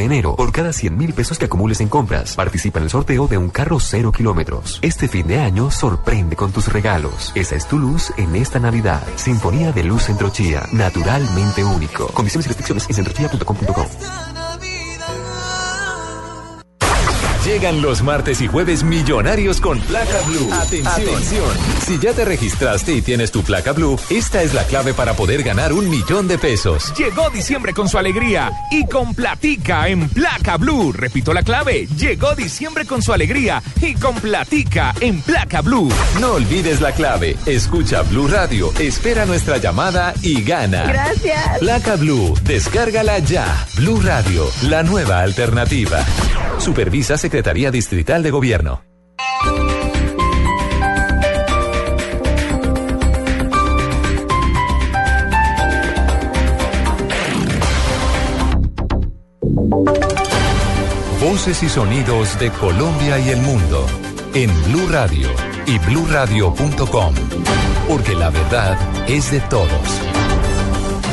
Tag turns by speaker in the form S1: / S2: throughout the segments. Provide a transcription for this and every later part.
S1: enero. Por cada 100 mil pesos que acumules en compras, participa en el sorteo de un carro cero kilómetros. Este fin de año sorprende con tus regalos. Esa es tu luz en esta Navidad. Sinfonía de Luz Centro Chía. Naturalmente único. Condiciones y restricciones en centrochía.com.co.
S2: Llegan los martes y jueves millonarios con placa blue. Atención. Si ya te registraste y tienes tu placa blue, esta es la clave para poder ganar un millón de pesos.
S3: Llegó diciembre con su alegría y con platica en placa blue. Repito la clave. Llegó diciembre con su alegría y con platica en placa blue.
S2: No olvides la clave. Escucha Blue Radio, espera nuestra llamada y gana.
S4: Gracias.
S2: Placa blue, descárgala ya. Blue Radio, la nueva alternativa. Supervisa Secretaría Distrital de Gobierno. Voces y sonidos de Colombia y el mundo en Blue Radio y bluradio.com, porque la verdad es de todos.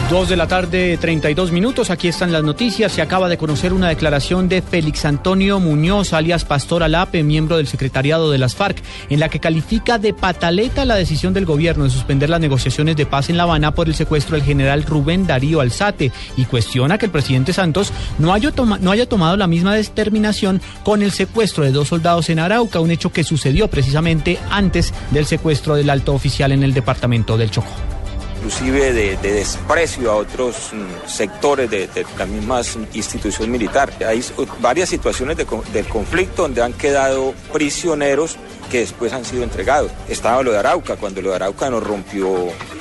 S5: Dos de la tarde, 32 minutos. Aquí están las noticias. Se acaba de conocer una declaración de Félix Antonio Muñoz, alias Pastor Alape, miembro del secretariado de las FARC, en la que califica de pataleta la decisión del gobierno de suspender las negociaciones de paz en La Habana por el secuestro del general Rubén Darío Alzate y cuestiona que el presidente Santos no haya, no haya tomado la misma determinación con el secuestro de dos soldados en Arauca, un hecho que sucedió precisamente antes del secuestro del alto oficial en el departamento del Chocó
S6: inclusive de, desprecio a otros mm, sectores de, la misma institución militar. Hay varias situaciones del conflicto donde han quedado prisioneros que después han sido entregados. Estaba lo de Arauca, cuando lo de Arauca no rompió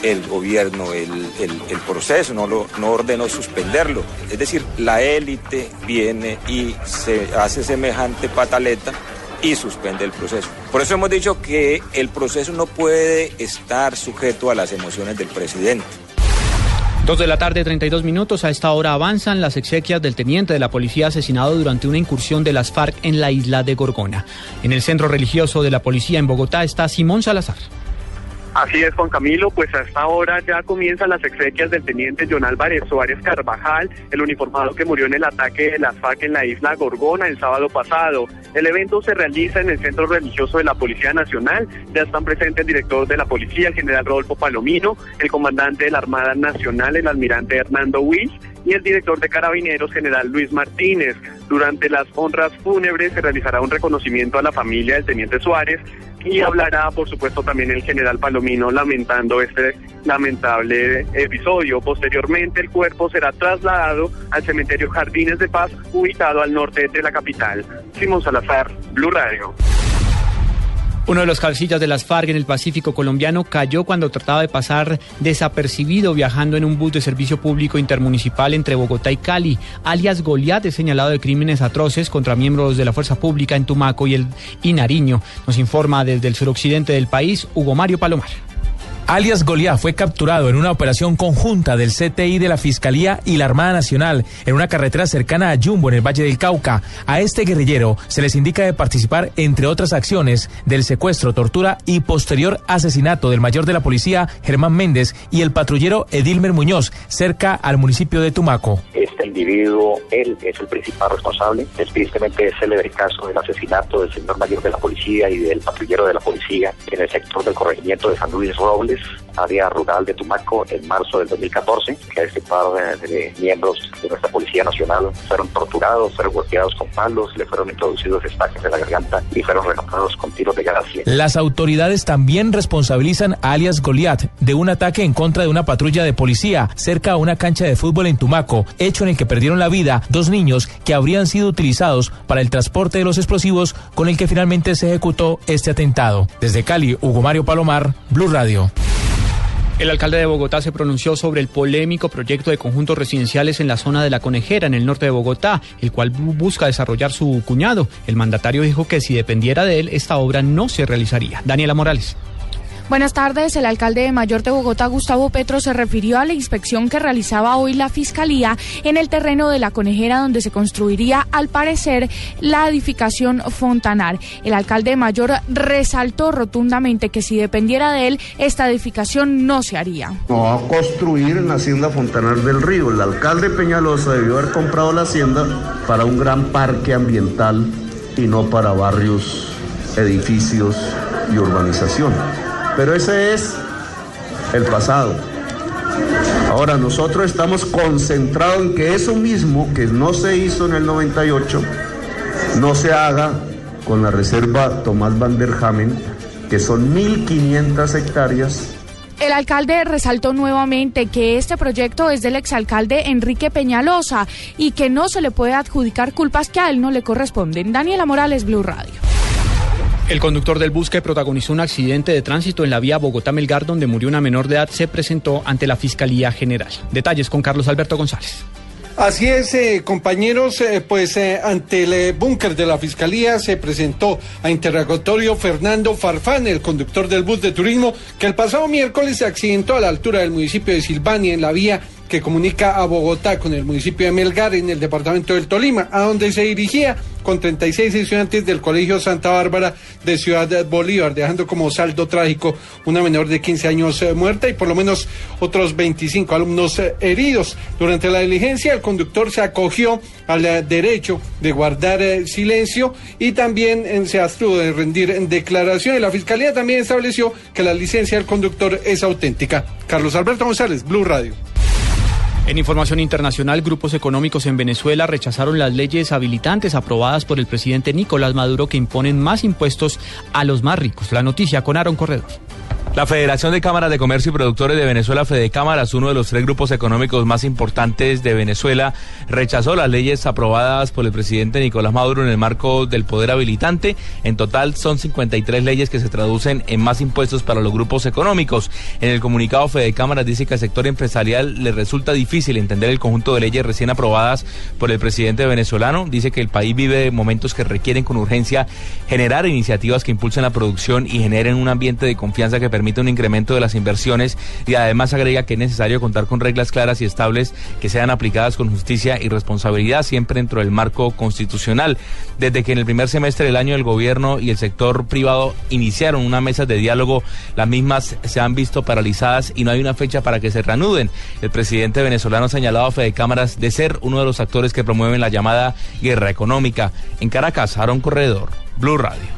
S6: el gobierno el, proceso, no, lo, no ordenó suspenderlo. Es decir, la élite viene y se hace semejante pataleta y suspende el proceso. Por eso hemos dicho que el proceso no puede estar sujeto a las emociones del presidente.
S5: Dos de la tarde, 32 minutos. A esta hora avanzan las exequias del teniente de la policía asesinado durante una incursión de las FARC en la isla de Gorgona. En el centro religioso de la policía en Bogotá está Simón Salazar.
S7: Así es, Juan Camilo, pues a esta hora ya comienzan las exequias del teniente John Álvarez Suárez Carvajal, el uniformado que murió en el ataque de las FARC en la isla Gorgona el sábado pasado. El evento se realiza en el Centro Religioso de la Policía Nacional. Ya están presentes el director de la Policía, el general Rodolfo Palomino, el comandante de la Armada Nacional, el almirante Hernando Wills, y el director de Carabineros, general Luis Martínez. Durante las honras fúnebres se realizará un reconocimiento a la familia del teniente Suárez y hablará, por supuesto, también el general Palomino lamentando este lamentable episodio. Posteriormente, el cuerpo será trasladado al cementerio Jardines de Paz, ubicado al norte de la capital. Simón Salazar, Blue Radio.
S5: Uno de los cabecillas de las FARC en el Pacífico colombiano cayó cuando trataba de pasar desapercibido viajando en un bus de servicio público intermunicipal entre Bogotá y Cali. Alias Goliat es señalado de crímenes atroces contra miembros de la fuerza pública en Tumaco y, el, y Nariño. Nos informa desde el suroccidente del país Hugo Mario Palomar
S8: alias Goliat, fue capturado en una operación conjunta del CTI de la Fiscalía y la Armada Nacional en una carretera cercana a Jumbo, en el Valle del Cauca. A este guerrillero se les indica de participar, entre otras acciones, del secuestro, tortura y posterior asesinato del mayor de la policía, Germán Méndez, y el patrullero Edilmer Muñoz, cerca al municipio de Tumaco.
S9: Este individuo, él es el principal responsable. Tristemente es el caso del asesinato del señor mayor de la policía y del patrullero de la policía en el sector del corregimiento de San Luis Robles this área rural de Tumaco, en marzo del 2014, que par de, miembros de nuestra Policía Nacional fueron torturados, fueron golpeados con palos, le fueron introducidos estaques en la garganta y fueron rematados con tiros de gracia.
S8: Las autoridades también responsabilizan a alias Goliat de un ataque en contra de una patrulla de policía cerca a una cancha de fútbol en Tumaco, hecho en el que perdieron la vida dos niños que habrían sido utilizados para el transporte de los explosivos con el que finalmente se ejecutó este atentado. Desde Cali, Hugo Mario Palomar, Blue Radio.
S5: El alcalde de Bogotá se pronunció sobre el polémico proyecto de conjuntos residenciales en la zona de La Conejera, en el norte de Bogotá, el cual busca desarrollar su cuñado. El mandatario dijo que si dependiera de él, esta obra no se realizaría. Daniela Morales.
S10: Buenas tardes. El alcalde de Mayor de Bogotá, Gustavo Petro, se refirió a la inspección que realizaba hoy la Fiscalía en el terreno de la conejera donde se construiría, al parecer, la edificación Fontanar. El alcalde de Mayor resaltó rotundamente que si dependiera de él, esta edificación no se haría.
S11: No va a construir en la hacienda Fontanar del Río. El alcalde Peñalosa debió haber comprado la hacienda para un gran parque ambiental y no para barrios, edificios y urbanización. Pero ese es el pasado. Ahora nosotros estamos concentrados en que eso mismo que no se hizo en el 98 no se haga con la reserva Tomás Van der Hamen, que son 1.500 hectáreas
S10: el alcalde resaltó nuevamente que este proyecto es del exalcalde Enrique Peñalosa y que no se le puede adjudicar culpas que a él no le corresponden. Daniela Morales, Blue Radio.
S5: El conductor del bus que protagonizó un accidente de tránsito en la vía Bogotá-Melgar donde murió una menor de edad se presentó ante la Fiscalía General. Detalles con Carlos Alberto González.
S12: Así es, eh, compañeros, eh, pues eh, ante el búnker de la Fiscalía se presentó a interrogatorio Fernando Farfán, el conductor del bus de turismo, que el pasado miércoles se accidentó a la altura del municipio de Silvania en la vía que comunica a Bogotá con el municipio de Melgar en el departamento del Tolima, a donde se dirigía con 36 estudiantes del Colegio Santa Bárbara de Ciudad Bolívar, dejando como saldo trágico una menor de 15 años eh, muerta y por lo menos otros 25 alumnos eh, heridos. Durante la diligencia, el conductor se acogió al eh, derecho de guardar silencio y también se abstuvo de rendir declaración. la Fiscalía también estableció que la licencia del conductor es auténtica. Carlos Alberto González, Blue Radio.
S5: En información internacional, grupos económicos en Venezuela rechazaron las leyes habilitantes aprobadas por el presidente Nicolás Maduro que imponen más impuestos a los más ricos. La noticia con Aaron Corredor.
S13: La Federación de Cámaras de Comercio y Productores de Venezuela, Fedecámaras, uno de los tres grupos económicos más importantes de Venezuela, rechazó las leyes aprobadas por el presidente Nicolás Maduro en el marco del poder habilitante. En total son 53 leyes que se traducen en más impuestos para los grupos económicos. En el comunicado Fedecámaras dice que al sector empresarial le resulta difícil entender el conjunto de leyes recién aprobadas por el presidente venezolano. Dice que el país vive momentos que requieren con urgencia generar iniciativas que impulsen la producción y generen un ambiente de confianza que permita un incremento de las inversiones y además agrega que es necesario contar con reglas claras y estables que sean aplicadas con justicia y responsabilidad siempre dentro del marco constitucional. Desde que en el primer semestre del año el gobierno y el sector privado iniciaron una mesa de diálogo, las mismas se han visto paralizadas y no hay una fecha para que se reanuden. El presidente venezolano ha señalado a Fede Cámaras de ser uno de los actores que promueven la llamada guerra económica. En Caracas, Aaron Corredor, Blue Radio.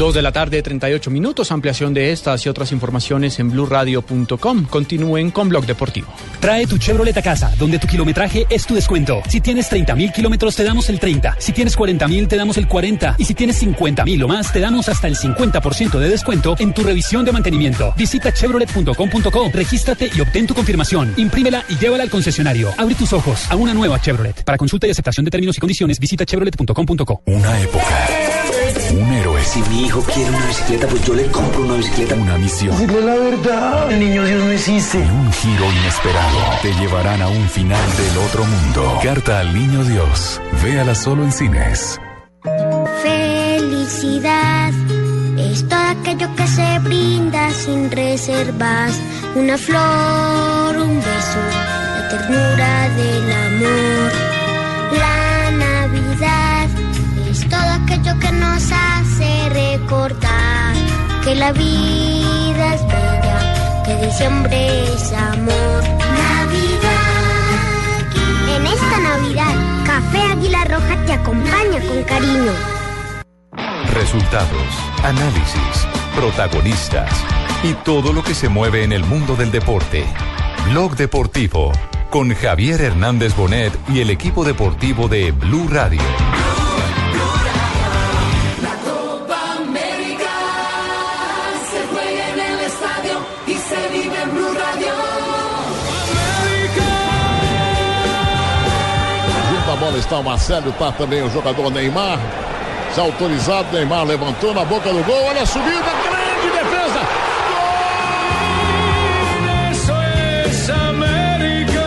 S5: Dos de la tarde, 38 minutos. Ampliación de estas y otras informaciones en blurradio.com. Continúen con Blog Deportivo.
S14: Trae tu Chevrolet a casa, donde tu kilometraje es tu descuento. Si tienes 30 mil kilómetros, te damos el 30. Si tienes 40 mil, te damos el 40. Y si tienes 50 mil o más, te damos hasta el 50% de descuento en tu revisión de mantenimiento. Visita chevrolet.com.co, regístrate y obtén tu confirmación. Imprímela y llévala al concesionario. Abre tus ojos a una nueva Chevrolet. Para consulta y aceptación de términos y condiciones, visita chevrolet.com.co.
S2: Una época. Un héroe.
S15: Si mi hijo quiere una bicicleta, pues yo le compro una bicicleta.
S2: Una misión.
S15: Dile la verdad. El niño Dios no existe.
S2: Y un giro inesperado. Te llevarán a un final del otro mundo. Carta al niño Dios. Véala solo en cines.
S16: Felicidad es todo aquello que se brinda sin reservas. Una flor, un beso, la ternura del amor. Que la vida es bella, que diciembre es amor. Navidad. En esta Navidad, Café Águila Roja te acompaña con cariño.
S2: Resultados, análisis, protagonistas y todo lo que se mueve en el mundo del deporte. Blog Deportivo con Javier Hernández Bonet y el equipo deportivo de Blue Radio.
S17: Está o Marcelo, tá também o jogador Neymar. Já autorizado, Neymar levantou na boca do gol, olha a subida, grande defesa.
S3: Eso es América.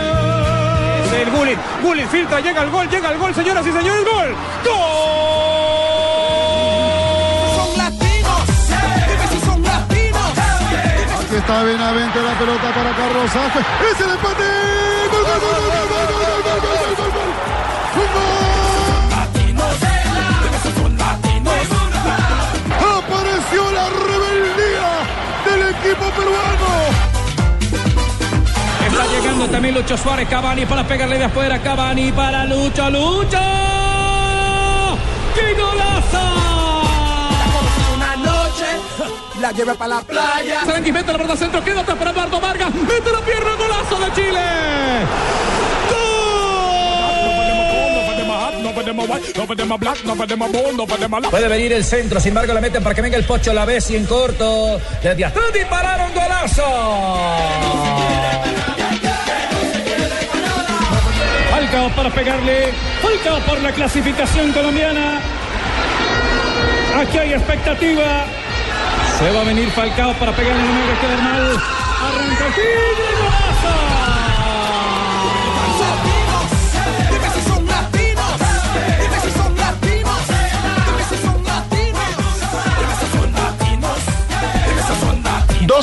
S3: Es el Gullit. Gullit filtra, llega el gol, llega el gol, señoras y señores, gol. ¡Gol!
S17: Está Benavente, la pelota para Carlos Sánchez. ¡Es el empate! ¡Gol, gol, gol, gol, gol, gol, gol, gol, gol, gol, gol, gol! Apareció la rebeldía del equipo peruano.
S18: Está llegando también Lucho Suárez, Cavani para pegarle de afuera, Cavani para Lucho, Lucho. ¡Qué golazo!
S19: Una noche la llevé para la playa.
S18: Sarangui mete la verdad centro, queda atrás para Eduardo Vargas, mete la pierna, golazo de Chile.
S20: Puede venir el centro, sin embargo la meten para que venga el Pocho la vez y en corto. Desde atrás dispararon golazo.
S18: Falcao para pegarle. Falcao por la clasificación colombiana. Aquí hay expectativa. Se va a venir Falcao para pegarle en el mal. Arranca aquí, golazo.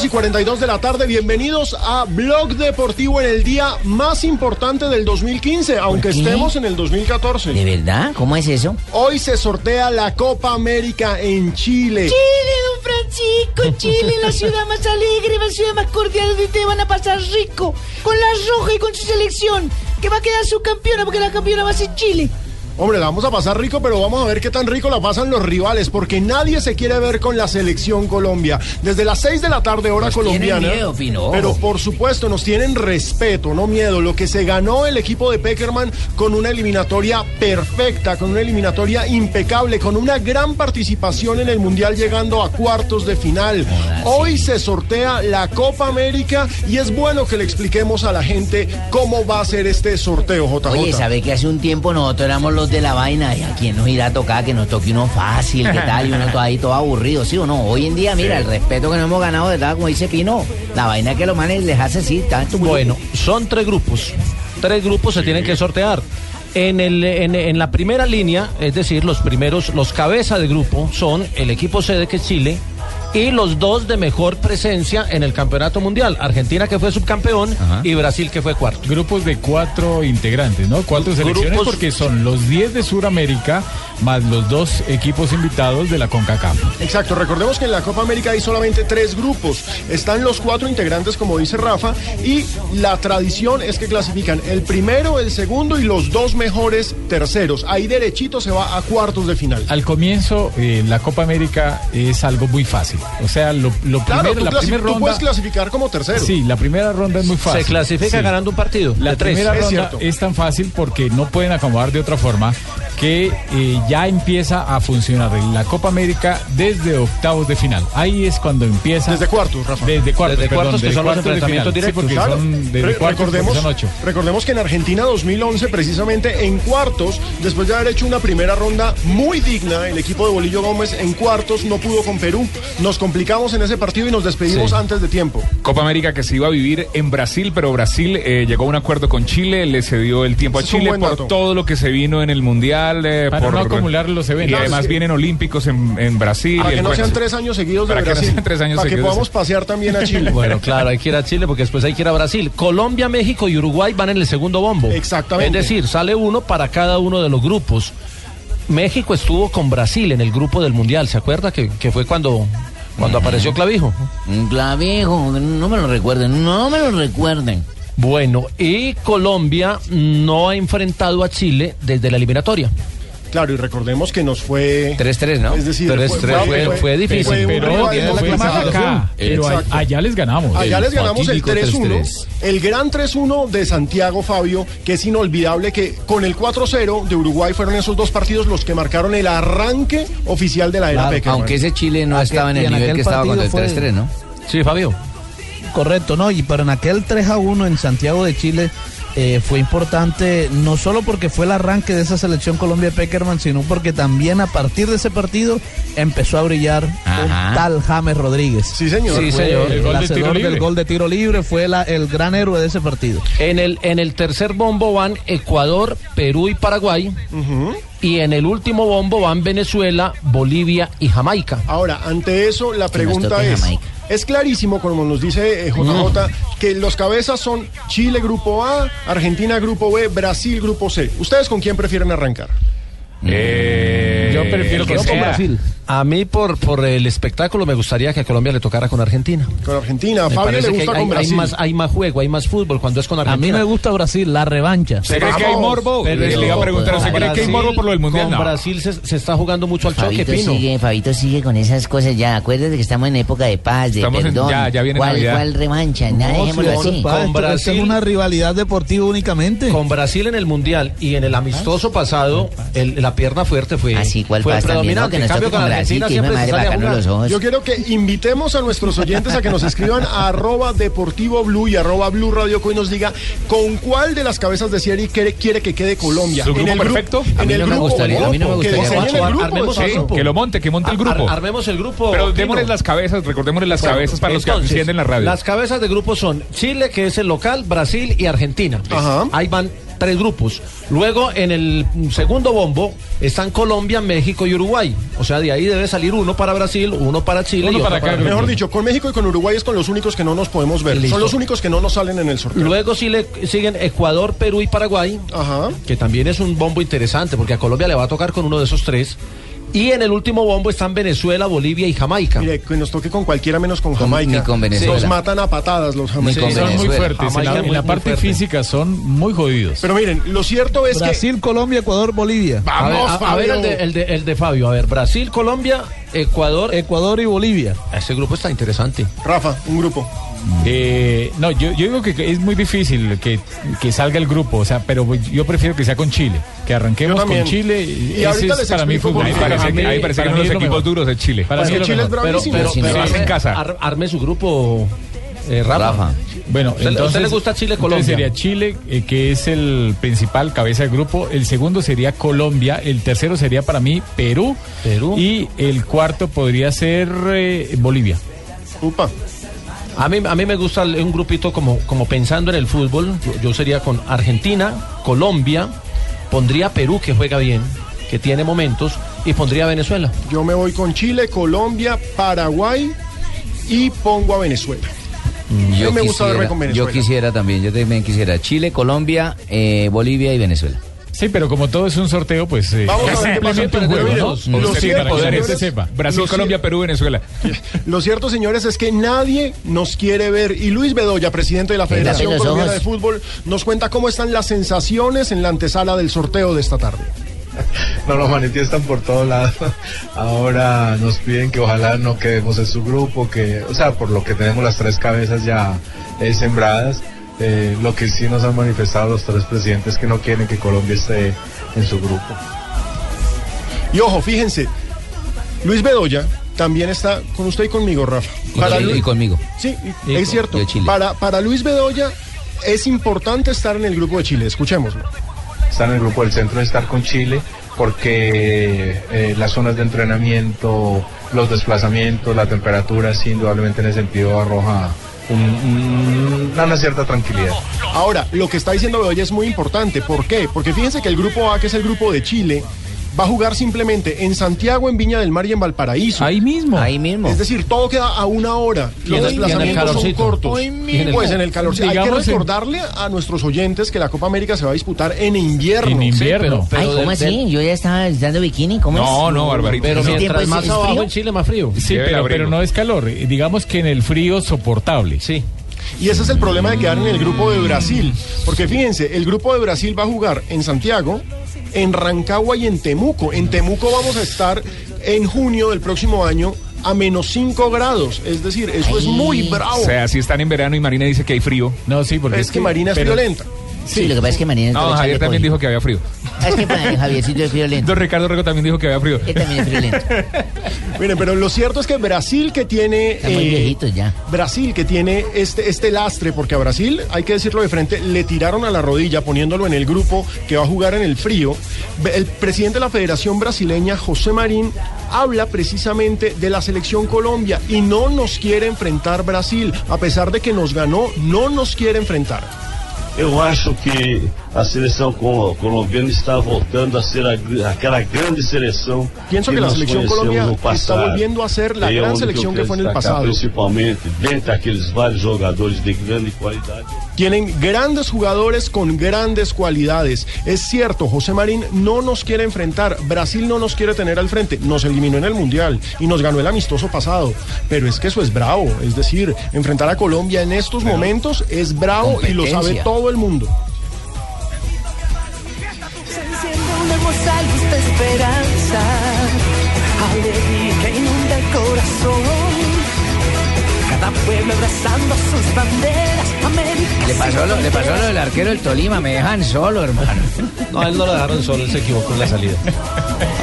S21: 2 y 42 de la tarde, bienvenidos a Blog Deportivo en el día más importante del 2015, aunque
S22: qué?
S21: estemos en el 2014.
S22: ¿De verdad? ¿Cómo es eso?
S21: Hoy se sortea la Copa América en Chile.
S23: Chile, don Francisco, Chile, la ciudad más alegre, la ciudad más cordial, donde ustedes van a pasar rico, con la roja y con su selección, que va a quedar subcampeona, porque la campeona va a ser Chile.
S21: Hombre, la vamos a pasar rico, pero vamos a ver qué tan rico la pasan los rivales, porque nadie se quiere ver con la selección Colombia. Desde las 6 de la tarde, hora
S22: Nos
S21: colombiana.
S22: miedo, Pino,
S21: pero por supuesto, nos tienen respeto, no miedo. Lo que se ganó el equipo de Peckerman con una eliminatoria perfecta, con una eliminatoria impecable, con una gran participación en el Mundial, llegando a cuartos de final. Hoy se sortea la Copa América y es bueno que le expliquemos a la gente cómo va a ser este sorteo, JJ.
S22: Oye, ¿sabe que hace un tiempo nosotros éramos los de la vaina? ¿Y a quién nos irá a tocar que nos toque uno fácil? ¿Qué tal? Y uno todo ahí todo aburrido, ¿sí o no? Hoy en día, mira, el respeto que nos hemos ganado, de verdad, como dice Pino, la vaina que los manes les hace sí, está
S24: Bueno, son tres grupos. Tres grupos se tienen que sortear. En, el, en, en la primera línea, es decir, los primeros, los cabeza de grupo son el equipo sede que es Chile y los dos de mejor presencia en el campeonato mundial. Argentina que fue subcampeón y Brasil que fue cuarto.
S25: Grupos de cuatro integrantes, ¿no? Cuatro selecciones
S24: Grupos-
S25: porque son los 10 de Sudamérica más los dos equipos invitados de la CONCACAF.
S21: Exacto, recordemos que en la Copa América hay solamente tres grupos. Están los cuatro integrantes, como dice Rafa, y la tradición es que clasifican el primero, el segundo y los dos mejores terceros. Ahí derechito se va a cuartos de final.
S25: Al comienzo, eh, la Copa América es algo muy fácil. O sea, lo, lo
S21: Claro,
S25: primero,
S21: tú,
S25: la primera
S21: tú
S25: ronda.
S21: puedes clasificar como tercero.
S25: Sí, la primera ronda es muy fácil.
S24: Se clasifica ganando un partido.
S25: La
S24: de tres.
S25: primera
S24: Es
S25: ronda
S24: cierto.
S25: es tan fácil porque no pueden acomodar de otra forma que eh, ya empieza a funcionar la Copa América desde octavos de final. Ahí es cuando empieza.
S21: Desde cuartos, Rafa.
S25: Desde cuartos,
S24: Desde
S25: perdón,
S24: cuartos, que
S25: desde
S24: son los
S25: cuartos de
S24: enfrentamientos
S25: final. Sí, porque
S21: Claro.
S25: son desde
S21: Re-
S25: cuartos porque
S21: recordemos,
S25: son ocho.
S21: recordemos que en Argentina 2011, precisamente en cuartos, después de haber hecho una primera ronda muy digna, el equipo de Bolillo Gómez en cuartos no pudo con Perú. Nos complicamos en ese partido y nos despedimos
S3: Sí.
S21: antes de tiempo.
S3: Copa América que se iba a vivir en Brasil, pero Brasil eh, llegó a un acuerdo con Chile, le cedió el tiempo a
S21: es
S3: Chile por todo lo que se vino en el Mundial. Eh,
S25: Para
S3: por
S25: no acumular los eventos.
S3: Y además vienen Olímpicos en, en Brasil.
S21: Para
S3: y
S21: que
S3: el
S21: no
S3: cuento.
S21: sean tres años seguidos de
S3: Para que no
S21: Brasil.
S3: sean tres años
S21: para que podamos pasear también a Chile.
S24: Bueno, claro, hay que ir a Chile porque después hay que ir a Brasil. Colombia, México y Uruguay van en el segundo bombo.
S21: Exactamente.
S24: Es decir, sale uno para cada uno de los grupos. México estuvo con Brasil en el grupo del Mundial, ¿se acuerda? Que, que fue cuando, cuando apareció Clavijo.
S22: Un clavijo, no me lo recuerden, no me lo recuerden.
S24: Bueno, y Colombia no ha enfrentado a Chile desde la eliminatoria.
S21: Claro, y recordemos que nos fue
S24: 3-3, ¿no?
S21: Es decir,
S24: 3-3 fue- fue difícil,
S21: fue
S24: pero
S25: acá, pero
S21: Exacto.
S25: allá les ganamos.
S21: Allá
S25: El
S21: les ganamos el
S25: fatídico
S21: 3-1.
S25: 3-3.
S21: El gran 3-1 de Santiago Fabio, que es inolvidable que con el 4-0 de Uruguay fueron esos dos partidos los que marcaron el arranque oficial de la era
S22: Claro, aunque ese Chile no estaba en el nivel que estaba con el
S26: fue-
S22: 3-3, ¿no?
S24: Sí, Fabio.
S26: Correcto, ¿no? Y pero en aquel 3 a 1 en Santiago de Chile eh, fue importante no solo porque fue el arranque de esa selección Colombia de Peckerman, sino porque también a partir de ese partido empezó a brillar
S22: Ajá.
S26: un tal James Rodríguez.
S21: Sí, señor.
S24: Sí,
S26: Fue
S24: señor.
S26: El,
S24: El gol de
S26: hacedor
S24: tiro libre.
S26: del gol de tiro libre fue la- el gran héroe de ese partido.
S24: En el, en el tercer bombo van Ecuador, Perú y Paraguay. Y en el último bombo van Venezuela, Bolivia y Jamaica.
S21: Ahora, ante eso, la pregunta es,
S24: Jamaica.
S21: es clarísimo, como nos dice eh, JJ, que los cabezas son Chile Grupo A, Argentina Grupo B, Brasil Grupo C. ¿Ustedes con quién prefieren arrancar?
S25: Yo prefiero que
S24: con
S25: sea-
S24: Brasil. A mí por, por el espectáculo me gustaría que a Colombia le tocara con Argentina.
S21: Con Argentina, a
S24: Me
S21: Fabio le
S24: parece que
S21: gusta
S24: hay,
S21: con
S24: hay
S21: Brasil.
S24: más, hay más juego, hay más fútbol cuando es con
S26: A
S24: Argentina.
S26: mí me gusta Brasil, la revancha.
S3: ¿Usted cree que hay morbo?
S24: Pero
S3: Le iba a preguntar, ¿usted cree que hay morbo por lo del mundial?
S24: Con
S3: No.
S24: Brasil se, se está jugando mucho al choque,
S22: Fabito
S24: Pino.
S22: sigue, Fabito sigue con esas cosas ya. Acuérdate que estamos en época de paz, de
S3: Estamos en-
S22: perdón.
S3: ya- ya viene
S22: ¿Cuál,
S3: Navidad.
S22: ¿Cuál revancha? Nada,
S26: No,
S22: dejémoslo
S26: eso
S22: así.
S24: Con Brasil-
S26: es una rivalidad deportiva únicamente.
S24: Con Brasil en el Mundial y en el amistoso pasado, el- la pierna fuerte fue,
S22: Así, ¿cuál
S24: fue predominante. En cambio, con
S22: con Brasil,
S24: Argentina
S22: que hijo de
S24: siempre se
S22: madre
S24: sale a
S22: bacano
S24: jugar.
S22: los ojos.
S21: Yo quiero que invitemos a nuestros oyentes a que nos escriban a arroba deportivo blue y arroba blue radio y nos diga con cuál de las cabezas de serie quiere, quiere que quede Colombia.
S3: ¿Su grupo
S21: en el
S3: perfecto?
S21: En
S22: A mí
S21: el
S22: no me
S21: grupo,
S22: gustaría, a mí no me
S21: que
S22: gustaría.
S24: Ar-
S21: grupo.
S24: armemos
S21: de
S24: el
S21: paso.
S24: grupo.
S3: Que lo monte, que monte el
S24: Ar-
S3: grupo.
S24: armemos el grupo.
S3: Pero
S24: Pino.
S3: démosle las cabezas, recordémosle las
S24: Bueno,
S3: cabezas para los que encienden la radio.
S24: Las cabezas de grupo son Chile, que es el local, Brasil y Argentina.
S21: Ajá.
S24: Ahí van tres grupos. Luego, en el segundo bombo, están Colombia, México y Uruguay. O sea, de ahí debe salir uno para Brasil, uno para Chile
S25: Uno
S24: y
S25: para
S24: otro.
S21: Mejor dicho, con México y con Uruguay es con los únicos que no nos podemos ver.
S24: Listo.
S21: Son los únicos que no nos salen en el sorteo.
S24: Luego sí le siguen Ecuador, Perú y Paraguay,
S21: Ajá.
S24: que también es un bombo interesante porque a Colombia le va a tocar con uno de esos tres. Y en el último bombo están Venezuela, Bolivia y Jamaica.
S21: Mire, que nos toque con cualquiera menos con Jamaica.
S22: ni con Venezuela.
S21: Nos matan a patadas los jamaicanos.
S25: son muy fuertes. En
S24: Jamaica
S25: la, en la
S24: muy
S25: parte
S24: fuerte.
S25: física son muy jodidos.
S21: Pero miren, lo cierto es que
S26: Brasil, Colombia, Ecuador, Bolivia.
S24: A ver,
S21: Vamos,
S24: a- a ver el, de, el, de, el de Fabio. A ver, Brasil, Colombia, Ecuador.
S26: Ecuador y Bolivia.
S24: Ese grupo está interesante.
S21: Rafa, un grupo.
S25: Eh, no, yo, yo digo que es muy difícil que, que salga el grupo, o sea, pero yo prefiero que sea con Chile, que arranquemos con. Chile.
S21: Y
S25: ese es para mí fútbol.
S3: Ahí parece
S25: Para
S3: que,
S25: mí-
S3: ahí parece que de los
S25: lo
S3: equipos
S25: mejor.
S3: duros es Chile.
S25: Para
S21: Es
S25: mí
S21: Chile es
S25: mejor.
S24: Pero,
S21: bravísimo.
S24: pero, pero arme,
S3: en casa.
S24: ar- arme su grupo, eh, Rafa.
S25: Rafa. Bueno,
S24: ¿Usted le-
S25: entonces,
S24: usted le gusta Chile, Colombia?
S25: sería Chile, eh, que es el principal cabeza de grupo. El segundo sería Colombia. El tercero sería para mí Perú.
S24: Perú.
S25: Y el cuarto podría ser eh, Bolivia.
S21: Upa.
S24: A mí, a mí me gusta un grupito como, como pensando en el fútbol. Yo, yo sería con Argentina, Colombia, pondría Perú, que juega bien, que tiene momentos, y pondría Venezuela.
S21: Yo me voy con Chile, Colombia, Paraguay y pongo a Venezuela.
S22: Yo
S21: A mí me gusta verme
S22: quisiera-
S21: con
S22: Yo
S21: Venezuela.
S22: quisiera también, yo también quisiera Chile, Colombia, eh, Bolivia y Venezuela.
S25: Sí, pero como todo es un sorteo, pues eh,
S21: Vamos a ver
S25: simplemente un juego, ¿no?
S21: los- los señores,
S25: usted sepa.
S3: Brasil,
S21: Lo
S3: Colombia, Perú, Venezuela.
S21: Lo cierto, señores, es que nadie nos quiere ver. Y Luis Bedoya, presidente de la Federación Colombiana
S22: ojos.
S21: de Fútbol, nos cuenta cómo están las sensaciones en la antesala del sorteo de esta tarde.
S27: nos lo manifiestan por todos lados. Ahora nos piden que ojalá no quedemos en su grupo, que, o sea, por lo que tenemos las tres cabezas ya eh, sembradas. Eh, lo que sí nos han manifestado los tres presidentes que no quieren que Colombia esté en su grupo.
S21: Y ojo, fíjense, Luis Bedoya también está con usted y conmigo, Rafa. Para
S22: Y,
S21: Lu-
S22: y conmigo.
S21: Sí, y-
S22: Y
S21: es
S22: con-
S21: cierto. Para, para Luis Bedoya es importante estar en el grupo de Chile. Escuchémoslo.
S27: Estar en el grupo del centro, estar con Chile, porque eh, las zonas de entrenamiento, los desplazamientos, la temperatura, sí, indudablemente en ese sentido arroja un- un- una cierta tranquilidad.
S21: Ahora, lo que está diciendo Bedoya es muy importante. ¿Por qué? Porque fíjense que el grupo A, que es el grupo de Chile, va a jugar simplemente en Santiago, en Viña del Mar y en Valparaíso.
S25: Ahí mismo.
S22: Ahí mismo.
S21: Es decir, todo queda a una hora. Los desplazamientos son
S24: calorcito.
S21: cortos.
S24: Hoy mismo.
S21: Pues en el calor. Hay que recordarle a nuestros oyentes que la Copa América se va a disputar en invierno.
S25: En invierno.
S24: pero
S22: Ay, ¿cómo
S24: del-
S22: así?
S24: del-
S22: Yo ya estaba dando bikini, ¿cómo
S3: No,
S22: es?
S3: no, Barbarito.
S24: Pero
S3: no.
S22: ¿Ese tiempo
S24: mientras
S22: es-
S24: más abajo
S22: frío?
S24: en Chile, más frío.
S25: Sí, pero, pero no es calor. Digamos que en el frío soportable.
S24: Sí.
S21: Y ese es el problema de quedar en el grupo de Brasil. Porque fíjense, el grupo de Brasil va a jugar en Santiago, en Rancagua y en Temuco. En Temuco vamos a estar en junio del próximo año a menos 5 grados. Es decir, eso es muy bravo.
S3: O sea, si están en verano y Marina dice que hay frío.
S25: No, sí, porque
S21: es que Marina es
S25: pero-
S21: violenta.
S22: Sí, lo que pasa es que Marina
S3: No, Javier también dijo que había frío.
S22: Es que pa- Javiercito es violento.
S3: Don Ricardo Rego también dijo que había frío.
S22: Él también es violento.
S21: Miren, pero lo cierto es que Brasil que tiene...
S22: Está muy
S21: eh,
S22: viejito ya.
S21: Brasil que tiene este, este lastre, porque a Brasil, hay que decirlo de frente, le tiraron a la rodilla poniéndolo en el grupo que va a jugar en el frío. El presidente de la Federación Brasileña, José Marín, habla precisamente de la selección Colombia y no nos quiere enfrentar Brasil. A pesar de que nos ganó, no nos quiere enfrentar.
S28: Eu acho que a seleção co- colombiana está voltando a ser a gr- aquela grande seleção
S21: Pienso que la selección
S28: conhecemos
S21: Colombia
S28: no
S21: está volviendo a ser la gran
S28: que
S21: selección que fue en el pasado.
S28: Principalmente dentre aqueles vários jogadores de grande qualidade.
S21: Tienen grandes jugadores con grandes cualidades. Es cierto, José Marín no nos quiere enfrentar. Brasil no nos quiere tener al frente. Nos eliminó en el Mundial y nos ganó el amistoso pasado. Pero es que eso es bravo. Es decir, enfrentar a Colombia en estos momentos es bravo y lo sabe todo el mundo.
S8: Corazón. Cada pueblo abrazando sus banderas.
S29: Le pasó, lo, le pasó lo del arquero del Tolima, me dejan solo, hermano.
S24: No, a él no lo dejaron solo, él se equivocó en la salida.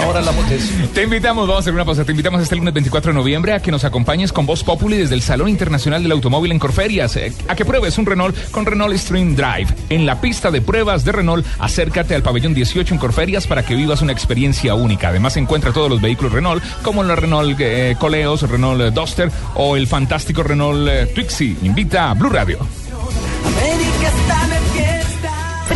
S24: Ahora la potencia.
S3: Te invitamos, vamos a hacer una pausa, te invitamos este lunes 24 de noviembre a que nos acompañes con Voz Populi desde el Salón Internacional del Automóvil en Corferias, eh, a que pruebes un Renault con Renault Stream Drive. En la pista de pruebas de Renault, acércate al pabellón 18 en Corferias para que vivas una experiencia única. Además, encuentra todos los vehículos Renault, como la Renault eh, Coleos, Renault eh, Duster o el fantástico Renault eh, Twixie. Invita a Blue Radio.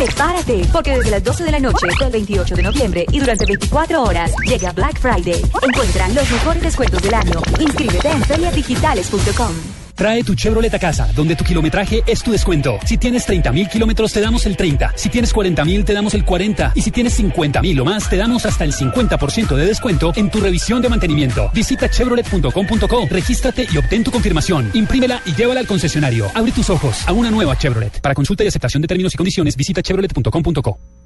S30: Prepárate, porque desde las 12 de la noche del 28 de noviembre y durante 24 horas llega Black Friday. Encuentra los mejores descuentos del año. Inscríbete en feriadigitales.com.
S31: Trae tu Chevrolet a casa, donde tu kilometraje es tu descuento. Si tienes 30 mil kilómetros, te damos el 30. Si tienes 40 mil, te damos el 40. Y si tienes 50 mil o más, te damos hasta el 50% de descuento en tu revisión de mantenimiento. Visita chevrolet.com.co, regístrate y obtén tu confirmación. Imprímela y llévala al concesionario. Abre tus ojos a una nueva Chevrolet. Para consulta y aceptación de términos y condiciones, visita chevrolet.com.co.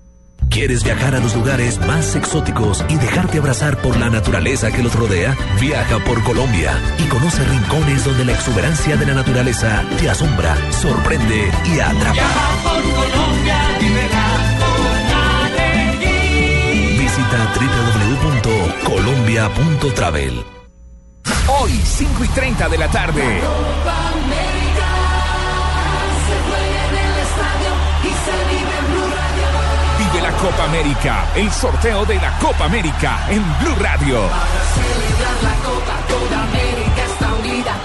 S32: ¿Quieres viajar a los lugares más exóticos y dejarte abrazar por la naturaleza que los rodea? Viaja por Colombia y conoce rincones donde la exuberancia de la naturaleza te asombra, sorprende y atrapa.
S8: por Colombia,
S32: Visita www.colombia.travel.
S3: Hoy, 5 y 30 de la tarde.
S8: Copa América, el
S3: sorteo de la Copa América en Blue Radio.
S8: Para celebrar la Copa, toda América está unida,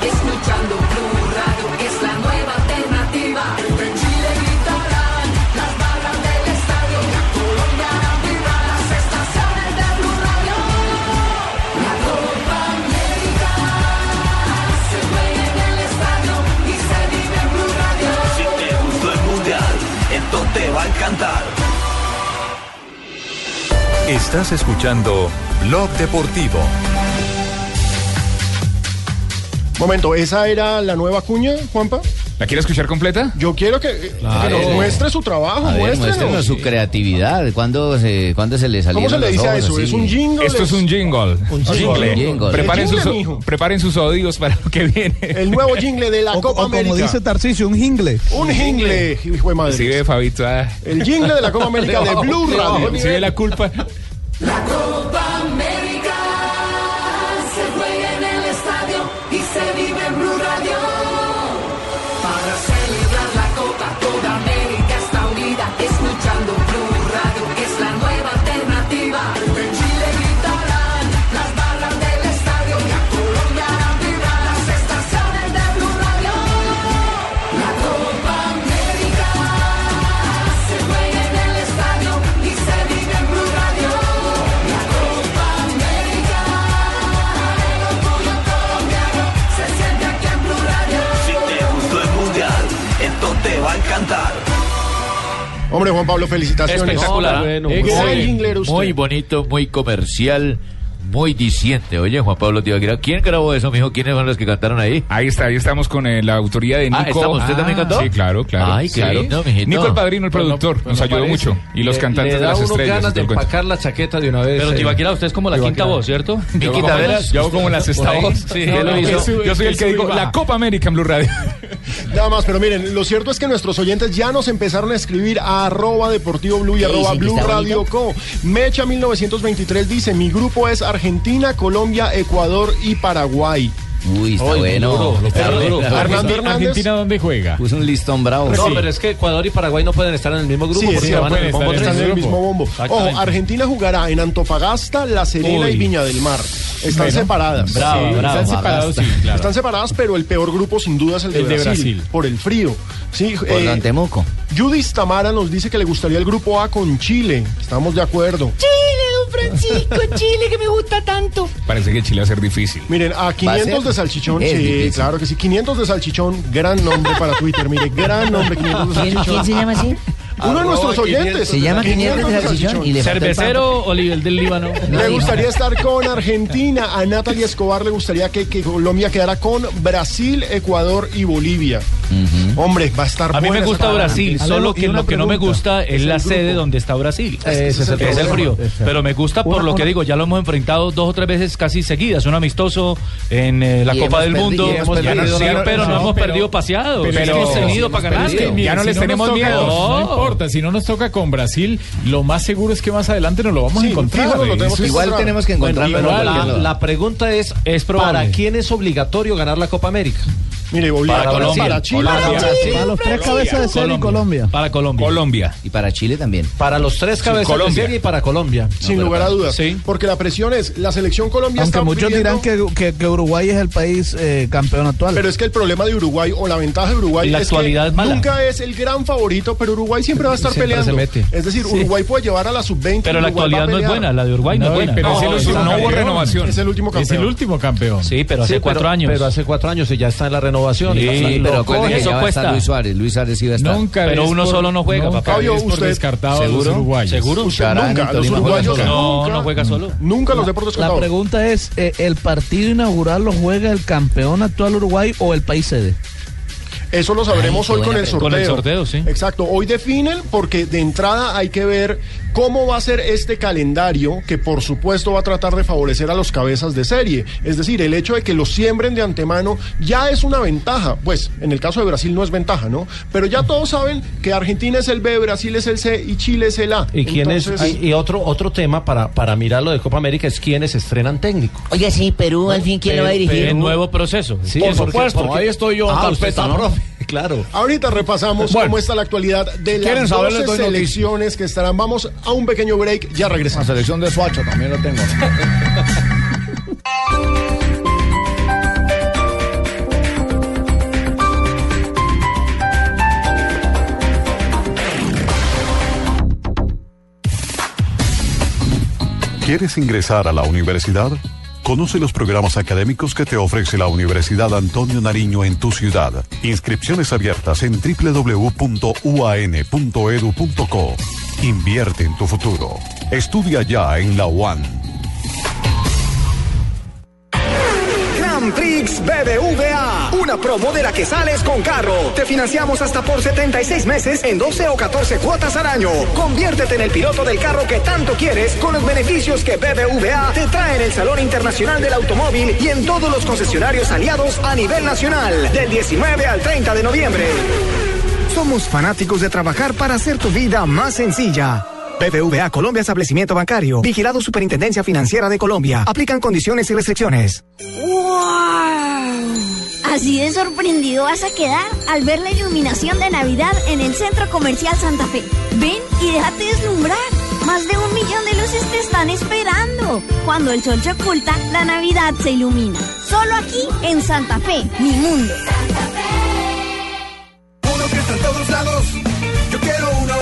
S2: Estás escuchando Blog Deportivo.
S21: Momento, ¿esa era la nueva cuña, Juanpa?
S3: ¿La quiere escuchar completa?
S21: Yo quiero que,
S29: Claro.
S21: que nos muestre su trabajo,
S29: A ver,
S21: muéstrenos.
S29: su creatividad. ¿Cuándo se, ¿cuándo se le salió?
S21: ¿Cómo se le dice a eso? ¿Es un jingle?
S3: Esto es un jingle.
S21: Un
S3: jingle.
S21: jingle.
S3: Preparen, sus,
S21: jingle, mijo.
S3: preparen sus oídos para lo que viene.
S21: El nuevo jingle de la
S26: O,
S21: Copa
S26: o como
S21: América.
S26: dice Tarcisio, un jingle.
S21: Un jingle, hijo de madre.
S3: Sí, ve, Fabito. ah.
S21: El jingle de la Copa América de Blue Radio.
S3: Sí, ve la culpa.
S8: La Copa
S21: Hombre, Juan Pablo, felicitaciones.
S33: Espectacular.
S21: Bueno,
S33: Eh,
S21: muy
S33: muy-
S21: buen jinglero usted.
S33: Muy bonito, muy comercial, muy diciente. Oye, Juan Pablo Tibaquira, ¿quién grabó eso, mijo? ¿Quiénes fueron los que cantaron ahí?
S3: Ahí está, ahí estamos con eh, la autoría de Nico.
S33: Ah, ¿estamos? ¿Usted también cantó?
S3: Sí, claro, claro.
S33: Ay, qué
S3: claro.
S33: lindo, mijito.
S3: Nico el padrino, el
S33: Pues no-
S3: productor,
S33: pues
S3: nos
S33: no
S3: ayudó
S33: parece.
S3: mucho. Y los
S24: Le-
S3: cantantes
S24: le
S3: de
S24: da
S3: las
S24: uno
S3: estrellas.
S24: ganas de empacar la chaqueta de una vez.
S33: Pero
S24: eh.
S33: Tibaquira, usted es como la
S24: Tibaquira.
S33: quinta voz, ¿cierto? Como
S24: Taveras,
S33: las-
S3: Yo hago como la sexta voz.
S33: sí,
S3: yo, soy- el que digo la. Copa América en Blue Radio.
S21: Nada más, pero miren, lo cierto es que nuestros oyentes ya nos empezaron a escribir a arroba deportivo blue y
S29: ¿Qué
S21: arroba blue radio co. Mecha 1923 dice, mi grupo es Argentina, Colombia, Ecuador y Paraguay.
S29: Uy, está bueno.
S24: duro, lo
S29: Está
S24: pegó duro.
S29: bueno.
S24: Argentina-
S21: Hernández-
S25: ¿Argentina dónde juega?
S29: Puso un listón bravo.
S24: No,
S21: Sí.
S24: pero es que Ecuador y Paraguay no pueden estar en el mismo grupo
S21: Sí,
S24: porque
S21: sí,
S24: van el
S21: estar en el mismo bombo. Ojo. Argentina jugará en Antofagasta, La Serena
S24: Uy.
S21: y Viña del Mar. Están
S25: Bueno,
S21: separadas.
S25: brava,
S21: Sí,
S25: brava. Están separados, sí, claro.
S21: Están separadas, pero el peor grupo sin duda es el de,
S25: El de
S21: Brasil,
S25: Brasil.
S21: Por el frío. Sí,
S29: Por
S21: eh,
S29: Don Temuco.
S21: Judith Tamara nos dice que le gustaría el grupo A con Chile. Estamos de acuerdo.
S8: Chile, Francisco, Chile, que me gusta tanto.
S3: Parece que Chile va a ser difícil.
S21: Miren, a 500 de salchichón,
S29: Es
S21: sí,
S29: difícil.
S21: claro que sí. 500 de salchichón, gran nombre para Twitter. Mire, gran nombre, 500 de
S29: ¿Quién,
S21: salchichón.
S29: quién se llama así?
S21: Uno de nuestros oyentes.
S29: Se llama 500 de salchichón y le
S24: ¿Cervecero o nivel del Líbano?
S21: Le gustaría estar con Argentina. A Natalia Escobar le gustaría que, que Colombia quedara con Brasil, Ecuador y Bolivia. Hombre, va a estar
S33: A mí me gusta Brasil, solo que lo que no me gusta es la sede donde está Brasil.
S21: Ese es el
S33: es el
S21: problema.
S33: frío. Pero me gusta por
S21: Una-
S33: lo que
S21: una-
S33: digo, ya lo hemos enfrentado dos o tres veces casi seguidas. Un amistoso en eh, la
S29: Y
S33: Copa del
S29: perdido-
S33: Mundo.
S29: hemos perdido
S33: sí, pero no,
S25: no,
S33: hemos
S25: pero-
S33: perdido paseados.
S25: pero-
S33: hemos tenido para
S3: Ya no les tenemos miedo.
S25: Importa, si no nos toca con Brasil, lo más seguro es que más adelante nos lo vamos
S21: Sí,
S25: a encontrar.
S21: fijo, lo tenemos que
S29: Igual
S21: encontrar.
S29: tenemos que
S24: Bueno,
S29: encontrarlo.
S24: igual,
S29: en
S24: la, la pregunta es,
S33: Es.
S24: ¿para quién es obligatorio ganar la Copa América?
S21: Mire, Bolivia,
S24: Para
S21: para,
S24: Colombia.
S21: para Chile.
S24: Colombia.
S21: para Brasil.
S26: Para los tres cabezas de serie y Colombia.
S33: Para Colombia.
S3: Colombia.
S29: Y para Chile también.
S24: Para los tres cabezas de
S3: Colombia.
S24: serie y para Colombia.
S21: Sin lugar a dudas.
S24: Sí.
S21: Porque la presión es, la selección Colombia
S26: Aunque
S21: está
S26: muchos
S21: viviendo-
S26: dirán que, que- que Uruguay es el país eh, campeón actual.
S21: Pero es que el problema de Uruguay o la ventaja de Uruguay
S33: La
S21: es
S33: actualidad
S21: que
S33: es mala.
S21: nunca es el gran favorito, pero Uruguay siempre va a estar
S24: Siempre
S21: peleando.
S24: se mete.
S21: Es decir,
S24: Sí.
S21: Uruguay puede llevar a la sub-20.
S33: Pero la
S21: Uruguay va a
S33: actualidad no es buena, la de Uruguay no,
S25: No,
S33: es buena.
S25: pero
S3: No,
S25: es el último
S3: no hubo
S25: campeón.
S3: renovación.
S21: Es el último
S25: Es el
S21: campeón.
S25: último campeón.
S33: Sí, pero hace cuatro años.
S24: Pero hace cuatro años y ya está en la renovación.
S33: Sí,
S24: Y
S29: Sí,
S24: lo
S29: pero
S33: coge,
S29: acuérdense que
S33: eso cuesta.
S29: Luis Suárez. Luis Suárez va a estar.
S25: Nunca
S33: Pero uno
S25: por-
S33: solo no juega,
S25: nunca
S33: papá.
S21: Fabio, usted-
S25: descartado a los
S21: ¿Seguro?
S25: uruguayos.
S33: ¿Seguro?
S21: Usted
S29: Charán,
S21: nunca, los uruguayos
S29: solo.
S33: No,
S21: nunca,
S33: no juega solo.
S21: nunca los deportes
S26: La pregunta es, eh, ¿el partido inaugural lo juega el campeón actual Uruguay o el país sede?
S21: Eso lo sabremos
S29: Ay,
S21: hoy con el sorteo.
S33: Con el sorteo, sí.
S21: Exacto. Hoy definen porque de entrada hay que ver cómo va a ser este calendario que por supuesto va a tratar de favorecer a los cabezas de serie. Es decir, el hecho de que los siembren de antemano ya es una ventaja. Pues en el caso de Brasil no es ventaja, ¿no? Pero ya todos saben que Argentina es el B, Brasil es el C y Chile es el A.
S24: ¿Y, quién es- y otro otro tema para, para mirarlo de Copa América es quiénes estrenan técnico.
S29: Oiga, sí, Perú, al fin, ¿quién lo va a dirigir?
S33: En nuevo proceso.
S24: Sí,
S21: Por
S24: porque-
S21: supuesto,
S24: porque-
S21: ahí estoy yo,
S24: Ah,
S21: carpeta,
S24: usted está,
S21: ¿no?
S24: profe. Claro.
S21: Ahorita repasamos
S25: Bueno.
S21: cómo está la actualidad de
S34: ¿Quieren
S21: las
S34: saber? Les
S21: 12
S34: doy noticias.
S21: selecciones que estarán. Vamos a un pequeño break, ya
S34: La
S21: regresamos.
S34: selección de Suacho también la tengo.
S35: ¿Quieres ingresar a la universidad? Conoce los programas académicos que te ofrece la Universidad Antonio Nariño en tu ciudad. Inscripciones abiertas en www.uan.edu.co. Invierte en tu futuro. Estudia ya en la UAN.
S36: Prix BBVA. Una promo de la que sales con carro. Te financiamos hasta por 76 meses en 12 o 14 cuotas al año. Conviértete en el piloto del carro que tanto quieres con los beneficios que BBVA te trae en el Salón Internacional del Automóvil y en todos los concesionarios aliados a nivel nacional. Del 19 al 30 de noviembre. Somos fanáticos de trabajar para hacer tu vida más sencilla. BBVA Colombia Establecimiento Bancario. Vigilado Superintendencia Financiera de Colombia. Aplican condiciones y restricciones.
S37: ¡Wow! Así de sorprendido vas a quedar al ver la iluminación de Navidad en el Centro Comercial Santa Fe. Ven y déjate deslumbrar. Más de un millón de luces te están esperando. Cuando el sol se oculta, la Navidad se ilumina. Solo aquí en Santa Fe, mi mundo.
S17: Uno que está en todos lados, yo quiero uno.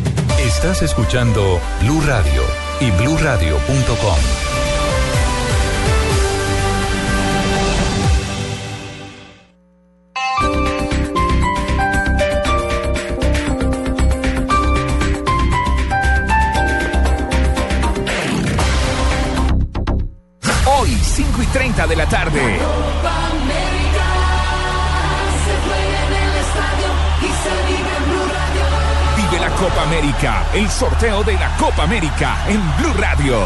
S2: Estás escuchando Blue Radio y
S19: BlueRadio.com. Hoy, 5 y 30
S3: de la tarde. Copa América, el sorteo de la Copa América en Blue Radio.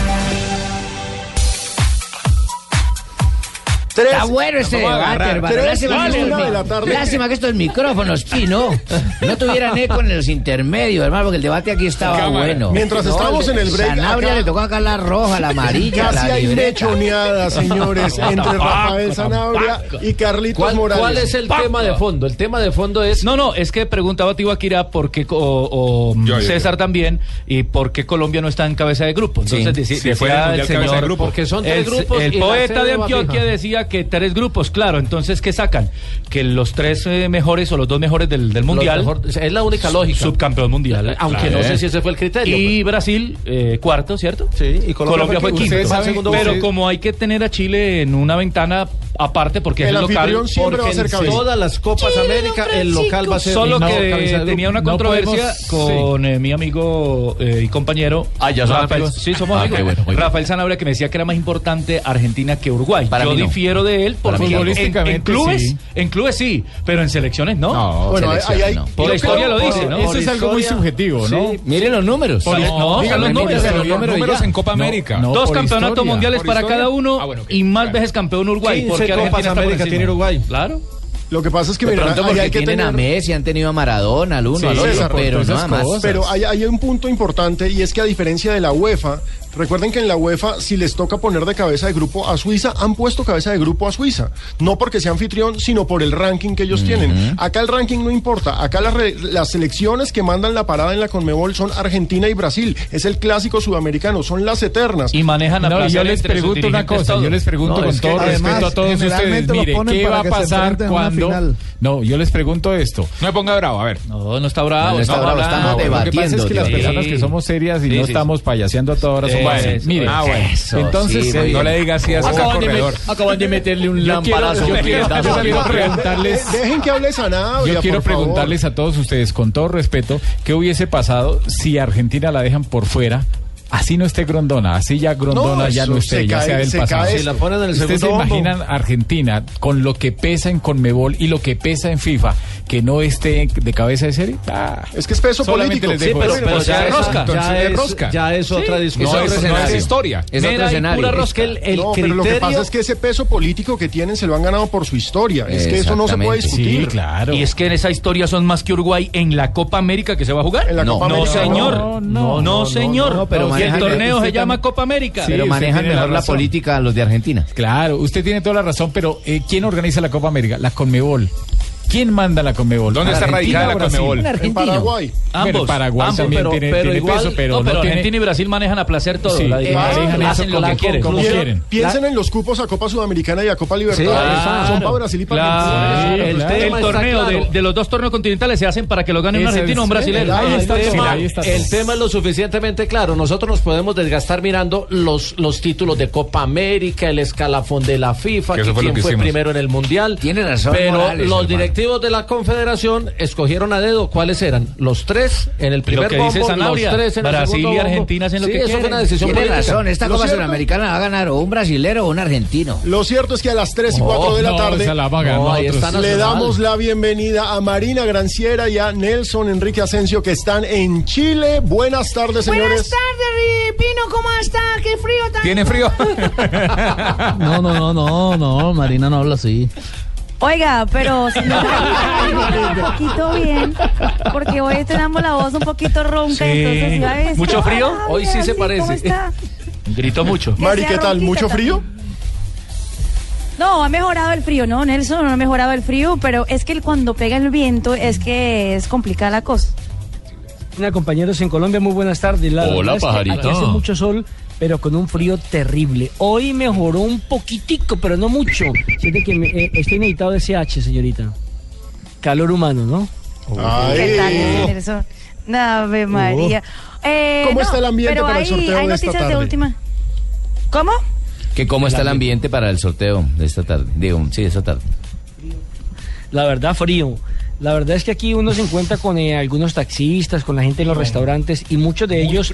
S22: Está bueno este debate, hermano.
S21: Tres
S22: Lástima, que estos,
S21: una de la
S22: mi-
S21: tarde.
S22: lástima que estos micrófonos, Pino, no tuvieran eco en los intermedios, hermano, porque el debate aquí estaba
S21: Cámara.
S22: bueno.
S21: Mientras estábamos en el break,
S22: Sanabria
S21: acá-
S22: le tocó acá la roja, la amarilla,
S21: Casi
S22: la
S21: hay mechoneada, señores, entre Rafael Sanabria y Carlitos
S24: ¿Cuál,
S21: Morales.
S24: cuál es el tema de fondo? El tema de fondo es...
S33: No, no, es que preguntaba Tibaquira por qué, o, o
S24: Yo, yo,
S33: César también, y por qué Colombia no está en cabeza de grupo. Entonces,
S24: Sí,
S33: deci-
S24: sí, el
S33: decía
S24: de
S33: señor,
S24: grupo. Porque son tres
S33: el,
S24: grupos
S33: el poeta de Antioquia decía que tres grupos, claro. Entonces, ¿qué sacan? Que los tres eh, mejores o los dos mejores del, del mundial.
S24: mejor- es la única lógica.
S33: Subcampeón mundial.
S24: Aunque no sé si ese fue el criterio,
S33: Y Brasil, eh, cuarto, ¿cierto?
S24: Sí, y
S33: Colombia, fue quinto.
S24: Ustedes saben- segundo
S33: Pero como hay que tener a Chile en una ventana aparte, porque
S24: El
S33: es el local.
S24: va a ser
S33: en.
S24: Todas las Copas
S33: Chile,
S24: América, el local va a ser-
S33: Solo
S24: no,
S33: que
S24: cabeza
S33: tenía una
S24: No
S33: controversia con eh, mi amigo eh, y compañero.
S37: Ah, ¿ya son
S33: Rafael.
S37: amigos?
S33: Sí, somos
S37: Ah,
S33: amigos.
S37: bueno.
S33: Rafael Sanabria que me decía que era más importante Argentina que Uruguay.
S37: Para
S33: Yo
S37: mí no.
S33: difiero de él porque
S37: no.
S33: en- en,
S37: Futbolísticamente,
S33: clubes,
S37: sí.
S33: en clubes sí, pero en selecciones no.
S21: Bueno, ahí hay-
S33: Por la historia
S21: creo-
S33: lo dice, ¿no?
S25: Eso es algo muy subjetivo, ¿no?
S33: Miren los números. No,
S25: no,
S33: los números. números
S25: en Copa América. No,
S33: Dos campeonatos mundiales
S25: ¿Por
S33: para cada uno
S25: Ah,
S33: y más veces campeón Uruguay.
S24: 15
S33: porque
S24: Copas
S33: por
S24: América tiene Uruguay.
S33: Claro.
S21: Lo que pasa es que
S22: De
S21: mira,
S22: pronto
S21: ahí
S22: porque
S21: hay que
S22: tienen
S21: tener...
S22: a Messi, han tenido a Maradona, al uno,
S21: Sí,
S22: al otro,
S21: César,
S22: pero
S21: por
S22: nada más.
S21: Pero hay, hay un punto importante y es que a diferencia de la UEFA, recuerden que en la UEFA si les toca poner de cabeza de grupo a Suiza, han puesto cabeza de grupo a Suiza. No porque sea anfitrión, sino por el ranking que ellos tienen. Acá el ranking no importa. Acá las, re- las selecciones que mandan la parada en la Conmebol son Argentina y Brasil. Es el clásico sudamericano, son las eternas.
S33: Y manejan
S25: No, yo les pregunto una cosa, yo les pregunto con todo respeto a todos ustedes, mire, ¿qué va a pasar cuando... No, yo les pregunto esto.
S3: No me ponga bravo, a ver.
S33: No, no está bravo.
S22: No, no está bravo,
S33: hablando.
S22: estamos
S25: Lo que pasa es que las
S22: Sí.
S25: personas que somos serias y
S33: Sí,
S25: no
S33: sí,
S25: estamos payaseando a toda hora Mire,
S33: ah, bueno.
S22: Eso,
S25: entonces
S22: sí,
S25: eh, no
S22: bien.
S25: le diga así a César
S37: de,
S25: Corredor.
S37: acaban de meterle un
S25: Yo quiero-
S37: lamparazo.
S25: yo quiero- yo preguntarles-
S21: Dejen que hable Sanabria,
S25: Yo quiero
S21: favor.
S25: preguntarles a todos ustedes, con todo respeto, ¿qué hubiese pasado si Argentina la dejan por fuera? Así no esté Grondona, así ya Grondona
S21: No,
S25: ya no esté,
S21: se
S25: ya
S21: cae-
S25: sea del
S21: se
S25: pasado.
S21: cae Si la
S24: ponen en el
S25: ¿Ustedes se
S24: bombo.
S25: imaginan Argentina con lo que pesa en Conmebol y lo que pesa en FIFA, que no esté de cabeza de serie? Ah,
S21: Es que es peso político.
S25: les dejo
S24: Sí, pero, ya, es,
S25: rosca.
S24: ya, es,
S25: rosca.
S24: ya es otra
S25: Sí,
S24: discusión.
S25: no, eso no es
S22: escenario.
S25: historia.
S22: Es
S24: Mera
S22: otro escenario.
S24: pura rosca, el, el
S21: no,
S24: criterio...
S21: pero lo que pasa es que ese peso político que tienen se lo han ganado por su historia. Es que eso no se puede discutir.
S25: Sí, claro.
S33: Y es que en esa historia son más que Uruguay en la Copa América que se va a jugar.
S21: En la
S33: no,
S21: Copa
S33: no,
S21: América,
S33: señor.
S21: no,
S33: No,
S25: no,
S33: señor.
S22: no, pero
S33: y el torneo se llama Copa América.
S25: Sí,
S22: pero manejan
S25: la
S22: mejor la,
S25: razón.
S22: política los de Argentina.
S25: Claro, usted tiene toda la razón, pero eh, ¿quién organiza la Copa América? La Conmebol. ¿Quién manda la Conmebol?
S3: ¿Dónde está
S25: ¿Argentina
S3: radicada la?
S22: Un
S21: En. Paraguay.
S33: Ambos,
S25: Paraguay
S33: ambos,
S25: también
S24: pero-
S25: tiene,
S24: pero
S25: tiene
S24: igual-
S25: peso, pero
S33: no,
S25: no,
S33: pero
S25: tiene...
S33: Argentina y Brasil manejan a placer todo.
S25: Sí,
S33: la
S25: eh, manejan
S33: hacen
S25: eso
S33: lo que quieren.
S25: como
S21: Piensen-
S25: quieren.
S21: Piensen en los cupos a Copa Sudamericana y a Copa Libertadores.
S24: claro.
S21: Son para Brasil y para
S33: Claro.
S21: Argentina.
S24: el
S33: el torneo
S24: claro.
S33: de, de los dos torneos continentales se hacen para que lo gane un argentino o un brasileño.
S25: ahí
S24: el,
S25: está todo.
S24: tema, el tema es lo suficientemente claro. Nosotros nos podemos desgastar mirando los, los títulos de Copa América, el escalafón de la FIFA,
S3: Que
S24: quién fue primero en el Mundial.
S22: Tiene razón,
S24: Pero los
S22: hermano.
S24: Directivos de la Confederación escogieron a dedo cuáles eran. Los tres en el primer
S33: que
S24: bombo,
S33: dice Sanabria,
S24: los tres en el
S33: Brasil
S24: segundo
S33: y. Argentina hacen lo
S24: Sí,
S33: que
S24: eso
S33: quieren.
S24: fue una decisión
S22: Tiene
S24: política.
S22: razón, esta
S21: Lo
S22: Copa
S21: cierto-
S22: Sudamericana va a ganar o un brasilero o un argentino.
S21: Lo cierto es que a las 3 y 4 de la
S25: no,
S21: tarde
S25: la
S24: No,
S21: le damos la bienvenida a Marina Granciera y a Nelson Enrique Asensio que están en Chile. Buenas tardes, señores.
S23: Buenas tardes, Pino, ¿cómo está? ¡Qué frío tan...
S3: ¿Tiene frío?
S26: No, no, no, no, no, Marina no habla así.
S4: Oiga, pero si no un poquito bien, porque hoy tenemos la voz un poquito ronca,
S33: Sí.
S4: entonces iba a decir,
S33: ¿Mucho frío?
S4: "Hola,
S24: Hoy sí se
S4: ¿cómo
S24: parece".
S33: Gritó mucho.
S21: Mari, ¿qué tal? ¿Mucho frío?
S4: también. No, ha mejorado el frío, ¿no, Nelson? No ha mejorado el frío, pero es que cuando pega el viento es que es complicada la cosa.
S38: Hola compañeros en Colombia, muy buenas tardes. La
S37: Hola,
S38: verdad es que
S37: pajarito.
S38: Aquí hace mucho sol, pero con un frío terrible. Hoy mejoró un poquitico, pero no mucho. Siente que me- eh, estoy necesitado de SH, señorita. Calor humano, ¿no?
S4: ¿Qué tal? Ave María. Eh,
S21: ¿Cómo
S4: no,
S21: está el ambiente
S4: pero
S21: para el sorteo
S4: hay
S21: de esta
S4: noticias de
S21: tarde?
S4: última. ¿Cómo?
S37: ¿Que ¿Cómo está el ambiente para el sorteo de esta tarde? Digo, sí, de esta tarde.
S38: La verdad, frío. La verdad es que aquí uno se encuentra con eh, algunos taxistas, con la gente en los restaurantes y muchos de ellos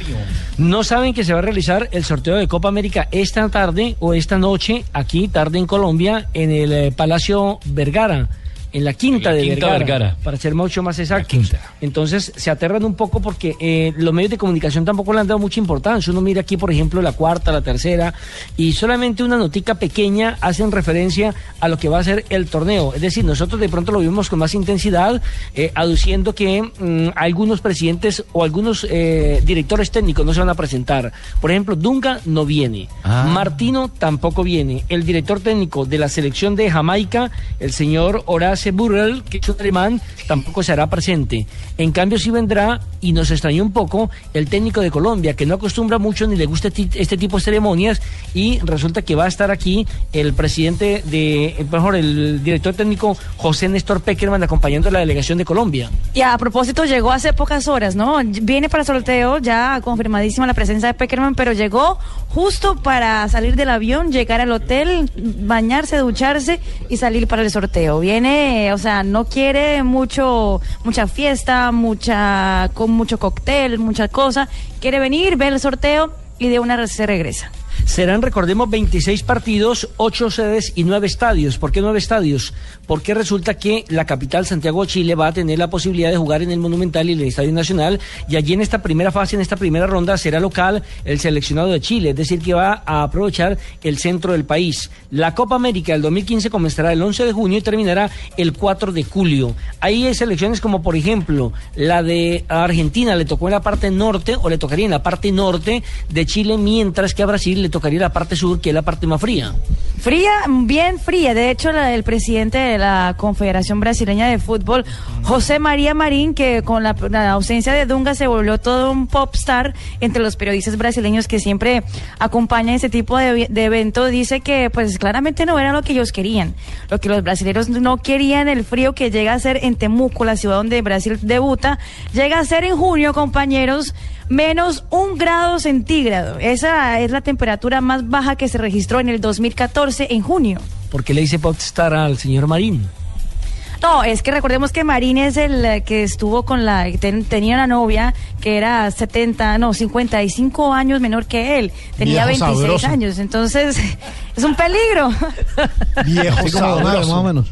S38: no saben que se va a realizar el sorteo de Copa América esta tarde o esta noche, aquí tarde en Colombia, en el eh, Palacio Vergara. En la quinta
S33: En la
S38: de
S33: Quinta
S38: Vergara,
S33: Vergara.
S38: para ser mucho más exactos. Entonces se aterran un poco porque eh, los medios de comunicación tampoco le han dado mucha importancia. Uno mira aquí, por ejemplo, la cuarta, la tercera, y solamente una notica pequeña hacen referencia a lo que va a ser el torneo. Es decir, nosotros de pronto lo vimos con más intensidad, eh, aduciendo que mm, algunos presidentes o algunos eh, directores técnicos no se van a presentar. Por ejemplo, Dunga no viene, Martino tampoco viene, el director técnico de la selección de Jamaica, el señor Horace Burrell, que es un alemán, tampoco se hará presente. En cambio, sí vendrá, y nos extrañó un poco, el técnico de Colombia, que no acostumbra mucho ni le gusta este tipo de ceremonias, y resulta que va a estar aquí el presidente de, eh, mejor, el director técnico José Néstor Peckerman acompañando a la delegación de Colombia.
S4: Y a propósito, llegó hace pocas horas, ¿no? Viene para sorteo, ya confirmadísima la presencia de Peckerman, pero llegó justo para salir del avión, llegar al hotel, bañarse, ducharse y salir para el sorteo. Viene, o sea, no quiere mucho, mucha fiesta, mucha, con mucho cóctel, mucha cosa. Quiere venir, ver el sorteo y de una vez se regresa.
S38: Serán, recordemos, 26 partidos, 8 sedes y 9 estadios. ¿Por qué 9 estadios? Porque resulta que la capital, Santiago de Chile, va a tener la posibilidad de jugar en el Monumental y el Estadio Nacional. Y allí en esta primera fase, en esta primera ronda, será local el seleccionado de Chile. Es decir, que va a aprovechar el centro del país. La Copa América del 2015 comenzará el 11 de junio y terminará el 4 de julio. Ahí hay selecciones como, por ejemplo, la de Argentina le tocó en la parte norte o le tocaría en la parte norte de Chile, mientras que a Brasil le tocaría la parte sur, que es la parte más fría.
S4: Fría, bien fría. De hecho, la, el presidente de la Confederación Brasileña de Fútbol, José María Marín, que con la, ausencia de Dunga se volvió todo un popstar entre los periodistas brasileños que siempre acompañan ese tipo de, de evento, dice que pues claramente no era lo que ellos querían. Lo que los brasileños no querían, el frío que llega a ser en Temuco, la ciudad donde Brasil debuta, llega a ser en junio, compañeros, menos un grado centígrado. Esa es la temperatura más baja que se registró en el 2014 en junio.
S38: ¿Por qué le dice popstar al señor Marín?
S4: No, es que recordemos que Marín es el eh, que estuvo con la, ten- tenía una novia que era 70, no, 55 años menor que él, tenía
S26: Viejo
S4: 26
S26: sabroso.
S4: años, entonces es un peligro.
S26: Mario, más o menos.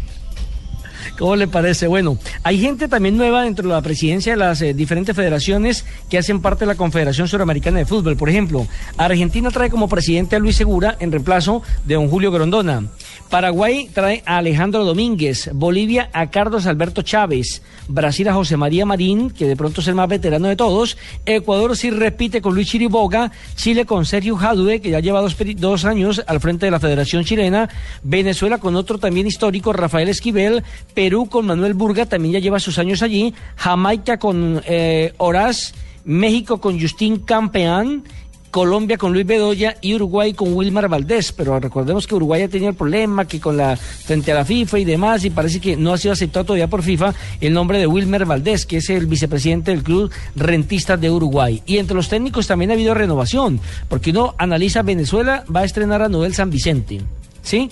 S38: ¿Cómo le parece? Bueno, hay gente también nueva dentro de la presidencia de las eh, diferentes federaciones que hacen parte de la Confederación Suramericana de Fútbol. Por ejemplo, Argentina trae como presidente a Luis Segura en reemplazo de don Julio Grondona. Paraguay trae a Alejandro Domínguez. Bolivia a Carlos Alberto Chávez. Brasil a José María Marín, que de pronto es el más veterano de todos. Ecuador sí repite con Luis Chiriboga. Chile con Sergio Jadue, que ya lleva dos, dos años al frente de la Federación Chilena. Venezuela con otro también histórico, Rafael Esquivel. Perú con Manuel Burga, también ya lleva sus años allí. Jamaica con eh, Horaz. México con Justín Campeán. Colombia con Luis Bedoya y Uruguay con Wilmar Valdés, pero recordemos que Uruguay ha tenido el problema que con la frente a la FIFA y demás y parece que no ha sido aceptado todavía por FIFA el nombre de Wilmer Valdés, que es el vicepresidente del club Rentistas de Uruguay. Y entre los técnicos también ha habido renovación, porque uno analiza Venezuela va a estrenar a Noel San Vicente, ¿sí?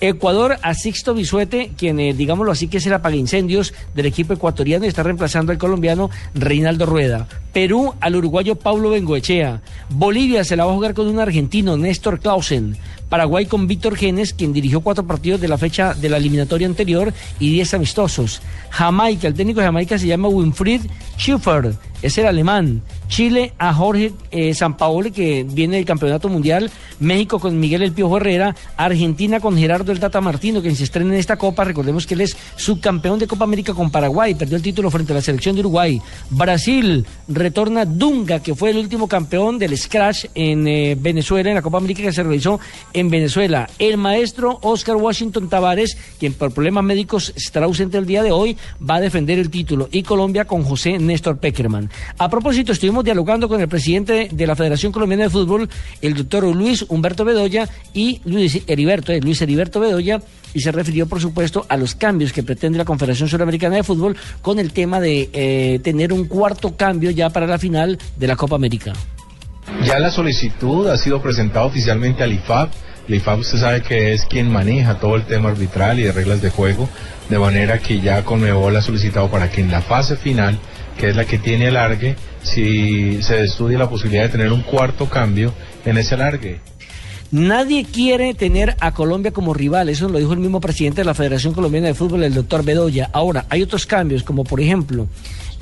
S38: Ecuador a Sixto Bisuete, quien eh, digámoslo así que es el apagincendios del equipo ecuatoriano y está reemplazando al colombiano Reinaldo Rueda. Perú al uruguayo Pablo Bengoechea. Bolivia se la va a jugar con un argentino, Néstor Clausen. Paraguay con Víctor Genes, quien dirigió cuatro partidos de la fecha de la eliminatoria anterior y diez amistosos. Jamaica, el técnico de Jamaica se llama Winfried Schiffer, es el alemán. Chile a Jorge eh, Sampaoli, que viene del Campeonato Mundial, México con Miguel El Piojo Herrera, Argentina con Gerardo El Tata Martino, que se estrena en esta Copa, recordemos que él es subcampeón de Copa América con Paraguay, perdió el título frente a la selección de Uruguay. Brasil retorna Dunga, que fue el último campeón del Scratch en eh, Venezuela, en la Copa América que se realizó en Venezuela. El maestro Oscar Washington Tavares, quien por problemas médicos estará ausente el día de hoy, va a defender el título. Y Colombia con José Néstor Peckerman. A propósito, estuvimos dialogando con el presidente de la Federación Colombiana de Fútbol, el doctor Luis Humberto Bedoya y Luis Heriberto, eh, Luis Heriberto Bedoya, y se refirió, por supuesto, a los cambios que pretende la Confederación Suramericana de Fútbol con el tema de eh, tener un cuarto cambio ya para la final de la Copa América.
S39: Ya la solicitud ha sido presentada oficialmente al IFAB. El IFAB usted sabe que es quien maneja todo el tema arbitral y de reglas de juego, de manera que ya Conmebol ha solicitado para que en la fase final, que es la que tiene alargue, si se estudie la posibilidad de tener un cuarto cambio en ese alargue.
S38: Nadie quiere tener a Colombia como rival, eso lo dijo el mismo presidente de la Federación Colombiana de Fútbol, el doctor Bedoya. Ahora, hay otros cambios, como por ejemplo,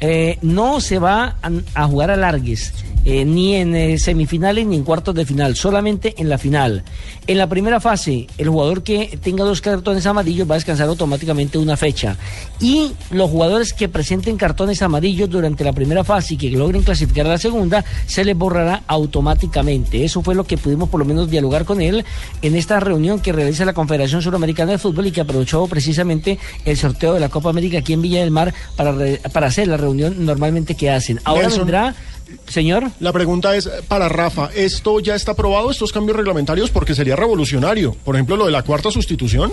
S38: eh, no se va a, jugar a largues, eh, ni en eh, semifinales ni en cuartos de final, solamente en la final. En la primera fase, el jugador que tenga dos cartones amarillos va a descansar automáticamente una fecha. Y los jugadores que presenten cartones amarillos durante la primera fase y que logren clasificar a la segunda, se les borrará automáticamente. Eso fue lo que pudimos por lo menos dialogar con él en esta reunión que realiza la Confederación Suramericana de Fútbol y que aprovechó precisamente el sorteo de la Copa América aquí en Villa del Mar para, para hacer la reunión normalmente que hacen. Ahora
S21: Nelson.
S38: vendrá, señor.
S21: La pregunta es para Rafa, ¿esto ya está aprobado, estos cambios reglamentarios? Porque sería revolucionario. Por ejemplo, lo de la cuarta sustitución.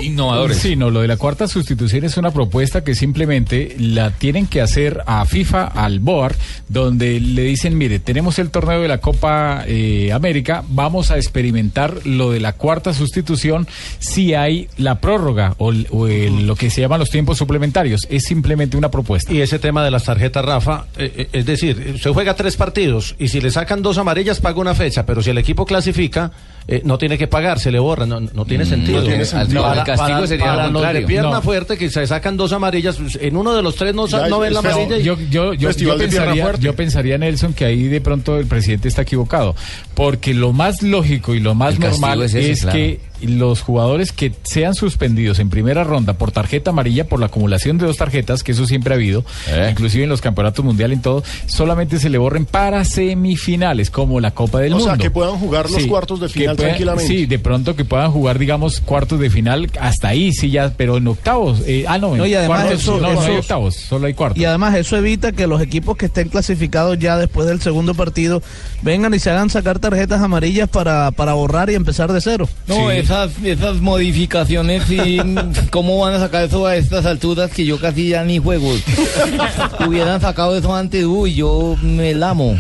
S25: Sí, no, lo de la cuarta sustitución es una propuesta que simplemente la tienen que hacer a FIFA, al BOAR, donde le dicen, mire, tenemos el torneo de la Copa eh, América, vamos a experimentar lo de la cuarta sustitución si hay la prórroga o, el- o el- lo que se llaman los tiempos suplementarios. Es simplemente una propuesta.
S24: Y ese tema de las tarjetas, Rafa, eh, eh, es decir, se juega tres partidos y si le sacan dos amarillas paga una fecha, pero si el equipo clasifica, eh, no tiene que pagar, se le borra, no, no tiene
S37: Mm,
S24: sentido.
S37: no tiene sentido.
S24: Para,
S37: El castigo
S24: para-
S37: sería
S24: para
S37: lo
S24: los de
S37: contrario.
S24: pierna
S37: No.
S24: fuerte que se sacan dos amarillas, pues, en uno de los tres no, ven la amarilla. y-
S25: yo, yo, yo, yo pensaría, yo pensaría, Nelson, que ahí de pronto el presidente está equivocado. Porque lo más lógico y lo más normal
S37: es
S25: es,
S37: ese, claro.
S25: que los jugadores que sean suspendidos en primera ronda por tarjeta amarilla, por la acumulación de dos tarjetas, que eso siempre ha habido,
S37: Eh.
S25: inclusive en los campeonatos mundiales y todo, solamente se le borren para semifinales, como la Copa del
S21: O
S25: Mundo.
S21: sea, que puedan jugar los cuartos de
S25: que
S21: final tranquilamente.
S25: Sí, de pronto que puedan jugar, digamos, cuartos de final, hasta ahí sí ya, pero en octavos. eh, ah, no, en
S26: No, y además
S25: cuartos,
S26: eso-
S25: no, no hay octavos, solo hay cuartos.
S26: Y además eso evita que los equipos que estén clasificados ya después del segundo partido vengan y se hagan sacar tarjetas amarillas para, para borrar y empezar de cero.
S40: No, esas, esas modificaciones, sí, ¿cómo van a sacar eso a estas alturas que yo casi ya ni juego? Hubieran sacado eso antes, uy, yo me lamo.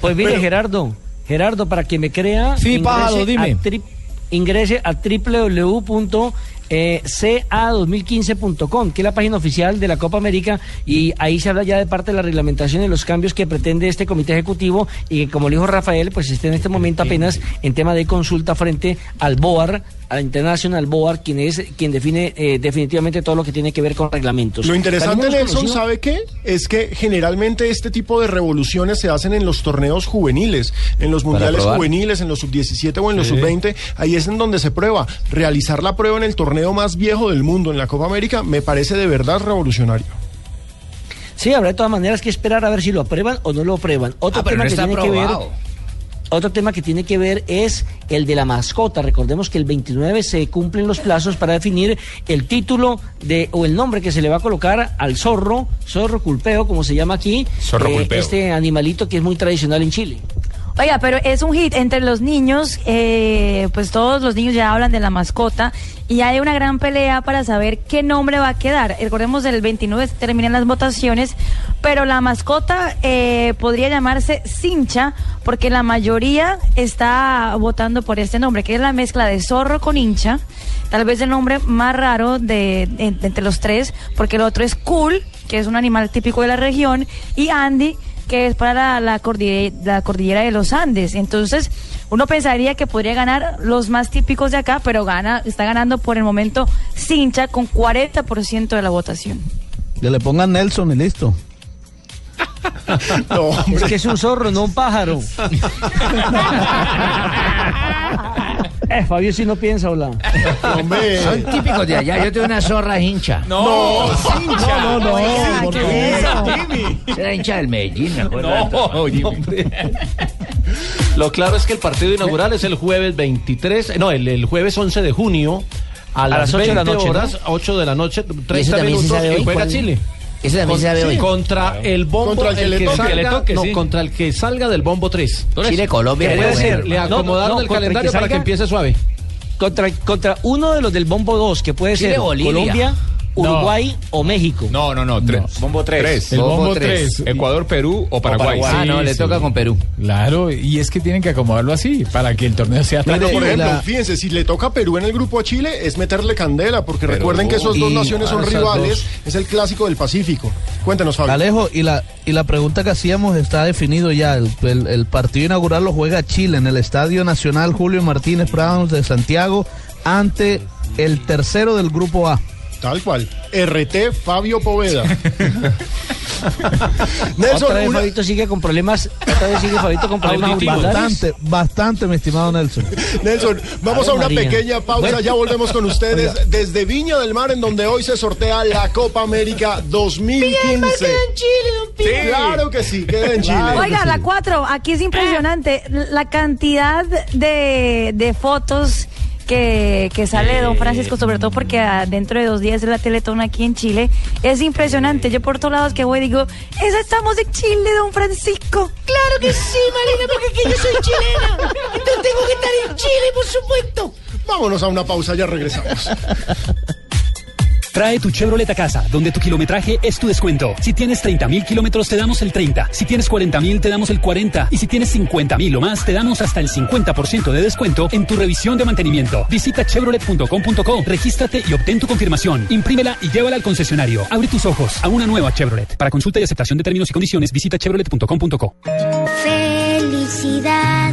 S38: Pues mire, Gerardo, Gerardo, para que me crea,
S40: Sí,
S38: a
S40: dime.
S38: tri- ingrese a www.ca2015.com, que es la página oficial de la Copa América, y ahí se habla ya de parte de la reglamentación y los cambios que pretende este comité ejecutivo, y que como le dijo Rafael, pues está en este momento apenas en tema de consulta frente al BOAR, al International BOAR, quien es quien define eh, definitivamente todo lo que tiene que ver con reglamentos.
S21: Lo interesante, Nelson, ¿sabe qué? Es que generalmente este tipo de revoluciones se hacen en los torneos juveniles, en los mundiales juveniles, en los sub-17 o en los
S37: Sí.
S21: sub-20. Ahí es en donde se prueba. Realizar la prueba en el torneo más viejo del mundo, en la Copa América, me parece de verdad revolucionario.
S38: Sí, habrá de todas maneras que esperar a ver si lo aprueban o no lo aprueban. Otro
S40: Ah, pero
S38: tema
S40: no
S38: que
S40: está
S38: tiene que ver.
S40: aprobado.
S38: Otro tema que tiene que ver es el de la mascota. Recordemos que el 29 se cumplen los plazos para definir el título de o el nombre que se le va a colocar al zorro, zorro culpeo, como se llama aquí,
S33: Zorro culpeo.
S38: este animalito que es muy tradicional en Chile.
S4: Oiga, pero es un hit entre los niños, eh, pues todos los niños ya hablan de la mascota y hay una gran pelea para saber qué nombre va a quedar. Recordemos el 29 se terminan las votaciones, pero la mascota eh, podría llamarse Cincha porque la mayoría está votando por este nombre, que es la mezcla de zorro con hincha. Tal vez el nombre más raro de- de entre los tres, porque el otro es Cool, que es un animal típico de la región, y Andy, que es para la, la cordillera, la cordillera de los Andes. Entonces, uno pensaría que podría ganar los más típicos de acá, pero gana, está ganando por el momento Cincha con 40% de la votación.
S26: Que le pongan Nelson y listo.
S38: Es que es un zorro, no un pájaro. Eh, Fabio si no piensa hablar.
S22: Son típicos de allá. Yo tengo una zorra hincha.
S38: No,
S22: no,
S38: hincha.
S22: no, no.
S38: Oiga,
S22: ¿por
S38: ¿qué
S22: qué?
S38: es eso?
S22: Jimmy. Era hincha del Medellín, me acuerdo.
S24: No, hombre. Lo claro es que el partido inaugural es el jueves 23, eh, no, el, el jueves 11 de junio a, las,
S38: 8 de la
S24: 20
S38: noche, ¿no?
S24: horas, 8 de la noche, 30
S22: también se
S24: minutos y juega
S22: ¿Cuál?
S24: Chile.
S22: Ese también se sabe hoy.
S24: Contra
S22: Claro.
S24: el bombo
S22: Contra el que le toque.
S24: salga,
S22: Que le toque,
S24: no,
S22: sí.
S24: contra el que salga del bombo 3.
S22: Chile, Colombia,
S24: Que puede
S22: bueno,
S24: ser, le acomodaron
S38: No, no,
S24: el
S38: contra el que
S24: calendario para que
S38: salga.
S24: empiece suave.
S38: Contra, contra uno de los del Bombo 2, que puede
S22: Chile,
S38: ser
S22: Bolivia.
S38: Colombia, Uruguay o México.
S3: No, no, no. Tres.
S25: Bombo tres. El
S3: El
S25: bombo
S3: bombo
S25: tres.
S3: tres. Ecuador, Perú o Paraguay.
S25: Sí, sí.
S22: Perú.
S25: Claro, y es que tienen que acomodarlo así para que el torneo sea
S21: Pero, por ejemplo, fíjense, si le toca a Perú en el grupo a Chile, es meterle candela, porque
S26: Pero-
S21: recuerden que esos dos
S26: y-
S21: naciones son
S26: esas
S21: rivales,
S26: dos.
S21: es el clásico del Pacífico. Cuéntenos, Fabio.
S26: Alejo, y la, y la pregunta que hacíamos está definido ya. El, el- el partido inaugural lo juega Chile en el Estadio Nacional Julio Martínez Browns de Santiago ante el tercero del grupo A.
S21: Tal cual. RT Fabio Poveda.
S38: otra vez Fabito sigue con problemas, otra vez sigue Fabito con problemas.
S26: Bastante, bastante, mi estimado Nelson.
S21: Nelson, vamos a una
S26: María.
S21: pequeña pausa,
S26: Bueno.
S21: ya volvemos con ustedes desde Viña del Mar, en donde hoy se sortea la Copa América 2015. Sí, claro que sí, queda en Chile.
S4: Oiga, la 4, aquí es impresionante la cantidad de, de fotos que, que sale de don Francisco, sobre todo porque dentro de dos días es la Teletón aquí en Chile. Es impresionante. Yo por todos lados que voy digo, esa estamos en Chile, don Francisco.
S23: Claro que sí, Marina, porque que yo soy chilena. Entonces tengo que estar en Chile, por supuesto.
S21: Vámonos a una pausa, ya regresamos.
S41: Trae tu Chevrolet a casa, donde tu kilometraje es tu descuento. Si tienes 30 mil kilómetros, te damos el 30. Si tienes 40 mil, te damos el 40. Y si tienes 50 mil o más, te damos hasta el 50% de descuento en tu revisión de mantenimiento. Visita chevrolet.com.co, regístrate y obtén tu confirmación. Imprímela y llévala al concesionario. Abre tus ojos a una nueva Chevrolet. Para consulta y aceptación de términos y condiciones, visita chevrolet.com.co.
S16: Felicidad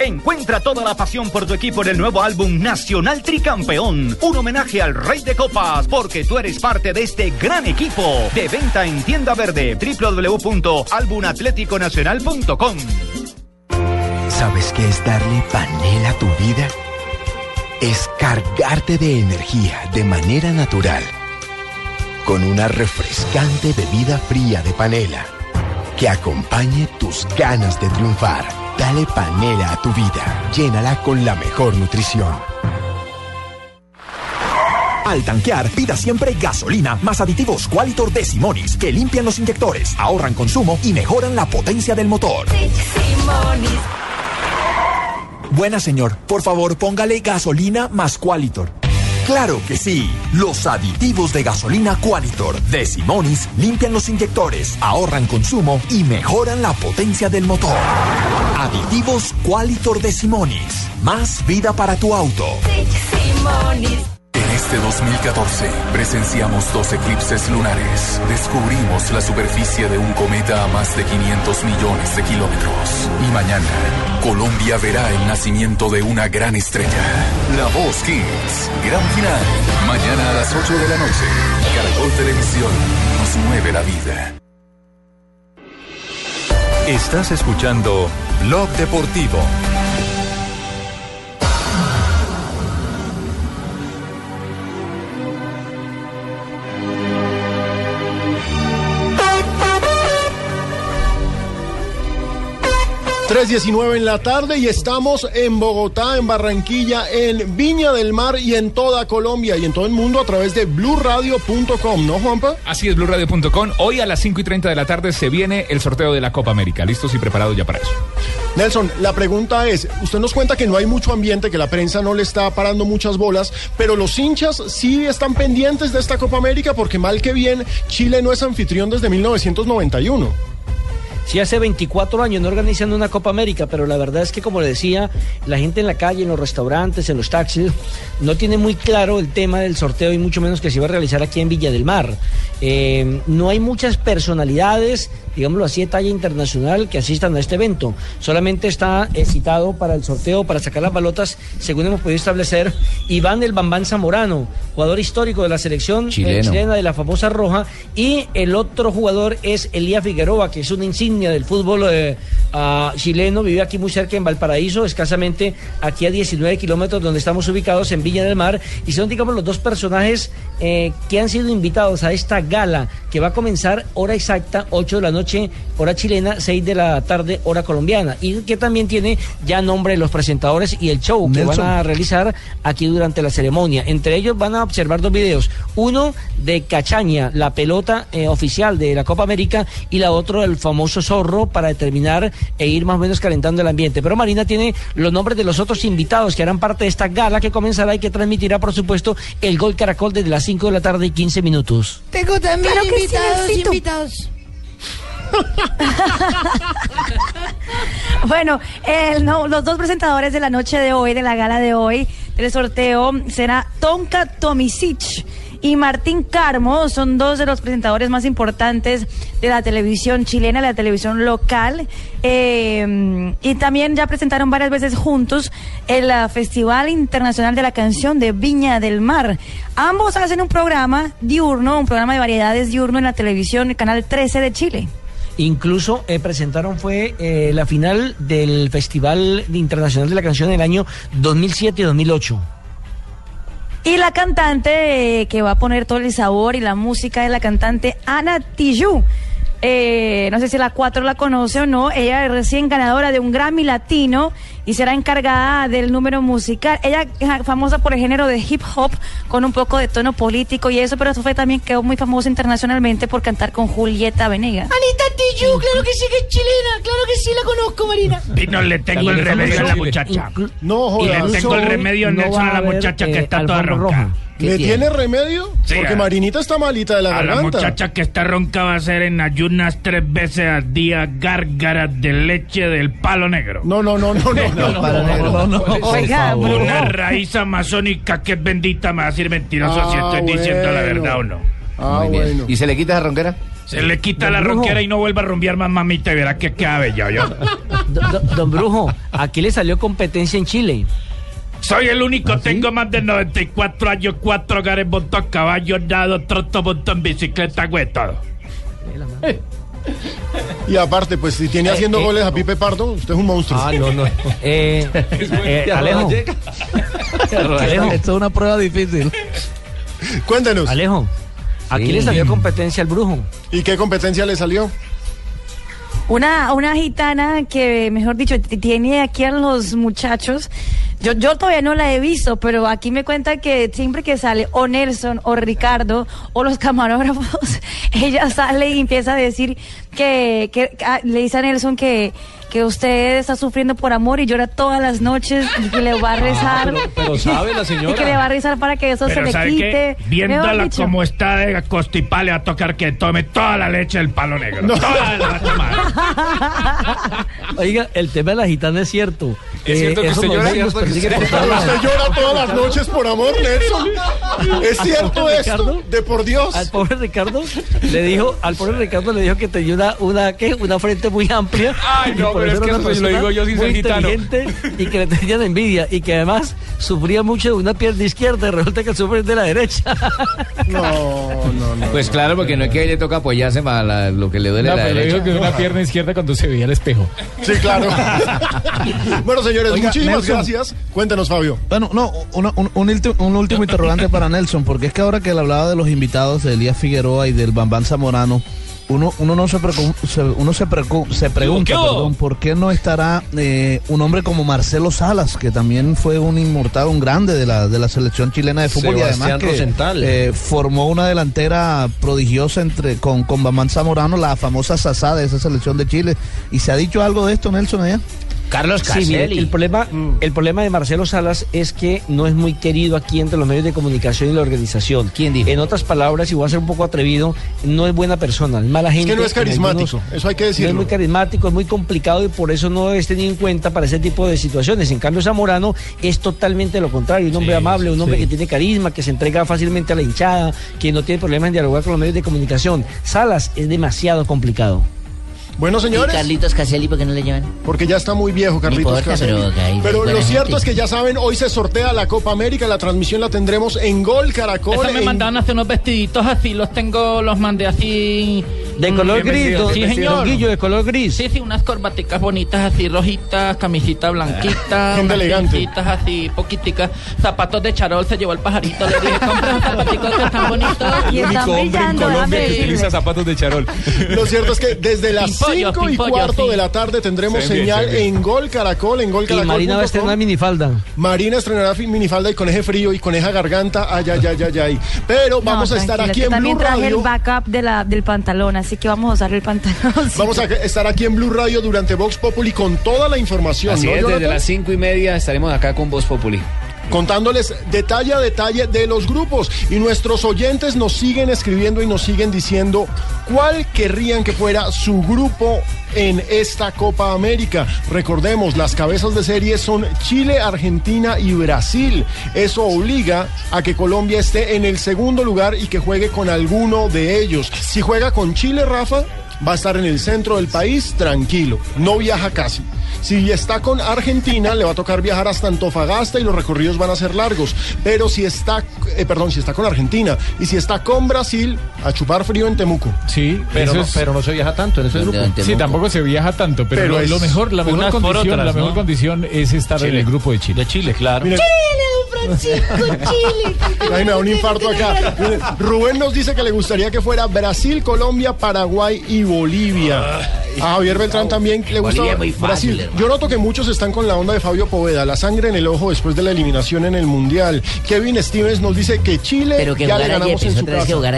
S42: Encuentra toda la pasión por tu equipo en el nuevo álbum Nacional Tricampeón. Un homenaje al Rey de Copas, porque tú eres parte de este gran equipo. De venta en tienda verde www.albumatleticonacional.com.
S43: ¿Sabes qué es darle panela a tu vida? Es cargarte de energía de manera natural. Con una refrescante bebida fría de panela que acompañe tus ganas de triunfar. Dale panela a tu vida. Llénala con la mejor nutrición.
S44: Al tanquear, pida siempre gasolina más aditivos Qualitor de Simonis que limpian los inyectores, ahorran consumo y mejoran la potencia del motor. Buena señor, por favor póngale gasolina más Qualitor. Claro que sí, los aditivos de gasolina Qualitor de Simonis limpian los inyectores, ahorran consumo y mejoran la potencia del motor. Aditivos Qualitor de Simonis, más vida para tu auto.
S2: Este 2014 presenciamos dos eclipses lunares. Descubrimos la superficie de un cometa a más de 500 millones de kilómetros. Y mañana, Colombia verá el nacimiento de una gran estrella. La Voz Kids. Gran final. Mañana a las 8 de la noche. Caracol Televisión nos mueve la vida. Estás escuchando Blog Deportivo.
S21: 3.19 en la tarde y estamos en Bogotá, en Barranquilla, en Viña del Mar y en toda Colombia y en todo el mundo a través de blurradio.com, ¿no, Juanpa?
S3: Así es, blurradio.com. Hoy a las 5 y 30 de la tarde se viene el sorteo de la Copa América. Listos y preparados ya para eso.
S21: Nelson, la pregunta es, usted nos cuenta que no hay mucho ambiente, que la prensa no le está parando muchas bolas, pero los hinchas sí están pendientes de esta Copa América porque mal que bien Chile no es anfitrión desde 1991.
S38: Sí, hace 24 años no organizan una Copa América, pero la verdad es que, como le decía, la gente en la calle, en los restaurantes, en los taxis, no tiene muy claro el tema del sorteo y mucho menos que se iba a realizar aquí en Villa del Mar. Eh, no hay muchas personalidades, digámoslo así, de talla internacional que asistan a este evento. Solamente está eh, citado para el sorteo, para sacar las balotas, según hemos podido establecer, Iván el Bambán Zamorano, jugador histórico de la selección eh, chilena de la famosa Roja, y el otro jugador es Elías Figueroa, que es una insignia del fútbol eh, ah, chileno, vive aquí muy cerca en Valparaíso, escasamente aquí a 19 kilómetros donde estamos ubicados en Villa del Mar, y son, digamos, los dos personajes que han sido invitados a esta gala que va a comenzar hora exacta, 8 de la noche, hora chilena, 6 de la tarde, hora colombiana, y que también tiene ya nombre de los presentadores y el show que
S26: Nelson.
S38: van a realizar aquí durante la ceremonia. Entre ellos van a observar dos videos, uno de Cachaña, la pelota eh, oficial de la Copa América, y la otra el famoso zorro para determinar e ir más o menos calentando el ambiente. Pero Marina tiene los nombres de los otros invitados que harán parte de esta gala que comenzará y que transmitirá, por supuesto, el Gol Caracol desde las 5 de la tarde y 15 minutos.
S23: Tengo también
S4: Claro sí,
S23: invitados.
S4: Bueno, el- no, los dos presentadores de la noche de hoy, de la gala de hoy, del sorteo, será Tonka Tomisic y Martín Carmo. Son dos de los presentadores más importantes de la televisión chilena, la televisión local. Eh, y también ya presentaron varias veces juntos el ah, Festival Internacional de la Canción de Viña del Mar. Ambos hacen un programa diurno, un programa de variedades diurno en la televisión, el Canal 13 de Chile.
S38: Incluso eh, presentaron fue eh, la final del Festival Internacional de la Canción del año 2007 y 2008.
S4: Y la cantante eh, que va a poner todo el sabor y la música es la cantante Ana Tijoux. No sé si la cuatro la conoce o no. Ella es recién ganadora de un Grammy Latino y será encargada del número musical. Ella es famosa por el género de hip hop con un poco de tono político y eso, pero eso fue también quedó muy famosa internacionalmente por cantar con Julieta Venegas.
S23: Anita Tijoux, claro que sí que es chilena, claro que sí la conozco, Marina.
S45: Pino, le tengo el remedio a la muchacha.
S21: No,
S45: Y le tengo el remedio, Nelson, a la muchacha que está toda ronca.
S21: ¿Le tiene remedio?
S45: Sí,
S21: Porque Marinita está malita de la
S45: A la muchacha que está ronca va a ser en ayunas tres veces al día gárgaras de leche del palo negro.
S21: No, no, no, no, no. no,
S4: Oiga.
S45: Una raíz amazónica que es bendita, me va a decir mentiroso si
S21: Ah,
S45: estoy diciendo la verdad o no.
S21: Ah,
S22: Muy bien.
S21: bueno.
S22: ¿Y se le quita esa ronquera?
S45: Se le quita
S38: Don
S45: la
S38: Brujo.
S45: ronquera y no vuelva a rumbear más mamita y verá que queda bella yo.
S38: Don, don- Brujo, aquí le salió competencia en Chile.
S45: Soy el único,
S38: ¿Ah,
S45: tengo más de 94 años, cuatro hogares, montón caballo, nado, troto, montón bicicleta, güey, todo.
S21: Y aparte, pues si tiene
S38: Eh,
S21: haciendo
S38: eh.
S21: goles a Pipe Pardo, usted es un monstruo.
S38: Ah, no, no. Eh, eh, Alejo. Alejo.
S26: Esto es una prueba difícil.
S21: Cuéntenos.
S38: Alejo, aquí
S22: Sí.
S38: le salió competencia al brujo.
S21: ¿Y qué competencia le salió?
S4: Una, una gitana que, mejor dicho, tiene aquí a los muchachos. Yo, yo todavía no la he visto, pero aquí me cuenta que siempre que sale o Nelson o Ricardo o los camarógrafos, ella sale y empieza a decir que, que le dice a Nelson que, que usted está sufriendo por amor y llora todas las noches y que le va a rezar.
S24: Ah, pero- pero sabe la señora.
S4: Y que le va a rezar para que eso se le
S45: ¿sabe
S4: quite.
S45: qué? Viéndola como está de constipada, le va a tocar que tome toda la leche del palo negro. Toda la va a tomar.
S38: Oiga, el tema de la gitana es cierto.
S3: Es cierto que
S38: eso
S3: usted llora,
S38: nos
S3: ¿cierto que usted-
S21: llora todas las noches por amor, Nelson. ¿Es cierto esto?
S38: Ricardo?
S21: De por Dios.
S38: Al pobre Ricardo le dijo, al pobre Ricardo le dijo que tenía una, una, ¿qué? una frente muy amplia.
S3: Ay, no, pero es que
S38: una
S3: eso lo digo yo sin
S38: muy
S3: ser gitano.
S38: inteligente y que le tenían envidia y que además sufría mucho de una pierna izquierda y resulta que sufre de la derecha.
S21: No, no, no.
S22: Pues claro, porque no es que a ella le toca apoyarse para la- lo que le duele
S25: No,
S22: la
S25: pero
S22: derecha.
S25: dijo que una pierna izquierda cuando se veía al espejo.
S21: Sí, claro. bueno, señores,
S26: Oiga,
S21: muchísimas
S26: Nelson.
S21: gracias. Cuéntenos, Fabio.
S26: Bueno, no, una- un, un un último interrogante para Nelson, porque es que ahora que él hablaba de los invitados de Elías Figueroa y del Bambán Zamorano, uno, uno no se, se- uno se, se pregunta, perdón, ¿por qué no estará eh, un hombre como Marcelo Salas, que también fue un inmortal, un grande de la, de la selección chilena de fútbol y además que eh, formó una delantera prodigiosa entre con, con Bambán Zamorano, la famosa Sasá de esa selección de Chile? ¿Y se ha dicho algo de esto, Nelson, allá?
S22: Carlos
S38: Sí, mire,
S22: Caselli.
S38: el problema, el problema de Marcelo Salas es que no es muy querido aquí entre los medios de comunicación y la organización. ¿Quién dijo? En otras palabras, y voy a ser un poco atrevido, no es buena persona, es mala gente.
S21: que no es carismático, eso hay que
S38: No
S21: decirlo.
S38: es muy carismático, es muy complicado y por eso no es tenido en cuenta para ese tipo de situaciones. En cambio, Zamorano es totalmente lo contrario, un hombre amable, un hombre
S21: sí.
S38: que tiene carisma, que se entrega fácilmente a la hinchada, que no tiene problemas en dialogar con los medios de comunicación. Salas es demasiado complicado.
S21: Bueno, señores.
S22: ¿Y Carlitos Caselli por qué no le llevan?
S21: Porque ya está muy viejo, Carlitos
S22: importa,
S21: Caselli.
S22: pero que hay
S21: Pero lo cierto
S22: gente.
S21: es que ya saben, hoy se sortea la Copa América, la transmisión la tendremos en Gol Caracol.
S46: Eso me
S21: en-
S46: mandaron a hacer unos vestiditos así, los tengo, los mandé así.
S38: De color
S46: Bien
S38: gris, don-
S46: Sí, señor.
S38: Guillo, de color gris.
S46: Sí, sí, unas corbaticas bonitas así, rojitas, camisita blanquita,
S21: Gente
S46: unas
S21: elegante.
S46: así, poquiticas, zapatos de charol, se llevó el pajarito, le dije, compra unos zapaticos que están bonitos.
S4: Y están brillando, déjame decirle.
S3: zapatos de charol.
S21: Lo cierto es que desde las
S46: Pimpollo,
S21: 5 y
S46: pimpollo,
S21: cuarto
S46: sí.
S21: de la tarde tendremos señal en Gol Caracol, en Gol
S38: Y
S21: Caracol.
S38: Marina va a estrenar minifalda.
S21: Marina estrenará minifalda y coneje frío y coneja garganta. Ay, ay, ay, ay, ay. Pero vamos
S4: No,
S21: a estar aquí en
S4: también
S21: Blue
S4: traje
S21: Radio.
S4: el backup de la, del pantalón, así que vamos a usar el pantalón.
S21: Vamos a estar aquí en Blue Radio durante Vox Populi con toda la información.
S47: Así
S21: ¿no,
S47: es, desde las cinco y media estaremos acá con Voz Populi.
S21: Contándoles detalle a detalle de los grupos. Y nuestros oyentes nos siguen escribiendo y nos siguen diciendo cuál querrían que fuera su grupo en esta Copa América. Recordemos, las cabezas de serie son Chile, Argentina y Brasil. Eso obliga a que Colombia esté en el segundo lugar y que juegue con alguno de ellos. Si juega con Chile, Rafa, va a estar en el centro del país tranquilo, no viaja casi. Si está con Argentina, le va a tocar viajar hasta Antofagasta y los recorridos van a ser largos. Pero si está, eh, perdón, si está con Argentina y si está con Brasil, a chupar frío en Temuco.
S25: Sí,
S24: Pero no,
S25: es-
S24: pero no se viaja tanto en ese grupo.
S25: Sí, tampoco se viaja tanto, pero,
S24: Pero
S25: lo,
S24: es
S25: lo mejor, la mejor condición,
S24: otras,
S25: la mejor
S24: ¿no?
S25: condición es estar en el grupo de Chile.
S24: De Chile, claro.
S21: Mire,
S23: Francisco, Chile.
S21: Ay, me da un infarto acá. Rubén nos dice que le gustaría que fuera Brasil, Colombia, Paraguay y Bolivia. A Javier Beltrán también le gusta
S22: fácil,
S21: Brasil.
S22: hermano.
S21: Yo noto que muchos están con la onda de Fabio Poveda, la sangre en el ojo después de la eliminación en el Mundial. Kevin Stevens nos dice que Chile
S22: Pero que
S21: ya le ganamos en su
S22: que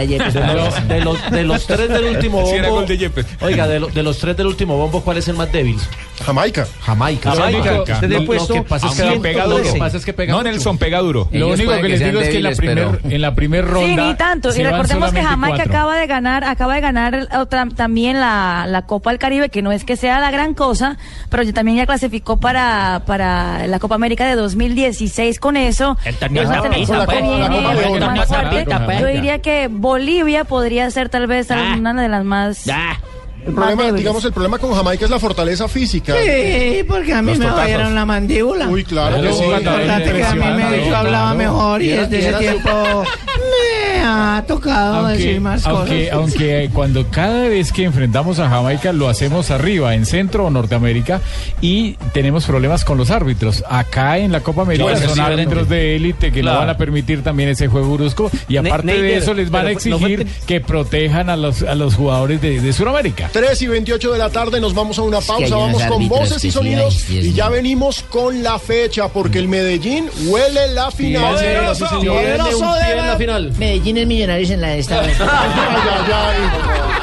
S22: Yepes.
S24: De los, de los- de los tres del último
S3: Sí, era
S24: bombo.
S3: gol de Yepes.
S24: Oiga, de, lo- de los tres del último bombo, ¿cuál es el más débil?
S21: Jamaica.
S24: Jamaica.
S25: Jamaica.
S24: Ha
S25: Lo- lo que pasa es que
S24: lo que pasa es que pega
S3: No. Nelson, pega duro.
S25: Lo único que
S47: que
S25: les digo es que en la primer,
S47: pero-
S25: en la primer ronda
S4: Sí, ni tanto. Y recordemos que Jamaica
S25: cuatro.
S4: acaba de ganar, acaba de ganar otra, también la, la Copa del Caribe, que no es que sea la gran cosa, pero ya- también ya clasificó para, para la Copa América de 2016 con eso.
S46: El torneo
S4: Es una
S46: tapita,
S4: selección
S21: la
S4: que
S21: Copa- la
S4: viene
S21: Copa de Oro.
S4: más
S46: Torneo
S4: fuerte.
S46: tapita, pues.
S4: Yo diría que Bolivia podría ser tal vez
S46: Ah.
S4: una de las más.
S21: El problema, digamos, el problema con Jamaica es la fortaleza física.
S23: Sí, porque a mí
S21: Los
S23: me
S21: totazos.
S23: oyeron la mandíbula.
S21: Uy, claro que
S25: Claro,
S21: sí.
S25: sí,
S23: importante que a mí me yo hablaba mejor y
S25: Y era-
S23: desde
S25: y
S23: ese tiempo me ha tocado decir
S25: Aunque,
S23: más
S25: aunque,
S23: cosas.
S25: aunque cuando cada vez que enfrentamos a Jamaica lo hacemos arriba, en Centro o Norteamérica, y tenemos problemas con los árbitros. Acá en la Copa América son
S24: sí,
S25: árbitros de élite que
S24: Claro.
S25: no van a permitir también ese juego brusco, y
S38: Ne-
S25: aparte de eso les van a
S38: no
S25: exigir que protejan a los, a los jugadores de, de Sudamérica.
S21: 3 y 28 de la tarde nos vamos a una pausa, vamos con voces y
S22: sí,
S21: sonidos y ya venimos con la fecha porque el Medellín huele la final.
S24: un pie en la final.
S22: Medellín es millonarios en la esta.
S21: Ay, ay, ay.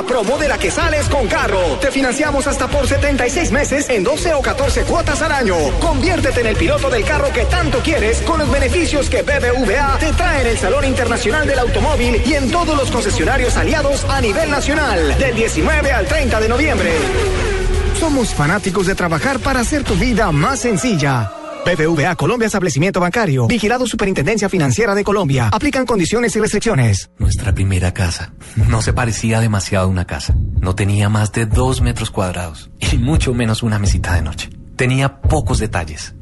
S36: Una promo de la que sales con carro. Te financiamos hasta por 76 meses en 12 o 14 cuotas al año. Conviértete en el piloto del carro que tanto quieres con los beneficios que BBVA te trae en el Salón Internacional del Automóvil y en todos los concesionarios aliados a nivel nacional. Del 19 al 30 de noviembre. Somos fanáticos de trabajar para hacer tu vida más sencilla. BBVA Colombia Establecimiento Bancario. Vigilado Superintendencia Financiera de Colombia. Aplican condiciones y restricciones.
S32: Nuestra primera casa no se parecía demasiado a una casa. No tenía más de dos metros cuadrados y mucho menos una mesita de noche. Tenía pocos detalles,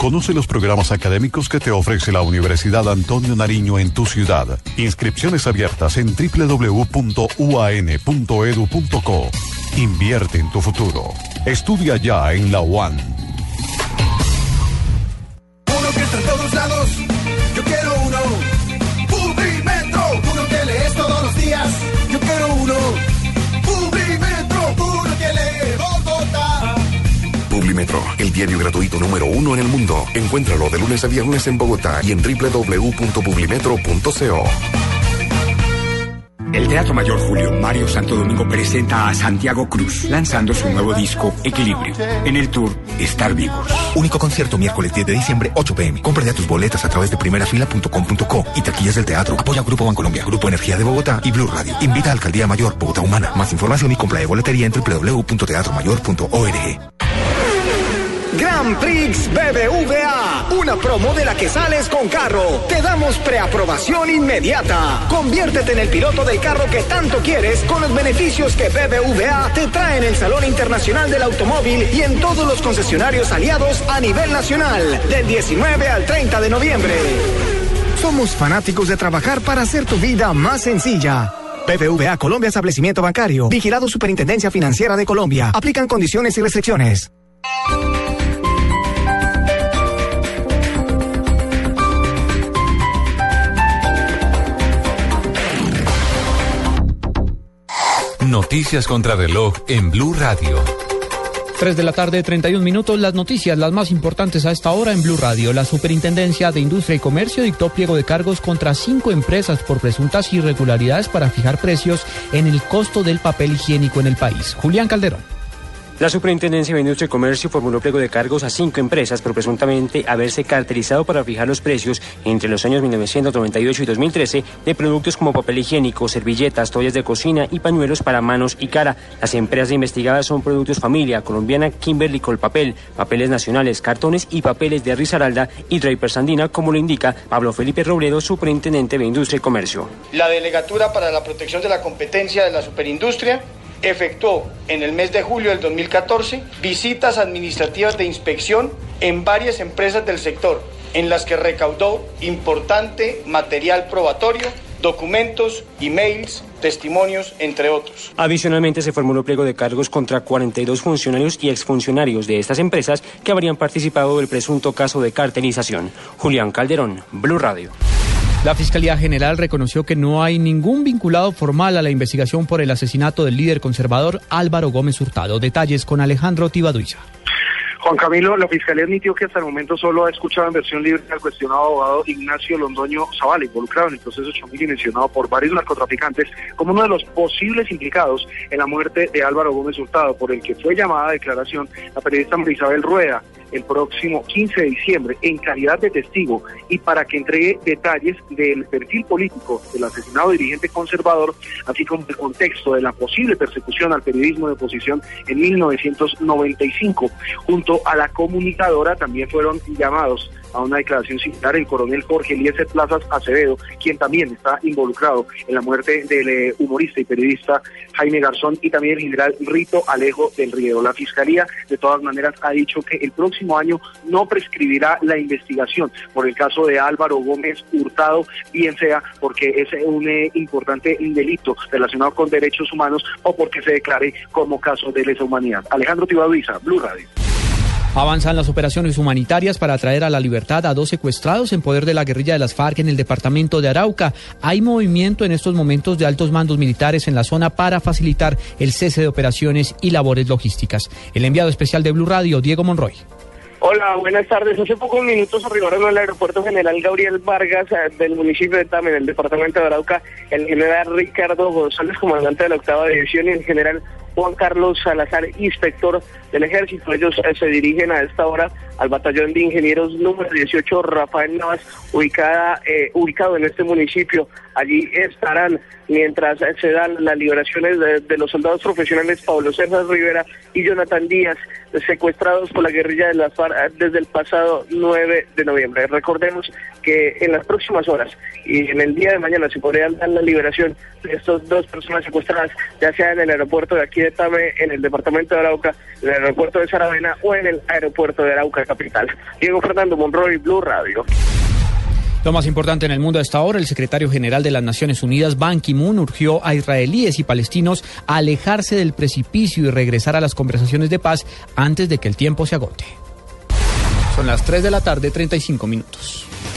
S48: Conoce los programas académicos que te ofrece la Universidad Antonio Nariño en tu ciudad. Inscripciones abiertas en www.uan.edu.co. Invierte en tu futuro. Estudia ya en la UAN.
S49: El diario gratuito número uno en el mundo. Encuéntralo de lunes a viernes en Bogotá y en www.publimetro.co.
S50: El Teatro Mayor Julio Mario Santo Domingo presenta a Santiago Cruz, lanzando su nuevo disco Equilibrio. En el tour Estar Vivos.
S51: Único concierto miércoles 10 de diciembre, 8 pm. Compra ya tus boletas a través de primerafila.com.co y taquillas del teatro. Apoya Grupo Bancolombia, Grupo Energía de Bogotá y Blue Radio. Invita a Alcaldía Mayor Bogotá Humana. Más información y compra de boletería en www.teatromayor.org.
S36: Grand Prix BBVA, una promo de la que sales con carro. Te damos preaprobación inmediata. Conviértete en el piloto del carro que tanto quieres con los beneficios que BBVA te trae en el Salón Internacional del Automóvil y en todos los concesionarios aliados a nivel nacional, del 19 al 30 de noviembre. Somos fanáticos de trabajar para hacer tu vida más sencilla. BBVA Colombia Establecimiento Bancario. Vigilado Superintendencia Financiera de Colombia. Aplican condiciones y restricciones.
S2: Noticias contra reloj en Blue Radio.
S5: 3 de la tarde, 31 minutos. Las noticias, las más importantes a esta hora en Blue Radio. La Superintendencia de Industria y Comercio dictó pliego de cargos contra cinco empresas por presuntas irregularidades para fijar precios en el costo del papel higiénico en el país. Julián Calderón.
S52: La Superintendencia de Industria y Comercio formuló pliego de cargos a cinco empresas por presuntamente haberse caracterizado para fijar los precios entre los años 1998 y 2013 de productos como papel higiénico, servilletas, toallas de cocina y pañuelos para manos y cara. Las empresas investigadas son Productos Familia, Colombiana, Kimberly Colpapel, Papeles Nacionales, Cartones y Papeles de Risaralda y Draper Sandina, como lo indica Pablo Felipe Robledo, Superintendente de Industria y Comercio.
S53: La Delegatura para la Protección de la Competencia de la Superindustria efectuó en el mes de julio del 2014 visitas administrativas de inspección en varias empresas del sector, en las que recaudó importante material probatorio, documentos, emails, testimonios, entre otros.
S52: Adicionalmente, se formuló pliego de cargos contra 42 funcionarios y exfuncionarios de estas empresas que habrían participado del presunto caso de cartelización. Julián Calderón, Blue Radio.
S5: La Fiscalía General reconoció que no hay ningún vinculado formal a la investigación por el asesinato del líder conservador Álvaro Gómez Hurtado. Detalles con Alejandro Tibaduiza.
S54: Juan Camilo, la Fiscalía admitió que hasta el momento solo ha escuchado en versión libre al cuestionado abogado Ignacio Londoño Zavala, involucrado en el proceso Chomil y mencionado por varios narcotraficantes como uno de los posibles implicados en la muerte de Álvaro Gómez Hurtado, por el que fue llamada a declaración la periodista Marisabel Rueda el próximo 15 de diciembre en calidad de testigo y para que entregue detalles del perfil político del asesinado dirigente conservador, así como el contexto de la posible persecución al periodismo de oposición en 1995. Junto a la comunicadora también fueron llamados a una declaración similar el coronel Jorge Eliezer Plazas Acevedo, quien también está involucrado en la muerte del eh, humorista y periodista Jaime Garzón y también el general Rito Alejo del Riero. La Fiscalía, de todas maneras, ha dicho que el próximo año no prescribirá la investigación por el caso de Álvaro Gómez Hurtado, bien sea porque es un eh, importante delito relacionado con derechos humanos o porque se declare como caso de lesa humanidad. Alejandro Tibaduiza, Blue Radio.
S5: Avanzan las operaciones humanitarias para traer a la libertad a dos secuestrados en poder de la guerrilla de las FARC en el departamento de Arauca. Hay movimiento en estos momentos de altos mandos militares en la zona para facilitar el cese de operaciones y labores logísticas. El enviado especial de Blue Radio, Diego Monroy.
S7: Hola, buenas tardes. Hace pocos minutos arribaron al aeropuerto general Gabriel Vargas eh, del municipio de Tame, en el departamento de Arauca, el general Ricardo González, comandante de la octava división, y el general Juan Carlos Salazar, inspector del ejército. Ellos eh, se dirigen a esta hora al batallón de ingenieros número 18 Rafael Navas, ubicada, eh, ubicado en este municipio. Allí estarán mientras se dan las liberaciones de, los soldados profesionales Pablo César Rivera y Jonathan Díaz, secuestrados por la guerrilla de las FARC desde el pasado 9 de noviembre. Recordemos que en las próximas horas y en el día de mañana se podría dar la liberación de estas dos personas secuestradas, ya sea en el aeropuerto de aquí de Tame, en el departamento de Arauca, en el aeropuerto de Saravena o en el aeropuerto de Arauca capital. Diego Fernando Monroy, Blue Radio.
S5: Lo más importante en el mundo hasta ahora, el secretario general de las Naciones Unidas, Ban Ki-moon, urgió a israelíes y palestinos a alejarse del precipicio y regresar a las conversaciones de paz antes de que el tiempo se agote. Son las 3 de la tarde, 35 minutos.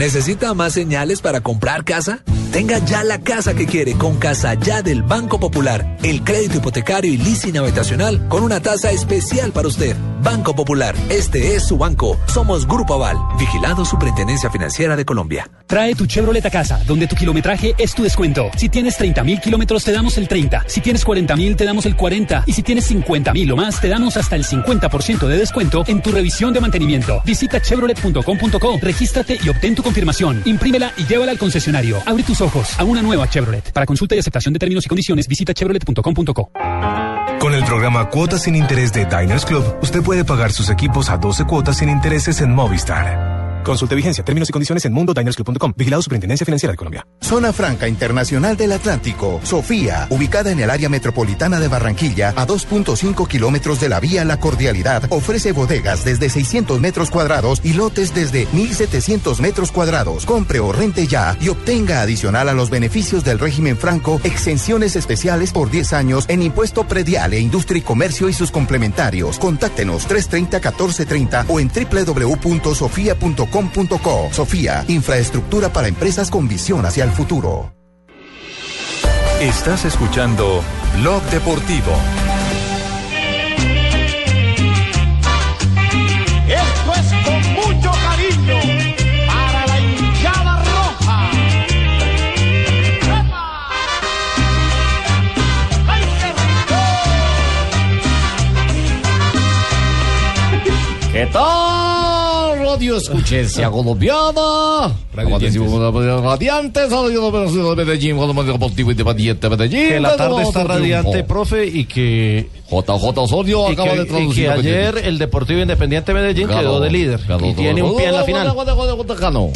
S32: ¿Necesita más señales para comprar casa? Tenga ya la casa que quiere con Casa Ya del Banco Popular. El crédito hipotecario y leasing habitacional con una tasa especial para usted. Banco Popular, este es su banco. Somos Grupo Aval, vigilado Superintendencia Financiera de Colombia.
S31: Trae tu Chevrolet a casa, donde tu kilometraje es tu descuento. Si tienes 30 mil kilómetros, te damos el 30. Si tienes 40 mil, te damos el 40. Y si tienes 50 mil o más, te damos hasta el 50% de descuento en tu revisión de mantenimiento. Visita chevrolet.com.co, regístrate y obtén tu confirmación. Imprímela y llévala al concesionario. Abre tus ojos a una nueva Chevrolet. Para consulta y aceptación de términos y condiciones, visita chevrolet.com.co.
S48: Con el programa Cuotas sin Interés de Diners Club, usted puede pagar sus equipos a 12 cuotas sin intereses en Movistar. Consulte vigencia, términos y condiciones en mundodinersclub.com. Vigilado Superintendencia Financiera de Colombia.
S55: Zona Franca Internacional del Atlántico. Sofía, ubicada en el área metropolitana de Barranquilla, a 2.5 kilómetros de la vía La Cordialidad, ofrece bodegas desde 600 metros cuadrados y lotes desde 1.700 metros cuadrados. Compre o rente ya y obtenga adicional a los beneficios del régimen franco exenciones especiales por 10 años en impuesto predial e industria y comercio y sus complementarios. Contáctenos 330-1430 o en www.sofia.com Com.co. Sofía, infraestructura para empresas con visión hacia el futuro.
S2: Estás escuchando Blog Deportivo.
S56: Esto es con mucho cariño para la hinchada roja.
S57: ¿Qué tal? Radio Escuchencia Colombiana. Radiantes, Radio de Medellín, Deportivo Independiente de Medellín.
S24: Que la tarde está
S57: Triunfo.
S24: radiante, profe, y que.
S57: JJ Osorio
S24: y
S57: acaba
S24: que,
S57: de
S24: y
S57: traducir.
S24: que
S57: lo que
S24: ayer el Deportivo Independiente Medellín
S57: Ganó,
S24: quedó de líder.
S57: ganó
S24: y tiene un pie en la final.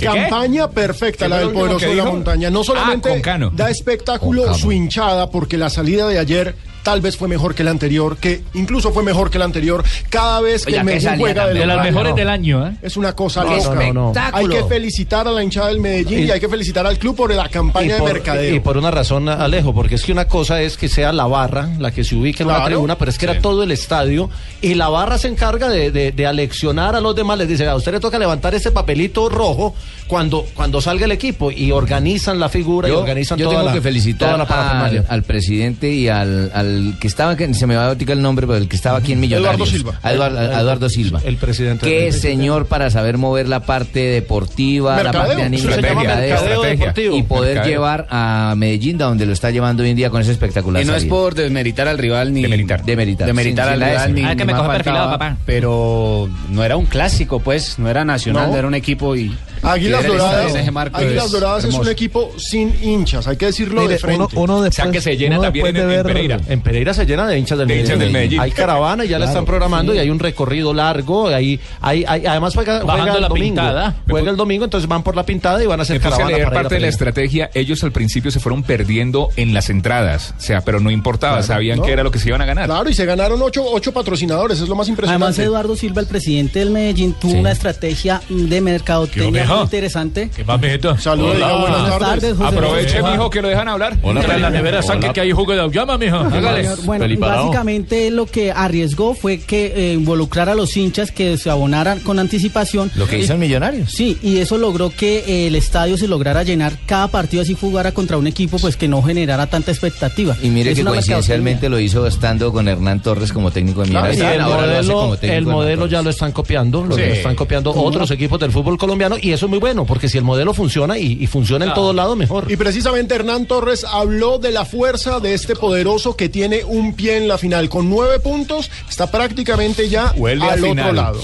S21: Campaña perfecta la del poderoso de la montaña. No solamente
S3: Ah, Cano.
S21: da espectáculo su hinchada, porque la salida de ayer tal vez fue mejor que la anterior, que incluso fue mejor que la anterior. Cada vez que
S58: Oiga,
S21: el Medellín juega de
S3: De las mejores
S21: no.
S3: del año, ¿eh?
S21: Es una cosa
S58: ¡Qué
S21: loca. Hay que felicitar a la hinchada del Medellín y, hay que felicitar al club por la campaña
S24: por,
S21: de mercadeo.
S24: y por una razón, Alejo, porque es que una cosa es que sea la barra la que se ubique en la
S21: Claro.
S24: tribuna, pero es que era todo el estadio y la barra se encarga de, de- de aleccionar a los demás. Les dice, a usted le toca levantar ese papelito rojo cuando, cuando salga el equipo y organizan la figura y organizan
S29: yo
S24: toda,
S29: tengo
S24: la,
S29: que felicitar
S24: toda la parafernalia.
S29: al, al presidente y al, al que estaba, que se me va a botica el nombre, pero el que estaba aquí en Millonarios.
S24: Eduardo Silva.
S29: A Eduardo, Silva.
S24: El presidente.
S29: Qué señor para saber mover la parte deportiva, la
S24: Mercadeo,
S29: parte anímica,
S24: eso se llama mercadeo deportivo.
S29: y poder Mercadeo. llevar a Medellín, de donde lo está llevando hoy en día con esa espectacular
S54: Y no es por desmeritar al rival ni.
S29: Demeritar. Demeritar.
S54: Demeritar
S29: Sin-
S54: al
S29: la
S54: rival ni.
S29: Ah, que me
S54: más
S29: coge perfilado, papá.
S54: Pero no era un clásico, pues. No era nacional,
S21: No.
S54: era un equipo y.
S21: Águilas
S54: ver
S21: Doradas,
S54: ese
S21: Águilas
S54: es
S21: Doradas es un equipo sin hinchas, hay que decirlo de frente.
S54: uno- uno
S3: O sea, que se llena también en, en Pereira.
S24: En Pereira se llena de hinchas del,
S3: De hinchas del Medellín.
S24: Hay caravana y ya la están programando
S3: sí.
S24: y hay un recorrido largo. y hay, hay, hay- además juega, el
S3: la
S24: domingo.
S3: pintada.
S24: Juega el domingo, entonces van por la pintada y van a hacer
S3: a
S24: caravana.
S3: leer
S24: para ir a
S3: parte de la estrategia. Ellos al principio se fueron perdiendo en las entradas. O sea, pero no importaba.
S21: Claro,
S3: sabían
S21: ¿no?
S3: que era lo que se iban a ganar.
S21: Claro, y se ganaron ocho, ocho patrocinadores, es lo más impresionante.
S59: Además, Eduardo Silva, el presidente del Medellín, tuvo
S21: Sí.
S59: una estrategia de mercadotecnia muy interesante.
S3: ¿Qué más, mijito?
S21: Saludos, buenas tardes.
S59: José
S3: Aproveche, mijo, que lo dejan hablar.
S59: Hola,
S3: la nevera saque que hay jugo de auyama, mijo.
S59: Señor, Bueno, básicamente lo que arriesgó fue que eh, involucrar a los hinchas que se abonaran con anticipación.
S29: Lo que hizo el Millonarios.
S59: Sí, y eso logró que eh, el estadio se lograra llenar cada partido así jugara contra un equipo pues que no generara tanta expectativa.
S29: Y mire
S59: Es
S29: que coincidencialmente lo hizo estando con Hernán Torres como técnico de Millonarios.
S24: el
S29: Ahora lo hace
S24: modelo,
S29: como técnico
S24: el
S29: de
S24: modelo ya lo están copiando, lo
S29: Sí.
S24: están copiando
S21: ¿Cómo?
S24: otros equipos del fútbol colombiano y eso es muy bueno, porque si el modelo funciona y, y funciona en todos lados, mejor.
S21: Y precisamente Hernán Torres habló de la fuerza de este poderoso que tiene un pie en la final. Con nueve puntos está prácticamente ya
S60: Vuelve a
S21: al otro lado.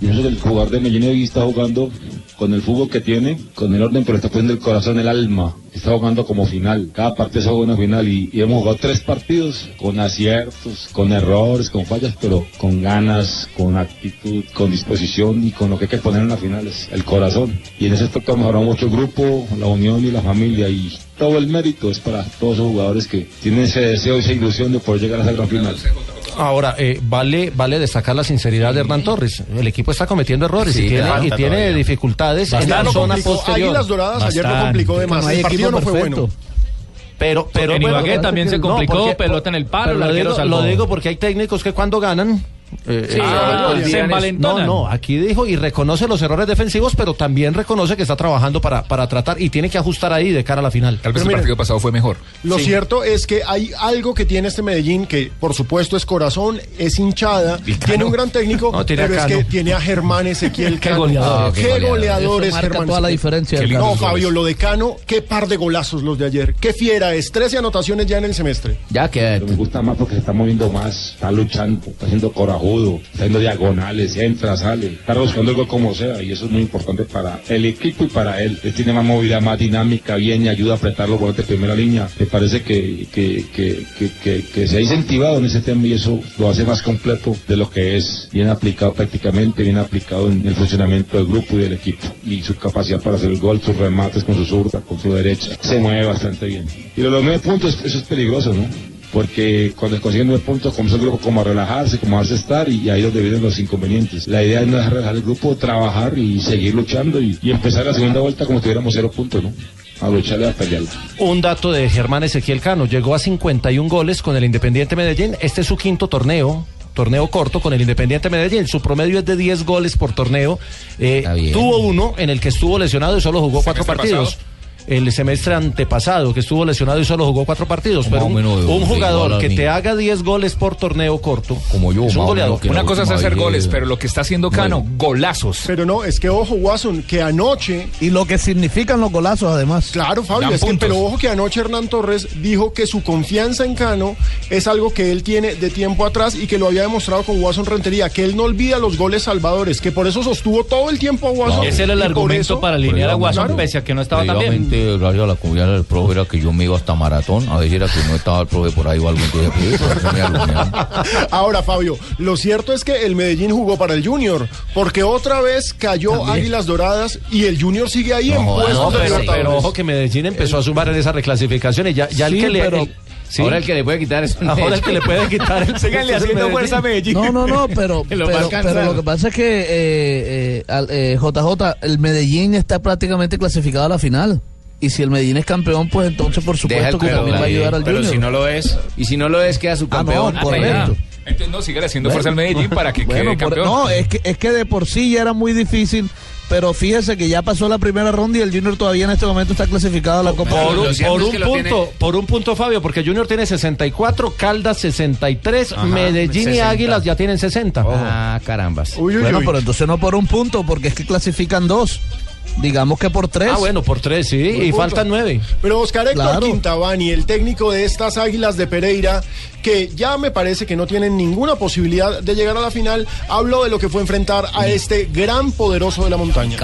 S60: Yo creo que el jugador de Medellín está jugando con el fútbol que tiene, con el orden, pero está poniendo el corazón, el alma. Está jugando como final. Cada partido es una final y, hemos jugado tres partidos con aciertos, con errores, con fallas, pero con ganas, con actitud, con disposición y con lo que hay que poner en las finales, el corazón. Y en ese aspecto ha mejorado mucho el grupo, la unión y la familia y todo el mérito es para todos esos jugadores que tienen ese deseo y esa ilusión de poder llegar a esa gran final.
S24: Ahora, eh, vale, vale destacar la sinceridad de Hernán Torres. El equipo está cometiendo errores
S21: Sí,
S24: y tiene,
S21: claro.
S24: y tiene
S21: Todavía.
S24: dificultades en la zona
S21: complicó.
S24: posterior.
S21: Águilas Doradas ayer lo complicó de más.
S24: No hay
S21: El partido no fue
S24: perfecto.
S21: bueno.
S24: Pero, pero
S54: En
S24: bueno,
S54: Ibagué también se
S24: no,
S54: complicó,
S24: porque-
S54: pelota en el palo,
S24: lo
S54: arquero
S24: digo, lo digo porque hay técnicos que cuando ganan eh,
S54: Sí,
S24: eh,
S54: ah, se
S24: no, no, aquí dijo y reconoce los errores defensivos, pero también reconoce que está trabajando para, para tratar y tiene que ajustar ahí de cara a la final.
S3: Tal vez
S21: Pero
S3: el
S21: mira,
S3: partido pasado fue mejor.
S21: Lo
S24: Sí.
S21: cierto es que hay algo que tiene este Medellín que, por supuesto, es corazón, es hinchada, tiene un gran técnico,
S24: No, tiene a
S21: pero es que tiene a Germán Ezequiel
S24: Qué goleador.
S21: Ah,
S24: Qué
S21: Qué
S24: goleador.
S21: goleador
S26: Eso
S21: es Germán
S26: toda la
S21: Ezequiel.
S26: diferencia
S21: No. Fabio, lo de Cano, qué par de golazos los de ayer. Qué fiera es, 13 anotaciones ya en el semestre.
S24: Ya que
S60: Pero me gusta más porque se está moviendo más, está luchando, está siendo corajudo, está haciendo diagonales, entra, sale, está buscando el gol como sea y eso es muy importante para el equipo y para él. Él tiene más movilidad, más dinámica, bien y ayuda a apretar los goles de primera línea. Me parece que, que, que, que, se ha incentivado en ese tema y eso lo hace más completo de lo que es, bien aplicado prácticamente, bien aplicado en el funcionamiento del grupo y del equipo y su capacidad para hacer el gol, sus remates con su zurda, con su derecha, se mueve bastante bien. Y los nueve puntos, eso es peligroso, ¿no? Porque cuando consiguen nueve puntos comienza el grupo como a relajarse, como a darse estar y ahí es donde vienen los inconvenientes. La idea es no dejar relajar el grupo, trabajar y seguir luchando y, y empezar la segunda vuelta como si tuviéramos cero puntos, ¿no? A lucharle a pelear.
S24: Un dato de Germán Ezequiel Cano. Llegó a 51 goles con el Independiente Medellín. Este es su quinto torneo. Torneo corto con el Independiente Medellín. Su promedio es de 10 goles por torneo. Eh, tuvo uno en el que estuvo lesionado y solo jugó cuatro
S3: semestre
S24: partidos. El semestre antepasado, que estuvo lesionado y solo jugó cuatro partidos. Pero un,
S29: menos
S24: jugador que te haga 10 goles por torneo corto.
S29: Como yo,
S24: es un
S29: más o
S24: goleador.
S29: menos que
S3: Una cosa es hacer goles, pero lo que está haciendo Cano, golazos.
S21: Pero no, es que ojo, Watson, que anoche.
S26: Y lo que significan los golazos, además.
S21: Claro, Fabio,
S3: Dan
S21: es que, pero ojo que anoche Hernán Torres dijo que su confianza en Cano es algo que él tiene de tiempo atrás y que lo había demostrado con Watson Rentería, que él no olvida los goles salvadores, que por eso sostuvo todo el tiempo a Watson.
S54: Ese era el argumento
S21: eso-
S54: para alinear a
S21: Claro.
S54: pese a que no estaba tan bien.
S29: Previamente, gracias a la confianza del profe, era que yo me iba hasta maratón. A veces era que no estaba el profe por ahí o algo. Entonces, pues.
S21: Ahora, Fabio, lo cierto es que el Medellín jugó para el Junior, porque otra vez cayó Águilas Doradas y el Junior sigue ahí en
S24: No,
S21: puestos de
S24: pero,
S21: Libertadores.
S24: pero ojo que Medellín empezó a sumar en esa reclasificación y ya, ya el
S26: Sí,
S24: que le.
S26: pero-
S24: el- sí.
S29: Ahora el que le puede quitar es
S24: Ahora el que le puede quitar el
S3: Síganle
S24: el
S3: haciendo fuerza a Medellín.
S26: No, no, no, pero,
S29: Que
S26: pero, pero lo que pasa es que eh, eh, al- eh, JJ, el Medellín está prácticamente clasificado a la final. Y si el Medellín es campeón, pues entonces por
S29: el
S26: supuesto que también va a ayudar al
S54: Pero
S26: Junior.
S54: si no lo es,
S29: Y si no lo es, queda su
S26: Ah, no,
S29: campeón.
S26: correcto.
S3: Entonces no, sigue haciendo fuerza al Medellín para que
S26: Bueno,
S3: quede
S26: por-
S3: campeón.
S26: no, es que, es que de por sí ya era muy difícil, pero fíjese que ya pasó la primera ronda y el Junior todavía en este momento está clasificado a la Copa.
S24: Por un, por un punto,
S29: tiene-
S24: por un punto, Fabio, porque Junior tiene 64, Caldas 63,
S3: Ajá,
S24: Medellín y
S3: 60.
S24: Águilas ya tienen 60.
S29: Ah, carambas.
S21: Uy, uy,
S26: bueno,
S21: uy.
S26: pero entonces no por un punto, porque es que clasifican dos. Digamos que por tres.
S24: Ah, bueno, por tres, sí, y
S21: punto.
S24: faltan nueve.
S21: Pero Oscar Héctor
S26: Claro.
S21: Quintabani, el técnico de estas Águilas de Pereira, que ya me parece que no tienen ninguna posibilidad de llegar a la final, habló de lo que fue enfrentar a este gran poderoso de la montaña.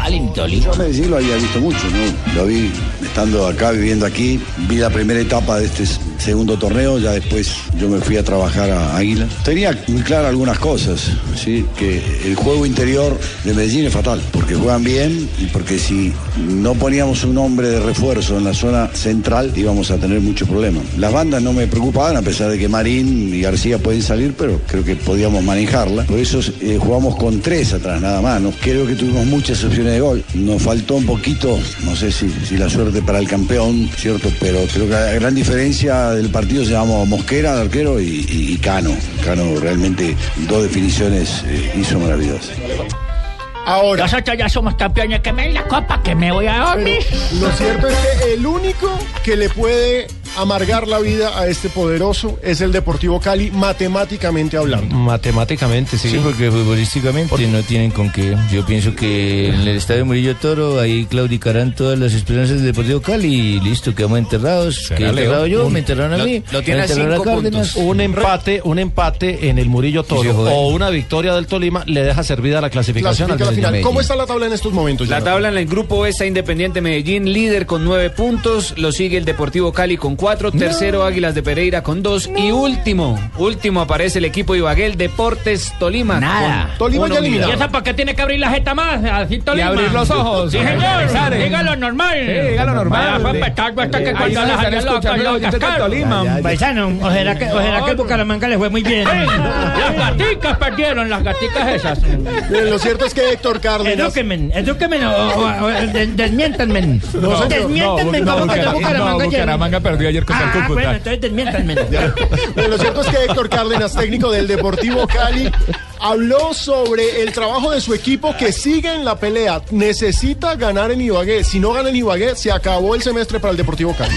S61: Yo a Medellín lo había visto mucho, ¿no? Lo vi estando acá, viviendo aquí. Vi la primera etapa de este segundo torneo, ya después yo me fui a trabajar a Águila. Tenía muy claras algunas cosas, ¿sí? Que el juego interior de Medellín es fatal, porque juegan bien y porque si no poníamos un hombre de refuerzo en la zona central íbamos a tener muchos problemas. Las bandas no me preocupaban, a pesar de que Marín y García pueden salir, pero creo que podíamos manejarla. Por eso eh, jugamos con tres atrás, nada más. ¿no? Creo que tuvimos muchas opciones de gol. Nos faltó un poquito, no sé si, si la suerte para el campeón, ¿cierto? Pero creo que la gran diferencia del partido se llamó Mosquera, el arquero, y, y- y Cano. Cano realmente dos definiciones eh, hizo maravillosas.
S21: Ahora.
S45: Nosotros ya somos campeones, que me den la copa, que me voy a dormir.
S21: Lo cierto es que el único que le puede amargar la vida a este poderoso es el Deportivo Cali, matemáticamente hablando.
S24: Matemáticamente,
S29: Sí, porque futbolísticamente no tienen con qué. Yo pienso que en el estadio Murillo Toro ahí claudicarán todas las esperanzas del Deportivo Cali y listo, quedamos enterrados. Quedé enterrado yo, me enterraron a mí. me enterraron a Cárdenas.
S24: Un empate, un empate en el Murillo Toro o una victoria del Tolima le deja servida la clasificación
S21: Clasifica
S24: al
S21: la final.
S24: Medellín.
S21: ¿Cómo está la tabla en estos momentos?
S54: La tabla en el grupo está Independiente Medellín, líder con nueve puntos. Lo sigue el Deportivo Cali con cuatro. Tercero Águilas de Pereira con dos. Y último, último aparece el equipo Ibaguel Deportes Tolima.
S62: Nada.
S21: Tolima
S54: con
S21: ya eliminado.
S45: ¿Y esa por qué tiene que abrir la jeta más? Así Tolima.
S3: abrir los ojos.
S45: Sí, señor.
S3: Eh.
S45: Dígalo normal.
S3: Sí, dígalo normal.
S45: Locas,
S3: Tolima.
S45: Paisano, o será que, o será que el Bucaramanga le fue muy bien. Las gaticas perdieron, las gaticas esas.
S21: Bien, Lo cierto es que Héctor Cárdenas.
S45: Edúquenme, edúquenme, o, o, o, des- desmiéntanme. Desmiéntanme, ¿cómo que el Bucaramanga?
S3: Bucaramanga perdió ayer contra el
S45: Ah,
S3: Cúcuta.
S45: bueno, entonces desmiéntanme.
S21: Lo cierto es que Héctor Cárdenas, técnico del Deportivo Cali, habló sobre el trabajo de su equipo que sigue en la pelea. Necesita ganar en Ibagué. Si no gana en Ibagué, se acabó el semestre para el Deportivo Cali.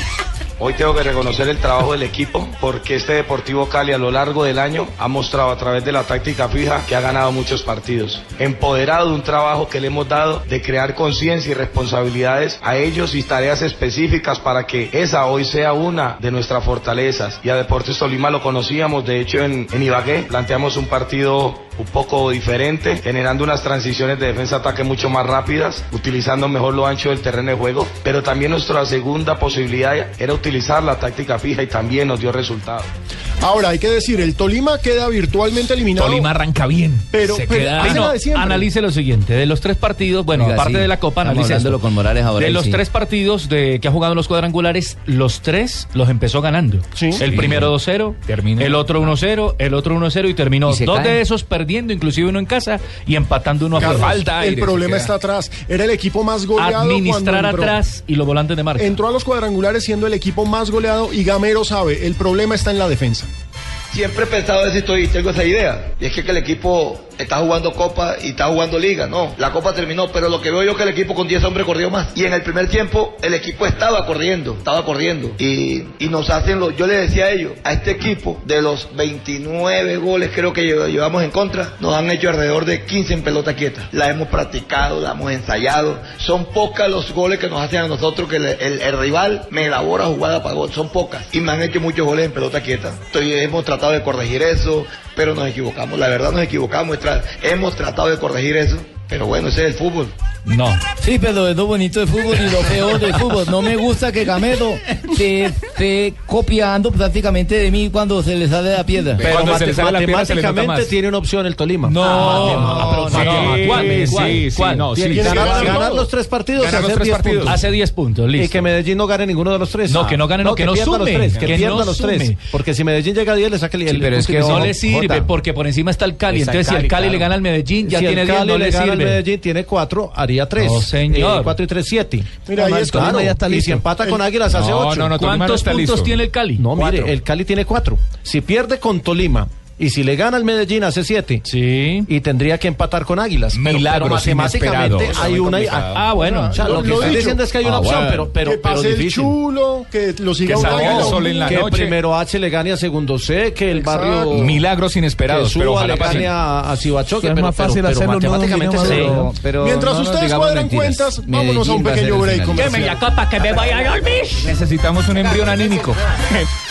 S63: Hoy tengo que reconocer el trabajo del equipo porque este Deportivo Cali a lo largo del año ha mostrado a través de la táctica fija que ha ganado muchos partidos. Empoderado de un trabajo que le hemos dado de crear conciencia y responsabilidades a ellos y tareas específicas para que esa hoy sea una de nuestras fortalezas. Y a Deportes Tolima lo conocíamos, de hecho en, en Ibagué planteamos un partido un poco diferente, generando unas transiciones de defensa-ataque mucho más rápidas, utilizando mejor lo ancho del terreno de juego, pero también nuestra segunda posibilidad era utilizar la táctica fija y también nos dio resultado.
S21: Ahora, hay que decir, el Tolima queda virtualmente eliminado.
S3: Tolima arranca bien.
S21: Pero,
S3: Se queda-.
S24: Analice lo siguiente, de los tres partidos, bueno,
S29: Oiga,
S24: aparte
S29: sí,
S24: de la Copa, esto.
S29: con Morales ahora
S24: De los
S29: sí.
S24: tres partidos de que ha jugado en los cuadrangulares, los tres los empezó ganando. El
S3: Sí.
S24: primero 2-0,
S3: Terminó.
S24: el otro 1-0, el otro 1-0 y terminó
S29: Y
S24: dos de esos perdiendo, inclusive uno en casa y empatando uno a falta.
S21: el problema está atrás. Era el equipo más goleado.
S24: Administrar
S21: cuando entró.
S24: atrás y los volantes de marca.
S21: Entró a los cuadrangulares siendo el equipo más goleado y Gamero sabe, el problema está en la defensa.
S55: Siempre he pensado eso y estoy, tengo esa idea. Y es que, el equipo está jugando Copa y está jugando Liga. No, la Copa terminó, pero lo que veo yo es que el equipo con 10 hombres corrió más. Y en el primer tiempo el equipo estaba corriendo, estaba corriendo. Y, y nos hacen los, yo le decía a ellos, a este equipo, de los 29 goles creo que lle- llevamos en contra, nos han hecho alrededor de 15 en pelota quieta. La hemos practicado, la hemos ensayado. Son pocas los goles que nos hacen a nosotros que el, rival me elabora jugada para gol. Son pocas. Y me han hecho muchos goles en pelota quieta. Estoy, hemos tratado de corregir eso, pero nos equivocamos. La verdad nos equivocamos. Hemos tratado de corregir eso. Pero bueno, ese es el fútbol.
S24: No.
S29: Sí, pero es lo bonito del fútbol y lo feo del fútbol. No me gusta que Gamero te esté copiando prácticamente de mí cuando se le sale la piedra.
S24: Pero
S3: Cuando se
S24: mate-
S3: le sale la pierna, se le nota
S24: matemáticamente
S3: más.
S24: tiene una opción el Tolima.
S3: No,
S24: Ah,
S3: no,
S24: pero-
S3: sí,
S24: ¿Cuál?
S3: sí,
S24: ¿Cuál?
S3: sí,
S24: ¿Cuál?
S3: no, sí.
S24: Que
S3: que
S24: ganar, los tres partidos,
S3: Ganar
S24: hacer
S3: los tres
S24: 10
S3: partidos.
S24: puntos.
S3: Hace
S24: 10 puntos, listo. Y que Medellín no gane ninguno de los tres.
S3: No, que no gane, no, que no
S24: pierda los
S3: sume,
S24: tres, que,
S3: que
S24: pierda
S3: no
S24: los
S3: sume.
S24: tres. Porque si Medellín llega a 10, le saca el,
S3: Sí,
S24: el
S3: pero es que no le sirve porque por encima está el Cali. Entonces, si el
S24: Cali,
S3: le gana al Medellín, ya tiene
S24: el
S3: 10,
S24: Cali
S3: no
S24: le
S3: le
S24: gana al
S3: sirve.
S24: Medellín, tiene 4, haría 3.
S3: No, señor.
S24: 4 y 3, 7.
S21: Mira, ahí es
S24: claro.
S21: Ya está
S24: Y
S21: listo.
S24: si empata con
S21: El-
S24: Águilas, hace
S3: No,
S24: 8.
S3: no, no, Tolima no
S24: ¿Cuántos puntos
S3: listo.
S24: tiene el Cali? No, mire,
S21: Cuatro.
S24: el Cali tiene 4. Si pierde con Tolima y si le gana al Medellín, hace 7.
S3: Sí.
S24: Y tendría que empatar con Águilas. Pero-
S3: Milagros
S24: pero matemáticamente
S3: inesperados.
S24: hay una. Ah, bueno. O sea, lo,
S21: Lo-
S24: que
S21: lo
S24: estoy diciendo es que hay una
S3: Ah,
S24: opción,
S3: bueno.
S24: pero, pero,
S21: que
S24: pero
S21: pase el
S24: difícil.
S21: chulo, que lo siga
S3: Que salga el sol en la
S24: que
S3: noche.
S24: primero H le gane a segundo C, que el
S21: Exacto.
S24: barrio
S3: Milagros inesperados,
S24: que
S3: pero
S24: Suba
S3: ojalá
S24: le gane a, a Cibachoque,
S26: Es
S24: pero,
S26: más
S24: pero-
S26: fácil
S24: pero
S26: hacerlo,
S24: matemáticamente
S29: pero
S21: Mientras ustedes cuadran
S29: mentiras.
S21: cuentas, vámonos a un pequeño
S29: el
S21: break.
S45: Deme la copa que me vaya a dormir.
S3: Necesitamos un embrión anímico.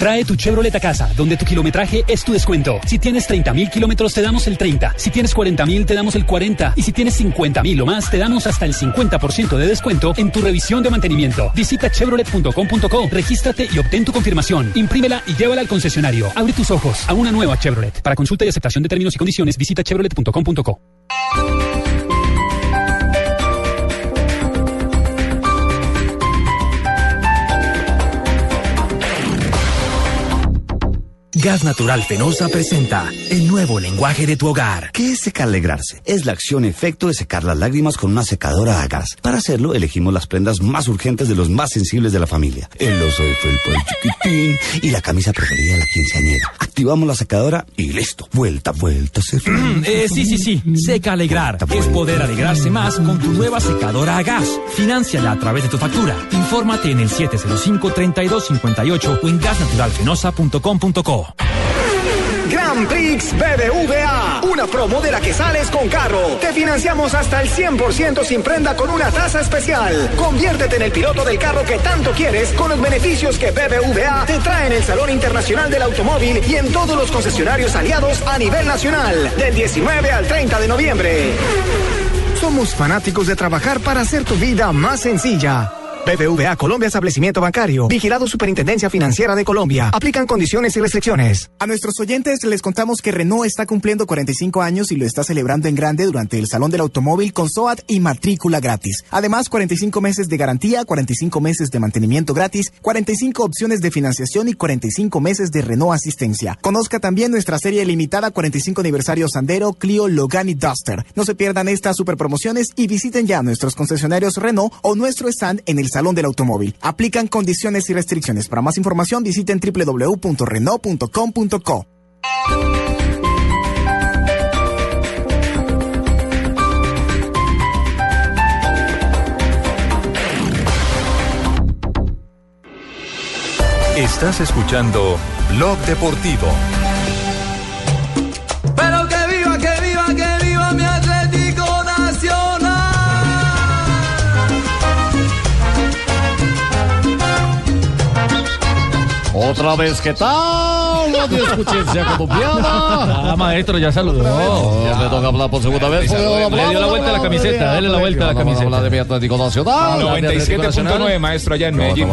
S31: Trae tu Chevrolet a casa, donde tu kilometraje es tu descuento. Si tienes 30 mil kilómetros, te damos el 30. Si tienes 40 mil, te damos el 40. Y si tienes 50 mil o más, te damos hasta el 50% de descuento en tu revisión de mantenimiento. Visita chevrolet.com.co, regístrate y obtén tu confirmación. Imprímela y llévala al concesionario. Abre tus ojos a una nueva Chevrolet. Para consulta y aceptación de términos y condiciones, visita chevrolet.com.co.
S32: Gas Natural Fenosa presenta el nuevo lenguaje de tu hogar.
S64: ¿Qué es secalegrarse? Es la acción-efecto de secar las lágrimas con una secadora a gas. Para hacerlo, elegimos las prendas más urgentes de los más sensibles de la familia. El oso de felpa el chiquitín y la camisa preferida de la quinceañera. Activamos la secadora y listo. Vuelta, vuelta, se
S32: Eh, sí, sí, sí. Seca Alegrar. Es poder alegrarse más con tu nueva secadora a gas. Finánciala a través de tu factura. Infórmate en el 705-3258 o en gasnaturalfenosa.com.co.
S36: Grand Prix BBVA, una promo de la que sales con carro. Te financiamos hasta el 100% sin prenda con una tasa especial. Conviértete en el piloto del carro que tanto quieres con los beneficios que BBVA te trae en el Salón Internacional del Automóvil y en todos los concesionarios aliados a nivel nacional, del 19 al 30 de noviembre. Somos fanáticos de trabajar para hacer tu vida más sencilla. BBVA Colombia Establecimiento Bancario. Vigilado Superintendencia Financiera de Colombia. Aplican condiciones y restricciones.
S55: A nuestros oyentes les contamos que Renault está cumpliendo 45 años y lo está celebrando en grande durante el Salón del Automóvil con SOAT y matrícula gratis. Además, 45 meses de garantía, 45 meses de mantenimiento gratis, 45 opciones de financiación y 45 meses de Renault Asistencia. Conozca también nuestra serie limitada 45 aniversario Sandero, Clio, Logan y Duster. No se pierdan estas super promociones y visiten ya nuestros concesionarios Renault o nuestro stand en el Salón del Automóvil. Aplican condiciones y restricciones. Para más información visiten www.renault.com.co.
S2: Estás escuchando Blog Deportivo.
S65: Otra vez, ¿qué tal? Radio Escuchencia Colombiana.
S24: Ah, maestro, ya saludó.
S65: Oh, me toca hablar por segunda vez.
S24: Le dio la vuelta a la camiseta, dele la vuelta a la camiseta.
S65: Habla de mi Atlético Nacional.
S24: 97.9, maestro, allá en Medellín.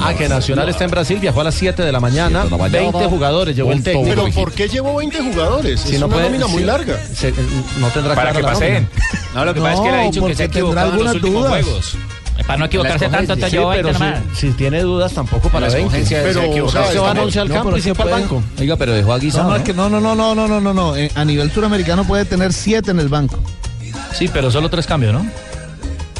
S24: Ah, que Nacional está en Brasil, viajó a las 7 de la mañana. 20 jugadores llevó el técnico.
S21: Pero ¿por qué llevó 20 jugadores?
S24: Si
S21: es
S24: no
S21: una nómina muy larga.
S24: No tendrá
S3: Para que paseen. No, lo que pasa es que él ha dicho que se ha equivocado en los últimos juegos. Para no equivocarse tanto, llevó
S24: sí,
S3: 20
S24: pero
S3: nomás.
S24: si, si tiene dudas, tampoco para
S3: La
S24: 20.
S3: escogencia se ha equivocado.
S24: se van 11 al
S26: No,
S24: campo
S26: pero
S24: y
S26: sí
S24: 100 para el
S26: puede.
S24: banco.
S29: Oiga, pero dejó a Guisado.
S26: No, no, es que no, no, no, no, no, no, no, no. Eh, A nivel suramericano puede tener siete en el banco.
S24: Sí, pero solo tres cambios, ¿no?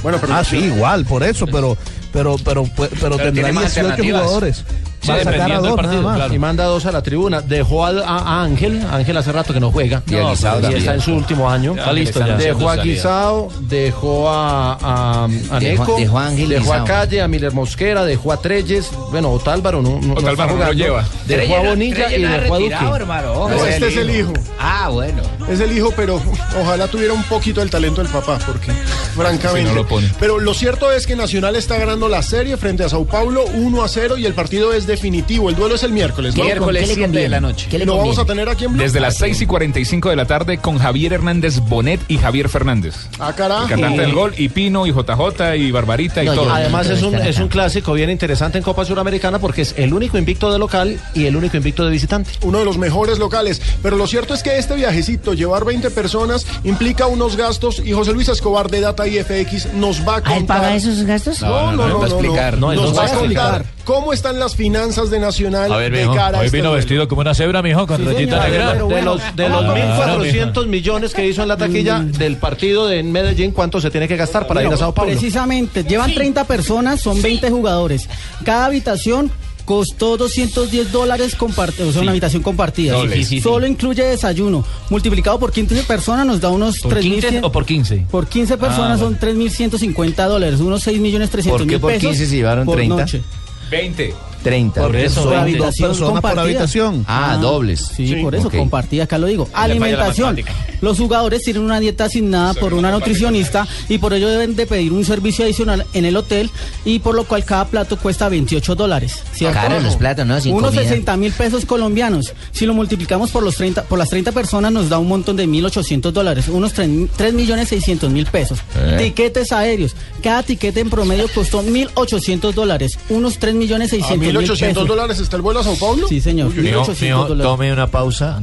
S21: Bueno, pero
S26: ah, sí, igual, por eso, pero, pero, pero, pero, pero tendrá
S24: tiene más
S26: 18
S24: alternativas.
S26: jugadores.
S24: Sí,
S26: Va a sacar a
S24: dependiendo del
S26: dos,
S24: partido,
S26: nada más.
S24: claro. Y manda dos a la tribuna. Dejó a, Ángel. Ángel hace rato que no juega.
S29: Y a Guisao
S24: y está en su último año.
S29: Ya, le están
S24: Dejó a. Guisao, dejó a, a, a
S22: Dejó-
S24: Neco,
S22: dejó a Ángel
S24: dejó a. Calle, a Miller Mosquera, dejó a Treyes. Bueno, Otálvaro no, no, no está
S3: Otálvaro no lo lleva.
S24: Dejó a Bonilla y dejó a Duque.
S21: No, este es el hijo.
S22: Ah, bueno.
S21: Es el hijo, pero ojalá tuviera un poquito el talento del papá, porque francamente.
S3: Si no lo pone.
S21: Pero lo cierto es que Nacional está ganando la serie frente a Sao Paulo 1 a 0 y el partido es definitivo. El duelo es el miércoles, ¿no?
S3: Miércoles 7 de la noche.
S21: ¿Y lo vamos a tener aquí en Blue?
S3: Desde las 6 y 45 de la tarde con Javier Hernández Bonet y Javier Fernández.
S21: Ah, carajo.
S3: El cantante del gol, y Pino, y JJ, y Barbarita, y
S24: No,
S3: todo.
S24: Además es un, es un clásico bien interesante en Copa Suramericana porque es el único invicto de local y el único invicto de visitante.
S21: uno de los mejores locales. Pero lo cierto es que este viajecito, llevar 20 personas, implica unos gastos y José Luis Escobar de Data IFX nos va a contar.
S22: ¿Ah, él paga esos gastos?
S21: No, no, no, no, no.
S24: No,
S21: va a
S24: a explicar.
S21: contar cómo están las finanzas de Nacional
S24: A ver,
S21: de
S24: mijo,
S21: cara a
S24: hoy
S21: este
S24: vino
S21: duelo.
S24: vestido
S54: como una cebra, mijo, con
S21: Sí,
S54: rayita negra.
S24: De
S21: bueno.
S24: los, de los
S54: Ah,
S24: 1.400 millones que hizo en la taquilla del partido de Medellín, ¿cuánto se tiene que gastar para ir a Sao Paulo?
S59: Precisamente, llevan 30 personas, son 20 jugadores. Cada habitación costó 210 dólares compartidos, o sea, una habitación compartida.
S54: Doble. Sí, sí, sí.
S59: Solo incluye desayuno. Multiplicado por 15 personas nos da unos
S54: ¿Por 15
S59: 3.100.
S54: o por 15?
S59: Por 15 personas
S54: Ah,
S59: son 3.150 dólares, unos 6 millones 300
S29: ¿Por qué
S59: mil
S29: por
S59: pesos.
S29: 15 se llevaron
S59: por
S29: 30?
S59: noche.
S3: 20.
S29: 30.
S59: Por eso,
S29: Por
S59: habitación
S29: dos personas por habitación. Ah, dobles.
S59: Sí, por eso,
S29: Ok.
S59: compartida, acá lo digo.
S29: Le
S59: Alimentación. Los jugadores tienen una dieta asignada por una nutricionista y por ello deben de pedir un servicio adicional en el hotel y por lo cual cada plato cuesta 28 dólares. ¿cierto?
S22: Caros los platos, ¿no? Sin
S59: Unos
S22: comida.
S59: 60 mil pesos colombianos. Si lo multiplicamos por los 30, por las 30 personas nos da un montón de 1.800 dólares, unos 3 millones 600 mil pesos.
S29: Eh.
S59: Tiquetes aéreos. Cada tiquete en promedio costó 1.800 dólares, unos 3 millones
S21: ¿A
S59: 600 mil
S21: 1.800
S59: pesos.
S21: dólares está el vuelo a Sao Paulo?
S59: Sí, señor.
S21: Uy, uy, uy.
S59: 1.800 dólares.
S29: tome una pausa.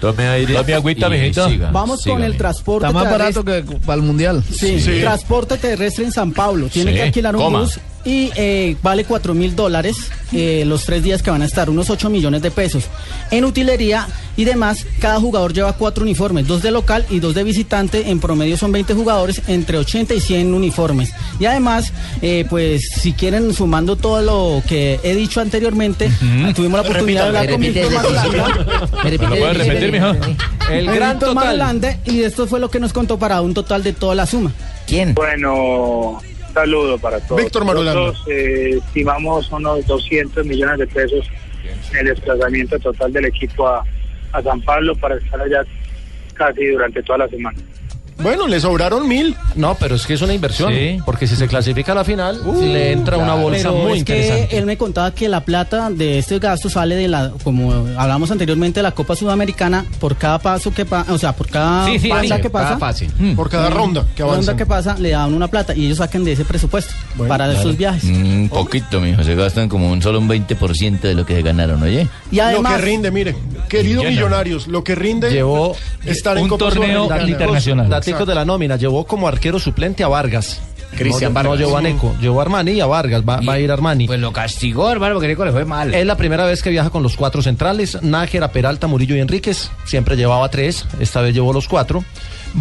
S29: Tome aire.
S54: Tome agüita, mijito.
S29: siga,
S59: Vamos con
S29: sígame.
S59: el transporte.
S26: Está más barato que para el mundial.
S59: Sí,
S26: Sí.
S59: transporte terrestre en San Pablo. Tiene
S26: Sí.
S59: que alquilar un
S26: Coma.
S59: bus y eh, vale 4 mil dólares eh, los tres días que van a estar, unos 8 millones de pesos. En utilería y demás, cada jugador lleva cuatro uniformes, dos de local y dos de visitante. En promedio son 20 jugadores, entre 80 y 100 uniformes. Y además, eh, pues si quieren, sumando todo lo que he dicho anteriormente, tuvimos la oportunidad de hablar con
S22: Repite,
S59: Víctor
S22: repite,
S59: Marulanda.
S22: repite. Me
S66: ¿Lo puedes repetir, mijo?
S24: El gran total.
S59: Marulanda, y esto fue lo que nos contó para un total de toda la suma.
S22: ¿Quién?
S67: Bueno, saludo para todos.
S21: Víctor Marulanda.
S67: Nosotros eh, estimamos unos 200 millones de pesos en el desplazamiento total del equipo a, a San Pablo para estar allá casi durante toda la semana.
S21: Bueno, le sobraron mil.
S24: No, pero es que es una inversión.
S21: Sí.
S24: Porque si se clasifica a la final, le entra una bolsa
S59: Pero
S24: muy
S59: es
S24: interesante.
S59: que él me contaba que la plata de este gasto sale de la, como hablamos anteriormente, de la Copa Sudamericana por cada paso que pasa, o sea, por cada
S24: Sí, sí,
S59: pasa
S24: sí,
S59: que
S24: cada
S59: pasa.
S24: fase.
S21: Por cada ronda que
S59: ronda
S21: avanza.
S59: que pasa, le dan una plata y ellos sacan de ese presupuesto para esos viajes.
S29: Un poquito, mijo. Se gastan como un solo un 20% de lo que se ganaron, ¿oye?
S59: Y además,
S21: lo que rinde, mire, querido
S24: Llena.
S21: Millonarios, lo que rinde
S24: Llevó
S21: estar en
S24: un
S21: Copa
S24: torneo
S21: Sudamericana.
S24: internacional. Daticos de la nómina. Llevó como arquero suplente a Vargas.
S68: Cristian
S24: no,
S68: Vargas.
S24: No llevó a Neco. Llevó a Armani y a Vargas. Va, va a ir Armani.
S68: Pues lo castigó, hermano, porque Nico le fue mal.
S24: Es la primera vez que viaja con los cuatro centrales, Nájera, Peralta, Murillo y Enríquez. Siempre llevaba tres, esta vez llevó los cuatro.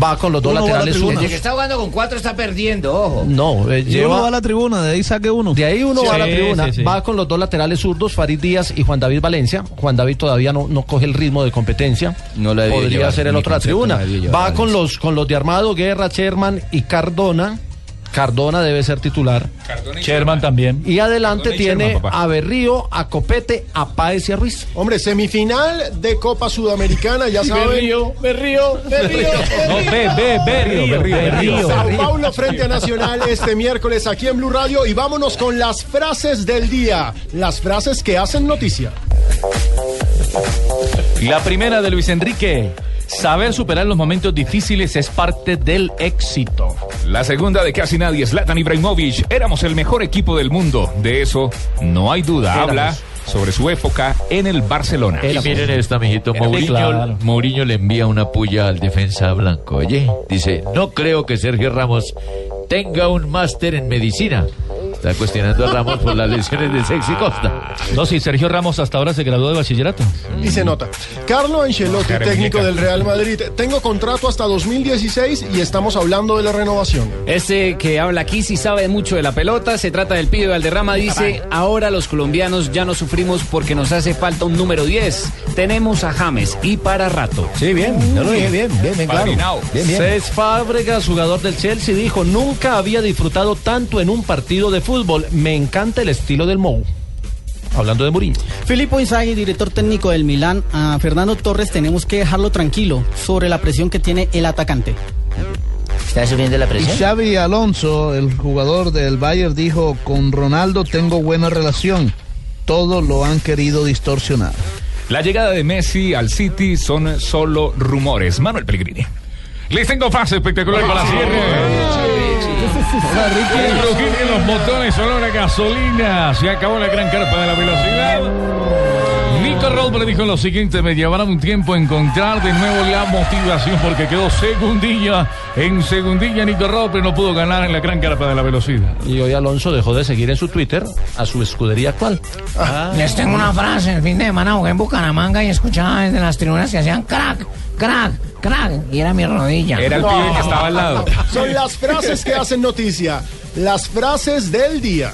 S24: Va con los dos
S69: Uno la
S24: laterales zurdos.
S68: El que está jugando con cuatro está perdiendo, ojo.
S24: No, eh, lleva...
S69: uno va a la tribuna, de ahí saque uno.
S24: De ahí uno Sí, va a la tribuna, sí, sí. va con los dos laterales zurdos, Farid Díaz y Juan David Valencia. Juan David todavía no, no coge el ritmo de competencia.
S29: No la
S24: Podría
S29: llevar,
S24: ser el otro la tribuna.
S29: la llevar
S24: Va con los, con los de Armado, Guerra, Sherman y Cardona. Cardona debe ser titular.
S66: Sherman también.
S24: Y adelante
S21: Cardona y
S24: tiene
S21: Sherman,
S24: a Berrío, a Copete, a Páez y a Ruiz.
S21: Hombre, semifinal de Copa Sudamericana, ya saben.
S24: Berrío, Berrío,
S21: Berrío,
S66: No, ve, ve, Berrío, Berrío.
S21: Sao Paulo frente a Nacional este miércoles aquí en Blue Radio y vámonos con las frases del día, las frases que hacen noticia.
S66: La primera de Luis Enrique. Saber superar los momentos difíciles es parte del éxito. La segunda de casi nadie, Zlatan Ibrahimovic. Éramos el mejor equipo del mundo. De eso no hay duda.
S24: Éramos.
S66: Habla sobre su época en el Barcelona.
S29: Y miren esta, mijito.
S66: Era
S29: Mourinho,
S66: claro.
S29: Mourinho le envía una puya al defensa blanco. Oye, dice, no creo que Sergio Ramos tenga un máster en medicina. Está cuestionando a Ramos por las lesiones de Sexy Costa.
S66: No, sí, Sergio Ramos hasta ahora se graduó de bachillerato.
S21: Y se nota. Carlo Ancelotti, técnico del Real Madrid. Tengo contrato hasta 2016 y estamos hablando de la renovación.
S68: Este que habla aquí sí sabe mucho de la pelota, se trata del pibe Valderrama, dice, ahora los colombianos ya no sufrimos porque nos hace falta un número 10. Tenemos a James y para rato.
S29: Sí, bien, lo dije bien, bien, bien, claro. Bien, bien.
S24: Cés Fábregas, jugador del Chelsea, dijo, nunca había disfrutado tanto en un partido de fútbol. Me encanta el estilo del Mou. Hablando de Mourinho.
S59: Filippo Inzaghi, director técnico del Milán, a Fernando Torres tenemos que dejarlo tranquilo sobre la presión que tiene el atacante.
S22: ¿Está subiendo la
S69: Y
S22: presión?
S69: Xavi Alonso, el jugador del Bayern, dijo, con Ronaldo tengo buena relación. Todo lo han querido distorsionar.
S66: La llegada de Messi al City son solo rumores. Manuel Pellegrini. Les tengo frase espectacular para la cierre. El rugido en los botones, olor a gasolina. Se acabó la gran carpa de la velocidad. Nico Rosberg dijo lo siguiente, me llevará un tiempo encontrar de nuevo la motivación porque quedó segundilla. En segundilla Nico Rosberg no pudo ganar en la gran carpa de la velocidad.
S24: Y hoy Alonso dejó de seguir en su Twitter a su escudería actual.
S22: Les tengo una frase. El fin de semana jugué en Bucaramanga y escuchaba desde las tribunas que hacían crack, crack, crack. Y era mi rodilla.
S66: Era el pibe que estaba al lado.
S21: Son las frases que hacen noticia, las frases del día.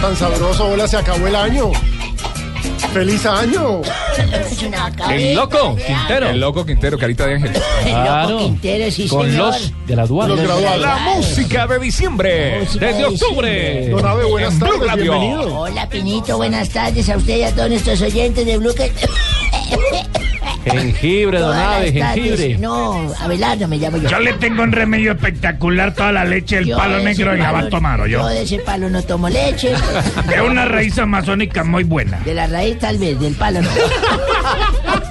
S21: Tan sabroso? Hola, se acabó el año. ¡Feliz año!
S66: El loco Quintero. El loco Quintero, carita de ángel.
S22: Loco Quintero, sí,
S66: Con
S22: señor.
S66: los graduados.
S21: Los graduados.
S66: La música de diciembre.
S22: Música
S66: Desde
S22: de
S66: octubre.
S21: Don Abe, buenas
S66: En
S21: tardes, bienvenido.
S22: Hola, Pinito, buenas tardes a usted y a todos nuestros oyentes de Blue.
S24: Jengibre, don
S22: Todas
S24: Abe,
S22: las tardes.
S24: jengibre.
S22: No, Abelardo me llamo yo.
S70: Yo le tengo un remedio espectacular, toda la leche del
S22: Yo
S70: palo
S22: de
S70: negro y la va a tomar, ¿o
S22: Yo
S70: yo?
S22: de ese palo no tomo leche.
S70: Es una raíz amazónica muy buena.
S22: De la raíz tal vez, del palo no.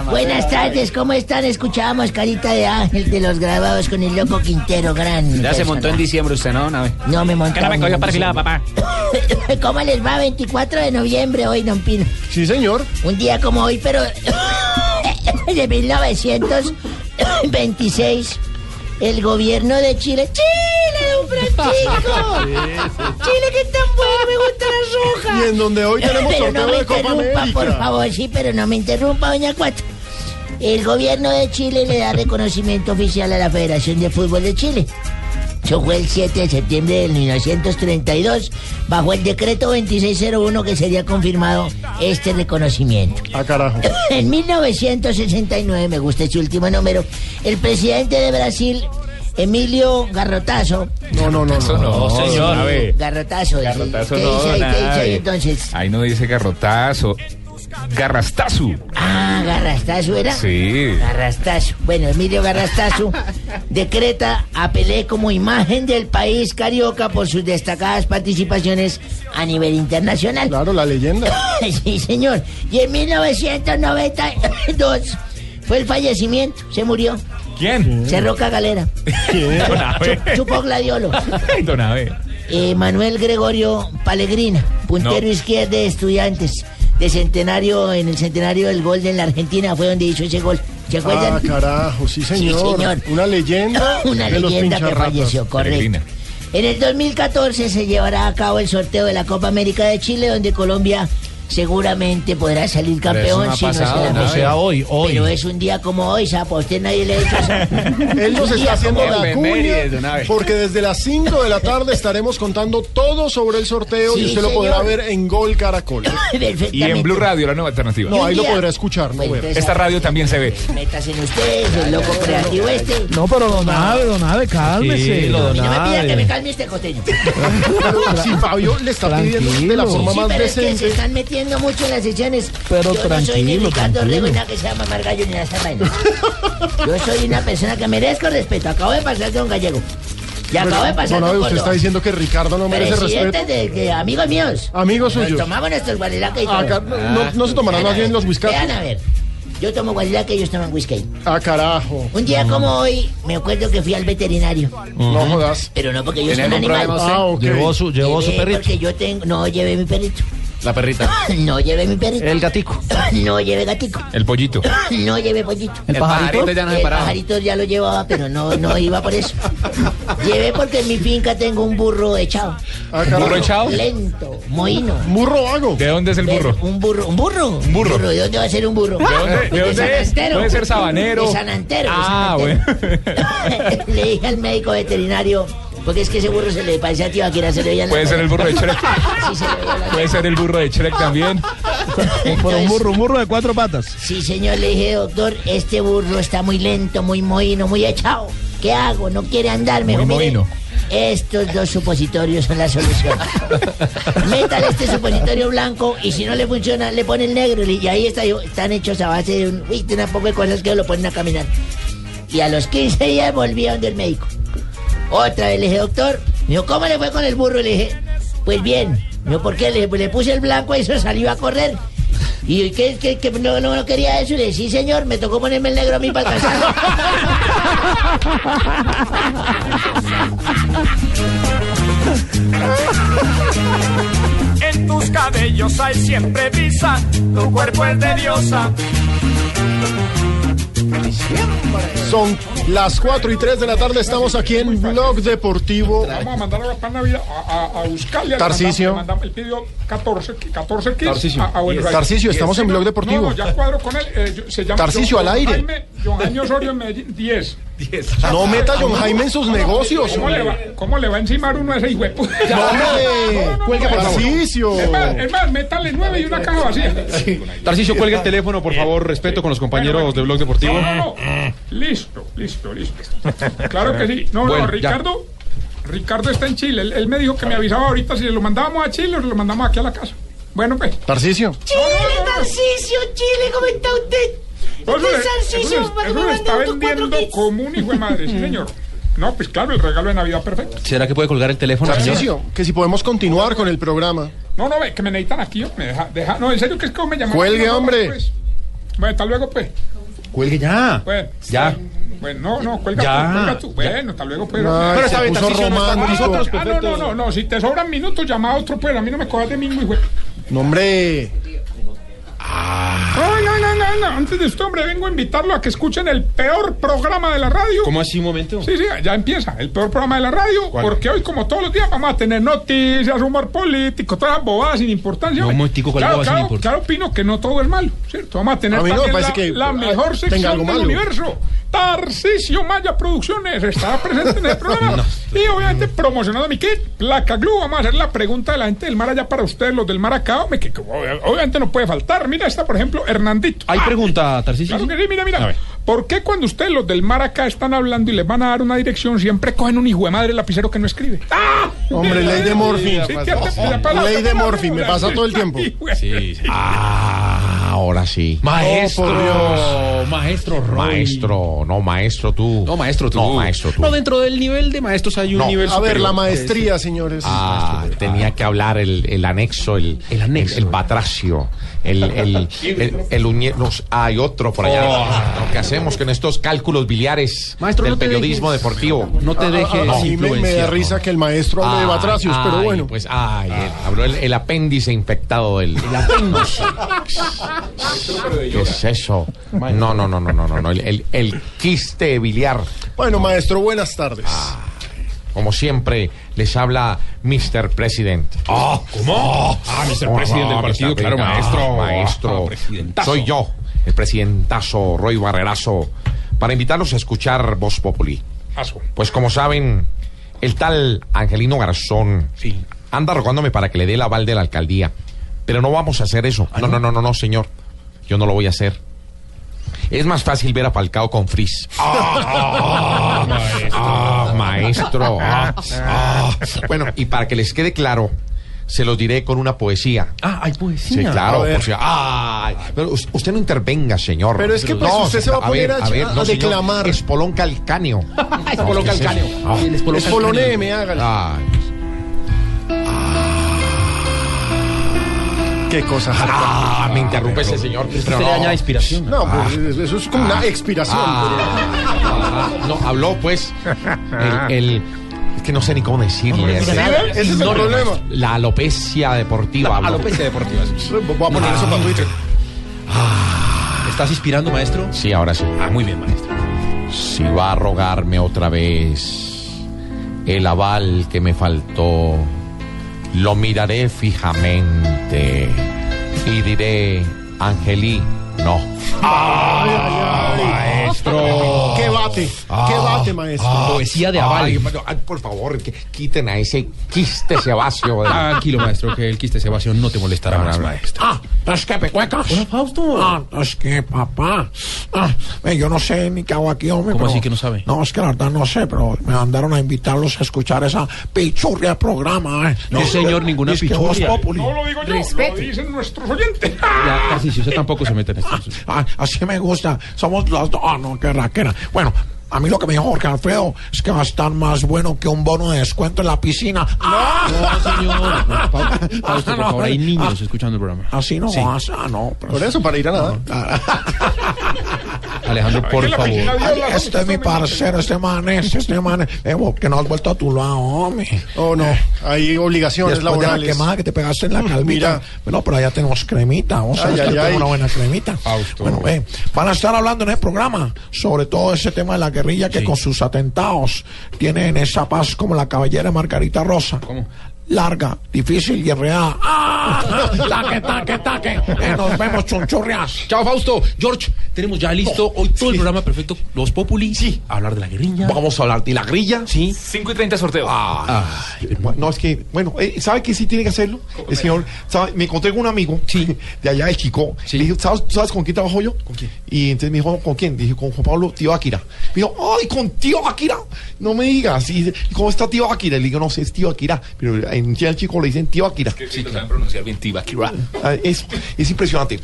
S22: Buenas tardes, ¿cómo están? Escuchábamos Carita de Ángel de los grabados con el loco Quintero, gran
S68: Ya se montó en diciembre usted, ¿no?
S22: No me montó.
S68: Que no me cogió perfilada, papá.
S22: ¿Cómo les va? 24 de noviembre hoy, don Pino.
S21: Sí, señor.
S22: Un día como hoy, pero de 1926, el gobierno de Chile... ¡Chile, Francisco! ¡Chile, que tan bueno! ¡Me gusta la roja!
S21: Y en donde hoy tenemos
S22: pero no
S21: sorteo
S22: me
S21: de Copa
S22: interrumpa,
S21: América.
S22: por favor, sí, pero no me interrumpa, doña Cuatro. El gobierno de Chile le da reconocimiento oficial a la Federación de Fútbol de Chile. Eso fue el 7 de septiembre de 1932, bajo el decreto 2601 que sería confirmado este reconocimiento.
S21: Ah, carajo.
S22: En 1969, me gusta este último número, el presidente de Brasil, Emilio Garrotazo.
S21: No, no, no.
S66: No, señor.
S22: Garrotazo.
S66: Garrotazo
S22: ¿Qué
S66: no,
S22: dice ahí? ¿Qué dice ahí
S66: nadie.
S22: entonces?
S66: Ahí no dice garrotazo. Garrastazu.
S22: Ah, Garrastazo era.
S66: Sí.
S22: Garrastazo. Bueno, Emilio Garrastazo decreta a Pelé como imagen del país carioca por sus destacadas participaciones a nivel internacional.
S21: Claro, la leyenda.
S22: sí, señor. Y en 1992 fue el fallecimiento. Se murió.
S66: ¿Quién? Abe.
S22: Chu- Chupó gladiolo.
S66: Don Abe.
S22: Eh, Manuel Gregorio Palegrina, puntero
S66: No.
S22: izquierdo de estudiantes, de centenario, en el centenario del gol de la Argentina, fue donde hizo ese gol. ¿Se acuerdan?
S21: Ah, carajo, sí, señor.
S22: señor.
S21: Una leyenda.
S22: Una
S21: de los
S22: leyenda que falleció, correcto. En el 2014 se llevará a cabo el sorteo de la Copa América de Chile, donde Colombia seguramente podrá salir campeón
S24: no
S22: si no se la
S24: no sea hoy, hoy.
S22: Pero es un día como hoy, Sapo, a usted nadie le ha hecho eso.
S21: Él nos está haciendo la cuña porque desde las 5 de la tarde estaremos contando todo sobre el sorteo y usted lo podrá ver en Gol Caracol.
S66: Y en Blue Radio, la nueva alternativa.
S21: No, ahí lo podrá escuchar, no ver.
S66: Esta radio también se ve.
S22: Metas en ustedes, el loco creativo este.
S69: No, pero don Ave, don Ave, cálmese.
S22: No me pida que me calme este costeño.
S21: Si Fabio le está pidiendo de la forma
S22: Sí,
S21: más
S22: pero es que se
S21: decente.
S22: están metiendo mucho en las sesiones.
S69: Pero
S22: Yo no soy ni
S69: tranquilo,
S22: Ricardo
S69: tranquilo.
S22: Que se llama Margallo ni esas vainas. Yo soy una persona que merezco respeto. Acabo de pasar de un gallego. Y acabo de pasar
S21: Don usted está diciendo que Ricardo no merece respeto.
S22: de, que amigos míos.
S21: Amigos
S22: Nos
S21: suyos.
S22: tomamos nuestros guarilaques y todo.
S21: Acá no- no- no se tomarán más bien los whiskazos.
S22: Vean a ver. Yo tomo guarilaque y ellos toman whisky.
S21: Ah, carajo.
S22: Un día como hoy, me acuerdo que fui al veterinario.
S21: No jodas.
S22: Pero no porque yo soy
S21: ¿Tiene
S22: un animal.
S21: Ah, ok.
S24: Llevó su- llevó su perrito.
S22: Porque yo tengo... No, llevé mi perrito.
S24: La perrita.
S22: No llevé mi perrito.
S24: El gatico.
S22: No llevé gatico.
S66: El pollito.
S22: No llevé pollito.
S24: ¿El pajarito?
S22: El
S24: ya no se paraba.
S22: pajarito ya lo llevaba, pero no, no iba por eso. Llevé porque en mi finca tengo un burro echado.
S21: Ah,
S66: ¿Un burro echado?
S22: Lento, mohino.
S21: Burro vago.
S66: ¿De dónde es el burro?
S22: Un burro, un burro. Un
S66: burro.
S22: ¿De dónde va a ser un burro?
S66: ¿De dónde, de dónde es? Puede ser sabanero.
S22: De San Antero. de San
S66: Ah, bueno.
S22: Le dije al médico veterinario, porque es que ese burro se le parece a Tibaquira, se le veía
S66: Puede ser el burro de Shrek.
S22: Sí, se le
S66: Puede ser el burro de Shrek también.
S69: Un burro, un burro de cuatro patas.
S22: Sí, señor, le dije, doctor, este burro está muy lento, muy mohino, muy echado. ¿Qué hago? No quiere andar, me
S66: Muy mohino.
S22: Estos dos supositorios son la solución. Métale este supositorio blanco y si no le funciona, le pone el negro. Y ahí está, están hechos a base de un, uy, una poco de cosas que lo ponen a caminar. Y a los 15 días volví a donde el médico. Otra vez le dije, doctor, me dijo, ¿cómo le fue con el burro? Le dije, pues bien. Me dijo, ¿por qué? Le le puse el blanco y eso salió a correr. ¿Y qué, qué, qué? no, no, quería eso? Y le dije, sí, señor, me tocó ponerme el negro a mí para alcanzar.
S71: En tus cabellos hay siempre visa, tu cuerpo es de diosa.
S21: Son las 4 y 3 de la tarde. Estamos aquí en Blog Deportivo.
S72: Vamos a mandar a Navidad a, a, a buscarle. Mandamos- Él pidió 14, 14 kits.
S21: Tarcisio.
S72: a- a Buenos Aires.
S21: Tarcisio, estamos en Blog Deportivo.
S72: No, no, ya cuadro con él. eh, yo- se llama
S21: Tarcisio,
S72: John-
S21: al aire.
S72: John Jaime, John Jaime Osorio en Medellín, 10.
S21: No meta a John Jaime en sus negocios.
S72: ¿Cómo le, va, ¿Cómo le va a encimar uno a ese hijo de puta?
S21: No, hombre. Cuelgue, por favor. Tarcisio.
S72: Es más, es más, métale 9 y una caja vacía.
S73: Tarcicio, cuelga el teléfono, por favor, respeto con los compañeros de Blog Deportivo.
S72: No, no, no. Listo, listo, listo. Claro que sí. No,
S73: Bueno,
S72: no,
S73: ya.
S72: Ricardo. Ricardo está en Chile. Él, él me dijo que me avisaba ahorita si lo mandábamos a Chile o lo mandamos aquí a la casa. Bueno, pues.
S21: Tarcicio.
S71: Chile, Tarcicio, Chile, ¿cómo está usted?
S72: Eso,
S71: Usted,
S72: es-
S71: Tarcicio,
S72: eso, es-
S71: para
S72: eso
S71: que
S72: lo
S71: me
S72: está vendiendo como un hijo de madre, sí, señor. No, pues claro, el regalo de Navidad perfecto.
S73: ¿Será que puede colgar el teléfono, señor?
S21: Tarcicio, que si podemos continuar con el programa.
S72: No, no, ve, que me necesitan aquí, me deja, deja, no, en serio que es que me llamaron.
S21: Cuelgue,
S72: No,
S21: hombre.
S72: pues. Bueno, hasta luego, pues.
S73: Cuelgue ya.
S72: Bueno,
S73: Ya.
S72: Bueno, no, no, cuelga
S73: Ya.
S72: tú, cuelga tú. Bueno, hasta luego, pues.
S21: Ay,
S72: Pero está con
S21: romántico.
S72: nosotros, Ah, no, no, no, no, si te sobran minutos, llama a otro, pues, a mí no me cojas de mismo, hijo.
S21: No, hombre.
S72: No, no, no, no, no, antes de esto, hombre, vengo a invitarlo a que escuchen el peor programa de la radio.
S73: ¿Cómo así un momento?
S72: Sí, sí, ya empieza el peor programa de la radio,
S73: ¿Cuál?
S72: porque hoy, como todos los días, vamos a tener noticias, humor político, todas las bobadas sin importancia.
S73: No, momentico, ¿cuál
S72: claro,
S73: bobada sin
S72: claro,
S73: importancia?
S72: claro, opino que no todo es malo, ¿cierto? Vamos a tener
S21: A no
S72: la,
S21: que,
S72: la
S21: ah,
S72: mejor sección del
S21: malo.
S72: universo. Tarcisio Maya Producciones estará presente en el programa. y obviamente promocionando mi kit, Placa Glue. Vamos a hacer la pregunta de la gente del mar allá para ustedes, los del mar acá. hombre, que, que obviamente no puede faltar. Mira esta, por ejemplo, Hernandito.
S73: Hay
S72: Ah,
S73: pregunta, Tarcisio.
S72: Claro que sí, mira,
S73: A
S72: mira.
S73: ver.
S72: ¿Por qué cuando ustedes, los del mar acá, están hablando y les van a dar una dirección, siempre cogen un hijo de madre lapicero que no escribe? ¡Ah!
S21: Hombre, ley de Morphy.
S72: Sí,
S21: Ley de Morphy, me pasa todo el tiempo.
S73: Sí, sí.
S74: Ah, ahora sí.
S73: Maestro,
S21: Oh, por Dios.
S73: maestro Roy.
S74: Maestro, no maestro tú.
S73: No, maestro tú.
S74: No, maestro tú.
S73: No, dentro del nivel de maestros hay un
S74: No.
S73: nivel
S21: A ver, la maestría, señores.
S74: Ah, tenía que hablar el, el anexo, el,
S73: El anexo.
S74: el, batracio, el, el, el, el uñe- hay otro por allá.
S73: Oh.
S74: Lo que hacemos con estos cálculos biliares
S73: Maestro,
S74: del
S73: no
S74: periodismo
S73: dejes-
S74: deportivo.
S73: No te
S21: A-
S73: dejes
S21: a- a mí me, me da risa que el maestro hable de
S74: Ay,
S21: batracios, pero bueno.
S74: Pues, ay, el- habló el, el apéndice infectado del. El apéndice. ¿Qué es eso? No, no, no, no, no, no, no. El, el, el quiste biliar.
S21: Bueno, maestro, buenas tardes.
S74: Como siempre, les habla Mr. President. Ah,
S73: ¿Cómo? Ah, Mr. President del partido, claro, maestro.
S74: Maestro.
S73: Ah.
S74: Soy yo, el presidentazo Roy Barrerazo, para invitarlos a escuchar Voz Populi. Pues como saben, el tal Angelino Garzón anda rogándome para que le dé el aval de la alcaldía. Pero no vamos a hacer eso. No, no, no, no, no, señor. Yo no lo voy a hacer. Es más fácil ver a Falcao con Frizz. Ah, ah, maestro. Ah, ah. Bueno, y para que les quede claro, se los diré con una poesía.
S73: Ah, hay poesía.
S74: Sí, claro.
S21: A ver.
S74: por si- ay, pero us- usted no intervenga, señor.
S21: Pero es que, pues, usted se va a poner a- a
S74: señor,
S21: declamar.
S74: Espolón calcáneo.
S73: Espolón calcáneo.
S74: Ah.
S73: Espolón
S21: Es poloneme, hágale.
S74: Ay,
S21: Qué cosa.
S74: ah, me interrumpe ese señor.
S73: Usted
S74: Pero
S73: le
S74: no.
S73: daña inspiración.
S21: No, pues eso es como una expiración.
S74: Ah, no, habló pues el, el- es que no sé ni cómo decirle.
S21: Ese es el
S74: No,
S21: problema.
S74: La alopecia deportiva.
S73: Alopecia deportiva.
S21: Voy a poner eso para Twitter.
S73: ¿Estás inspirando, maestro?
S74: Sí, ahora sí.
S73: Ah, muy bien, maestro.
S74: Si va a rogarme otra vez el aval que me faltó, lo miraré fijamente y diré, Angelí, no.
S73: Maestro.
S21: ¿Qué bate? ¿Qué bate, maestro?
S73: Poesía de aval.
S74: Ay, ay, por favor, que quiten a ese quiste sebáceo.
S73: Tranquilo, maestro, que el quiste Sebastián no te molestará más, maestro.
S74: Ah, es que pecuecas.
S73: Hola, Fausto.
S74: Ah, es que papá. Ah, eh, yo no sé ni qué hago aquí, hombre.
S73: ¿Cómo
S74: pero-
S73: así que no sabe?
S74: No, es que la verdad no sé, pero me mandaron a invitarlos a escuchar esa pichurria de programa. Eh.
S73: No, señor, ninguna pichurria.
S72: No lo digo yo, lo dicen nuestros oyentes.
S73: Ya, Tarcisio, usted tampoco se mete en.
S74: Ah, así me gusta. Somos los dos. Ah, no, qué raquera. Bueno. A mí lo que me dijo Jorge Alfredo es que va a estar más bueno que un bono de descuento en la piscina. ¡Ah!
S73: No, señor. No, por favor, hay niños
S74: ah.
S73: escuchando el programa.
S74: Así no
S73: Sí.
S74: vas. Ah, no. pero-
S21: Por eso, para ir a nada.
S73: Alejandro, por favor.
S74: Ay, este es mi parcero, este man es, este man es. Eh, vos, que no has vuelto a tu lado, hombre.
S21: Oh, no. Hay obligaciones
S74: Después de la
S21: laborales.
S74: quemada que te pegaste en la calvita.
S21: Mira.
S74: Bueno, pero allá tenemos cremita. Vamos a ver una buena cremita.
S73: Fausto.
S74: Bueno, eh, van a estar hablando en el programa sobre todo ese tema de la guerrilla que con sus atentados tienen esa paz como la caballera Margarita Rosa.
S73: ¿Cómo?
S74: Larga, difícil y enredada. ¡Ah! ¡Taque, taque, taque! Eh, nos vemos, chunchurrias.
S73: Chao, Fausto. George, tenemos ya listo hoy todo el programa perfecto. Los Populi. Sí. Hablar de la guerrilla.
S74: Vamos a hablar de la grilla.
S73: Sí.
S68: 5 y 30 sorteo.
S74: Ah, no, es que, bueno, eh, ¿sabe que sí tiene que hacerlo? El señor, ¿sabe? me encontré con un amigo de allá de Chico. Le dije, ¿sabes, ¿sabes con quién trabajo yo? ¿Con quién? Y entonces me dijo, ¿con quién? Dije, con Juan Pablo, tío Akira. Me dijo, ¡ay, con tío Akira! No me digas. Y, dice, ¿y cómo está tío Akira? Le digo, no sé, es tío Akira. Pero en en Chile chico le dicen tío Akira.
S54: Sí, claro. pronunciar bien Tibaquira.
S74: Ah, es, es impresionante.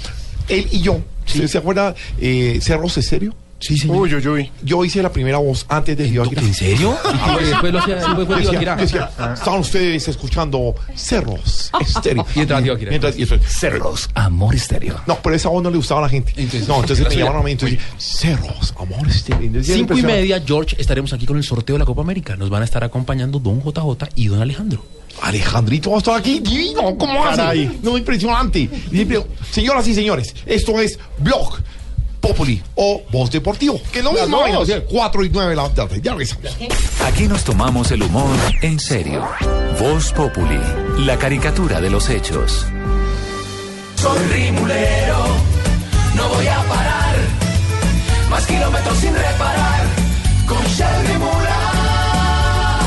S74: Él y yo, ¿se, ¿se acuerda eh, Cerros de Serio?
S21: Sí, sí. Uy, uy, uy.
S74: Yo hice la primera voz antes de Tío Akira.
S54: ¿En serio? Y después lo hacía- después fue Tío
S74: Decía-
S54: Akira.
S74: decía, Estaban ustedes escuchando Cerros Estéreo.
S54: Y entraba Tío Akira.
S74: Mientras- y eso- Cerros Amor Estéreo. No, pero esa voz no le gustaba a la gente. no, entonces me llamaron a mí entonces, Cerros Amor Estéreo. Entonces,
S54: Cinco y media, George, estaremos aquí con el sorteo de la Copa América. Nos van a estar acompañando Don JJ y Don Alejandro.
S74: Alejandrito va a estar aquí, divino, ¿cómo hace? No, impresionante. Señoras y señores, esto es Blog Populi o Voz Deportivo, que
S2: Las
S74: mismo,
S2: dos.
S74: o sea, 4 y 9 de la tarde. Ya regresamos.
S2: Aquí nos tomamos el humor en serio. Voz Populi, la caricatura de los hechos.
S32: Soy rimulero, no voy a parar. Más kilómetros sin reparar. Con Shell.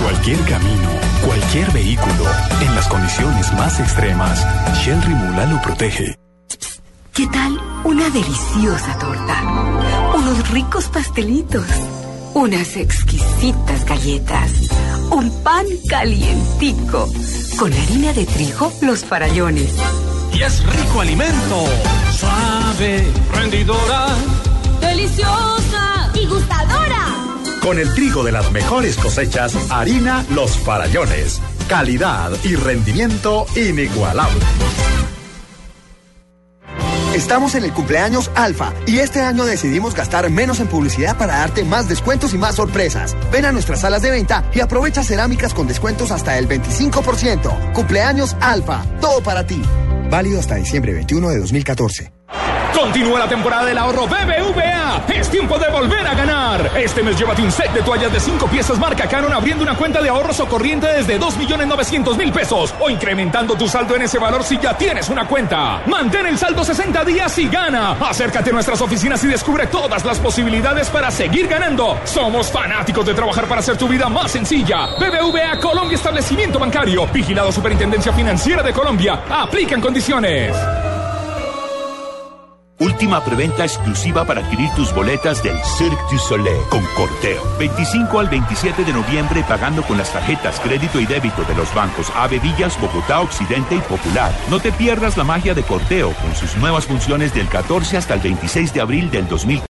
S75: Cualquier camino, cualquier vehículo, en las condiciones más extremas, Shell Rimula lo protege.
S76: ¿Qué tal una deliciosa torta? Unos ricos pastelitos, unas exquisitas galletas, un pan calientico, con harina de trigo, los farallones.
S32: Y es rico alimento. Suave, rendidora.
S76: ¡Deliciosa! ¡Y gustadora!
S77: Con el trigo de las mejores cosechas, harina Los Farallones. Calidad y rendimiento inigualable.
S36: Estamos en el cumpleaños Alfa y este año decidimos gastar menos en publicidad para darte más descuentos y más sorpresas. Ven a nuestras salas de venta y aprovecha cerámicas con descuentos hasta el 25%. Cumpleaños Alfa, todo para ti. Válido hasta diciembre 21 de 2014.
S3: Continúa la temporada del ahorro BBVA. Es tiempo de volver a ganar. Este mes llévate un set de toallas de 5 piezas marca Canon abriendo una cuenta de ahorros o corriente desde 2.900.000 pesos o incrementando tu saldo en ese valor si ya tienes una cuenta. Mantén el saldo 60 días y gana. Acércate a nuestras oficinas y descubre todas las posibilidades para seguir ganando. Somos fanáticos de trabajar para hacer tu vida más sencilla. BBVA Colombia Establecimiento Bancario. Vigilado Superintendencia Financiera de Colombia. Aplican condiciones.
S78: Última preventa exclusiva para adquirir tus boletas del Cirque du Soleil con Corteo. 25 al 27 de noviembre pagando con las tarjetas crédito y débito de los bancos Ave Villas, Bogotá, Occidente y Popular. No te pierdas la magia de Corteo con sus nuevas funciones del 14 hasta el 26 de abril del 2000.